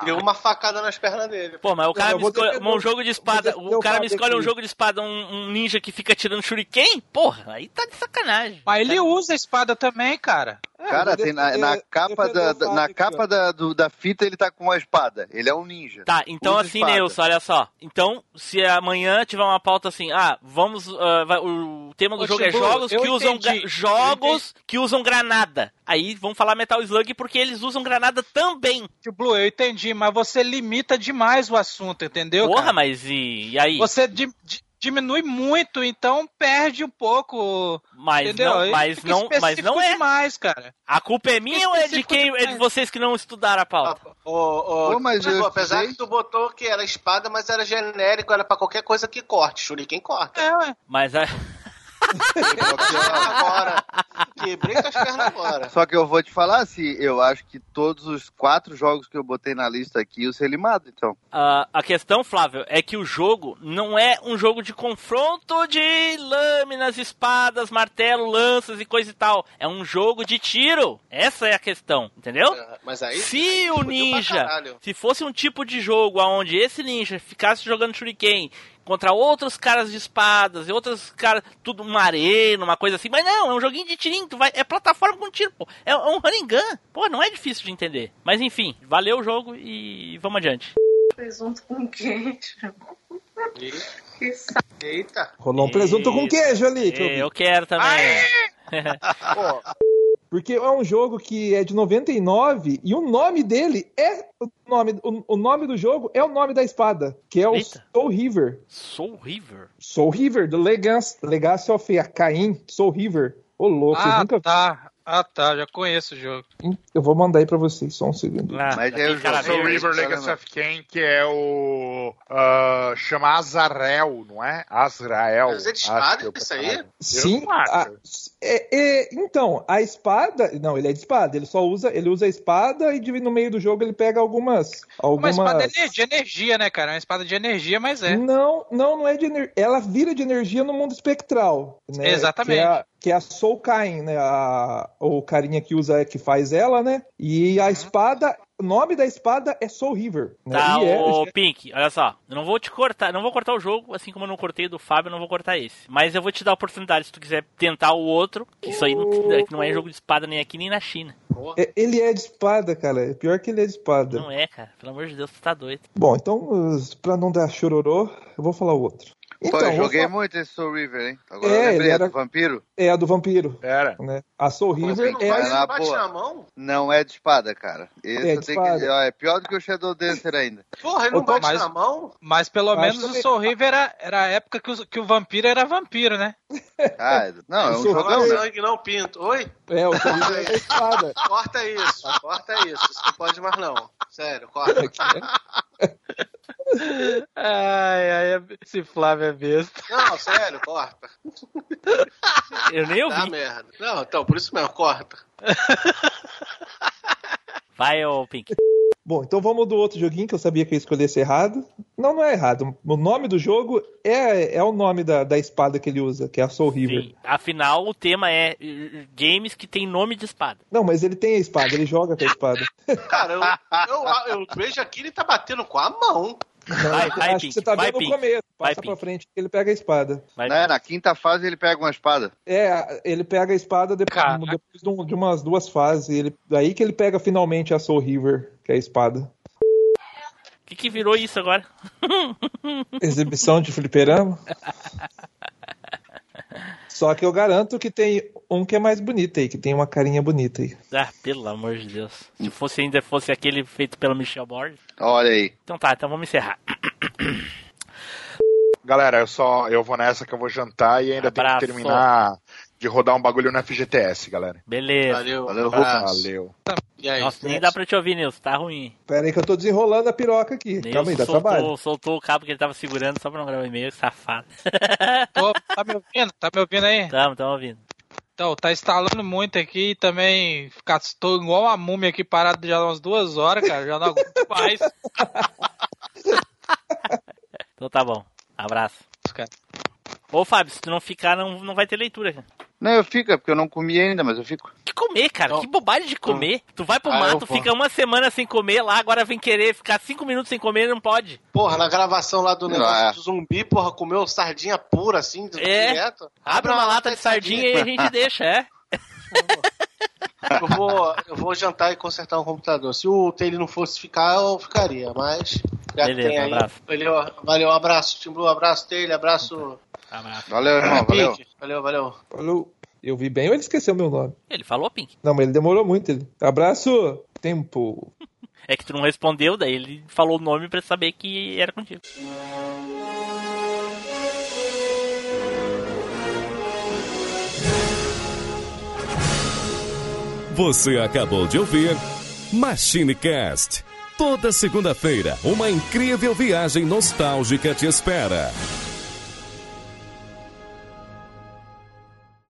Deu uma facada nas pernas dele. Pô, mas o cara eu me escolhe um o- jogo de espada. O cara me escolhe um jogo de espada, um, um ninja que fica tirando shuriken? Porra, aí tá de sacanagem. Mas ele usa a espada também, cara. Cara, eu vou tem na, na capa, da, da- na capa da, do- da fita ele tá com uma espada. Ele é um ninja. Tá, então Usa assim. Nelson, olha só. Então, se amanhã tiver uma pauta assim, ah, vamos. ah, vai- o tema do Ô, jogo é Chibu, jogos eu que usam entendi. jogos que usam granada. Aí vamos falar Metal Slug porque eles usam granada também. Blue, eu entendi, mas você limita demais o assunto, entendeu? Porra, cara? mas e, e aí? Você di- di- diminui muito, então perde um pouco. Mas entendeu? não, mas não, mas não é. demais, cara. A culpa é minha ou é de quem? É de vocês que não estudaram a pauta? Ô, ô, Pô, mas eu apesar estudei. que tu botou que era espada, mas era genérico, era pra qualquer coisa que corte. Shuriken corta. É, agora. Quebrei tuas pernas agora. Só que eu vou te falar assim, eu acho que todos os quatro jogos que eu botei na lista aqui, eu ser limado, então. Ah, a questão, Flávio, é que o jogo não é um jogo de confronto de lâminas, espadas, martelo, lanças e coisa e tal. É um jogo de tiro. Essa é a questão, entendeu? Mas aí. Se aí o ninja, se fosse um tipo de jogo onde esse ninja ficasse jogando shuriken contra outros caras de espadas e outros caras, tudo uma arena, uma coisa assim, mas não, é um joguinho de tirinho, tu vai, é plataforma com tiro, pô. É, é um running gun. Pô, não é difícil de entender. Mas enfim, valeu o jogo e vamos adiante. Presunto com queijo. Que Eita. Rolou um presunto com queijo ali. que eu vi. Eu quero também. Porque é um jogo que é de 99 e o nome dele é o nome, o, o nome do jogo é o nome da espada, que é o Eita. Soul River. Soul River. Soul River, do Legacy, Legacy of Cain, Soul River. Ô louco, eu Ah, nunca tá. Ah, tá. Já conheço o jogo. Eu vou mandar aí pra vocês, só um segundo. Ah, Mas é o cara jogo. Soul. River Legacy of Kain, que é o. ah, chama Azrael, não é? Azrael. Mas é de espada é o isso aí? Sim, a- é- é- então, a espada. Não, ele é de espada, ele só usa, ele usa a espada e de- no meio do jogo ele pega algumas. Uma algumas... espada de de energia, né, cara? É uma espada de energia, mas é. Não, não, não é de energia. Ela vira de energia no mundo espectral. Né? Exatamente. Que é, a- que é a Soul Kain, né? A, o carinha que usa, que faz ela, né? E Uhum. a espada, o nome da espada é Soul River. Né? Tá, E é- ô Pink, olha só. Eu não vou te cortar, não vou cortar o jogo, assim como eu não cortei do Fábio, eu não vou cortar esse. Mas eu vou te dar a oportunidade se tu quiser tentar o outro, que isso aí não, que não é jogo de espada nem aqui nem na China. é- ele é de espada, cara. É pior que ele é de espada. Não é, cara. Pelo amor de Deus, tu tá doido. Bom, então, pra não dar chororô, eu vou falar o outro. Pô, Então, eu vou joguei falar- muito esse Soul River, hein? Agora É, eu lembrei, ele era- do vampiro? É a do vampiro. Era. Né? A Soul River é a... na não bate na mão? Não é de espada, cara. Esse É eu de tenho espada. que... ó, é pior do que o Shadow Dancer ainda. Porra, ele não bate mas- na mão? Mas pelo Acho menos o Soul River era, era a época que o, que o vampiro era vampiro, né? Ah, não, é um Soul jogão, Não, né? sangue não, pinto. Oi? É, o Soul River é espada. Corta isso, corta isso. Isso não pode mais não. Sério, corta. Ai, ai, esse Flávio é besta. Não, sério, corta. Eu nem ouvi. Dá merda. Não, então, por isso mesmo, corta. Vai, ô Pink. Bom, então vamos do outro joguinho que eu sabia que eu ia escolher esse errado. Não, não é errado. O nome do jogo é, é o nome da, da espada que ele usa, que é a Soul River. Sim. Afinal, o tema é eh, games que tem nome de espada. Não, mas ele tem a espada, ele joga com a espada. Cara, eu, eu, eu vejo aqui ele tá batendo com a mão. Vai, vai, acho Pink, que você tá vai, vendo Pink. no começo. Passa pra frente que ele pega a espada. Vai, Né, na quinta fase ele pega uma espada. É, ele pega a espada depois, depois de, um- de umas duas fases. Ele, aí que ele pega finalmente a Soul River, que é a espada. O que, que virou isso agora? Exibição de fliperama. Só que eu garanto que tem um que é mais bonito aí, que tem uma carinha bonita aí. Ah, pelo amor de Deus. Se fosse ainda fosse aquele feito pelo Michel Borges. Olha aí. Então tá, então vamos encerrar. Galera, eu só eu vou nessa que eu vou jantar e ainda Abraço. tenho que terminar de rodar um bagulho no FGTS, galera. Beleza. Valeu, Valeu. Valeu. E aí, Nossa, nem dá pra te ouvir, Nilson. Tá ruim. Pera aí que eu tô desenrolando a piroca aqui. Calma aí, Nilson dá trabalho. soltou, soltou o cabo que ele tava segurando só pra não gravar e-mail, safado. Tô- tá me ouvindo? Tá me ouvindo aí? Tamo, tamo ouvindo. Então, tá instalando muito aqui e também ficar, tô igual uma múmia aqui parado já há umas duas horas, cara. Já não aguento mais. Então tá bom. Abraço. cara. Ô, Fábio, se tu não ficar, não, não vai ter leitura, cara. Não, eu fico, é porque eu não comi ainda, mas eu fico. Que comer, cara? Que bobagem de comer. Tu vai pro Ah, mato, fica uma semana sem comer lá, agora vem querer ficar cinco minutos sem comer, não pode. Porra, na gravação lá do Não, negócio é. do zumbi, porra, comeu sardinha pura assim, É. direto. Abre uma lata de sardinha e a gente deixa, é? Eu vou, eu vou jantar e consertar o computador. Se o Taylor não fosse ficar, eu ficaria, mas. Já Beleza, tem aí. abraço. Valeu, valeu, abraço, Timbu, abraço, Taylor, abraço. Abraço. Valeu, irmão, valeu. Valeu, valeu. Falou. Eu vi bem ou ele esqueceu meu nome? Ele falou, Pink. Não, mas ele demorou muito. Ele... Abraço, tempo. É que tu não respondeu, daí ele falou o nome pra saber que era contigo. Você acabou de ouvir MachineCast. Toda segunda-feira, uma incrível viagem nostálgica te espera.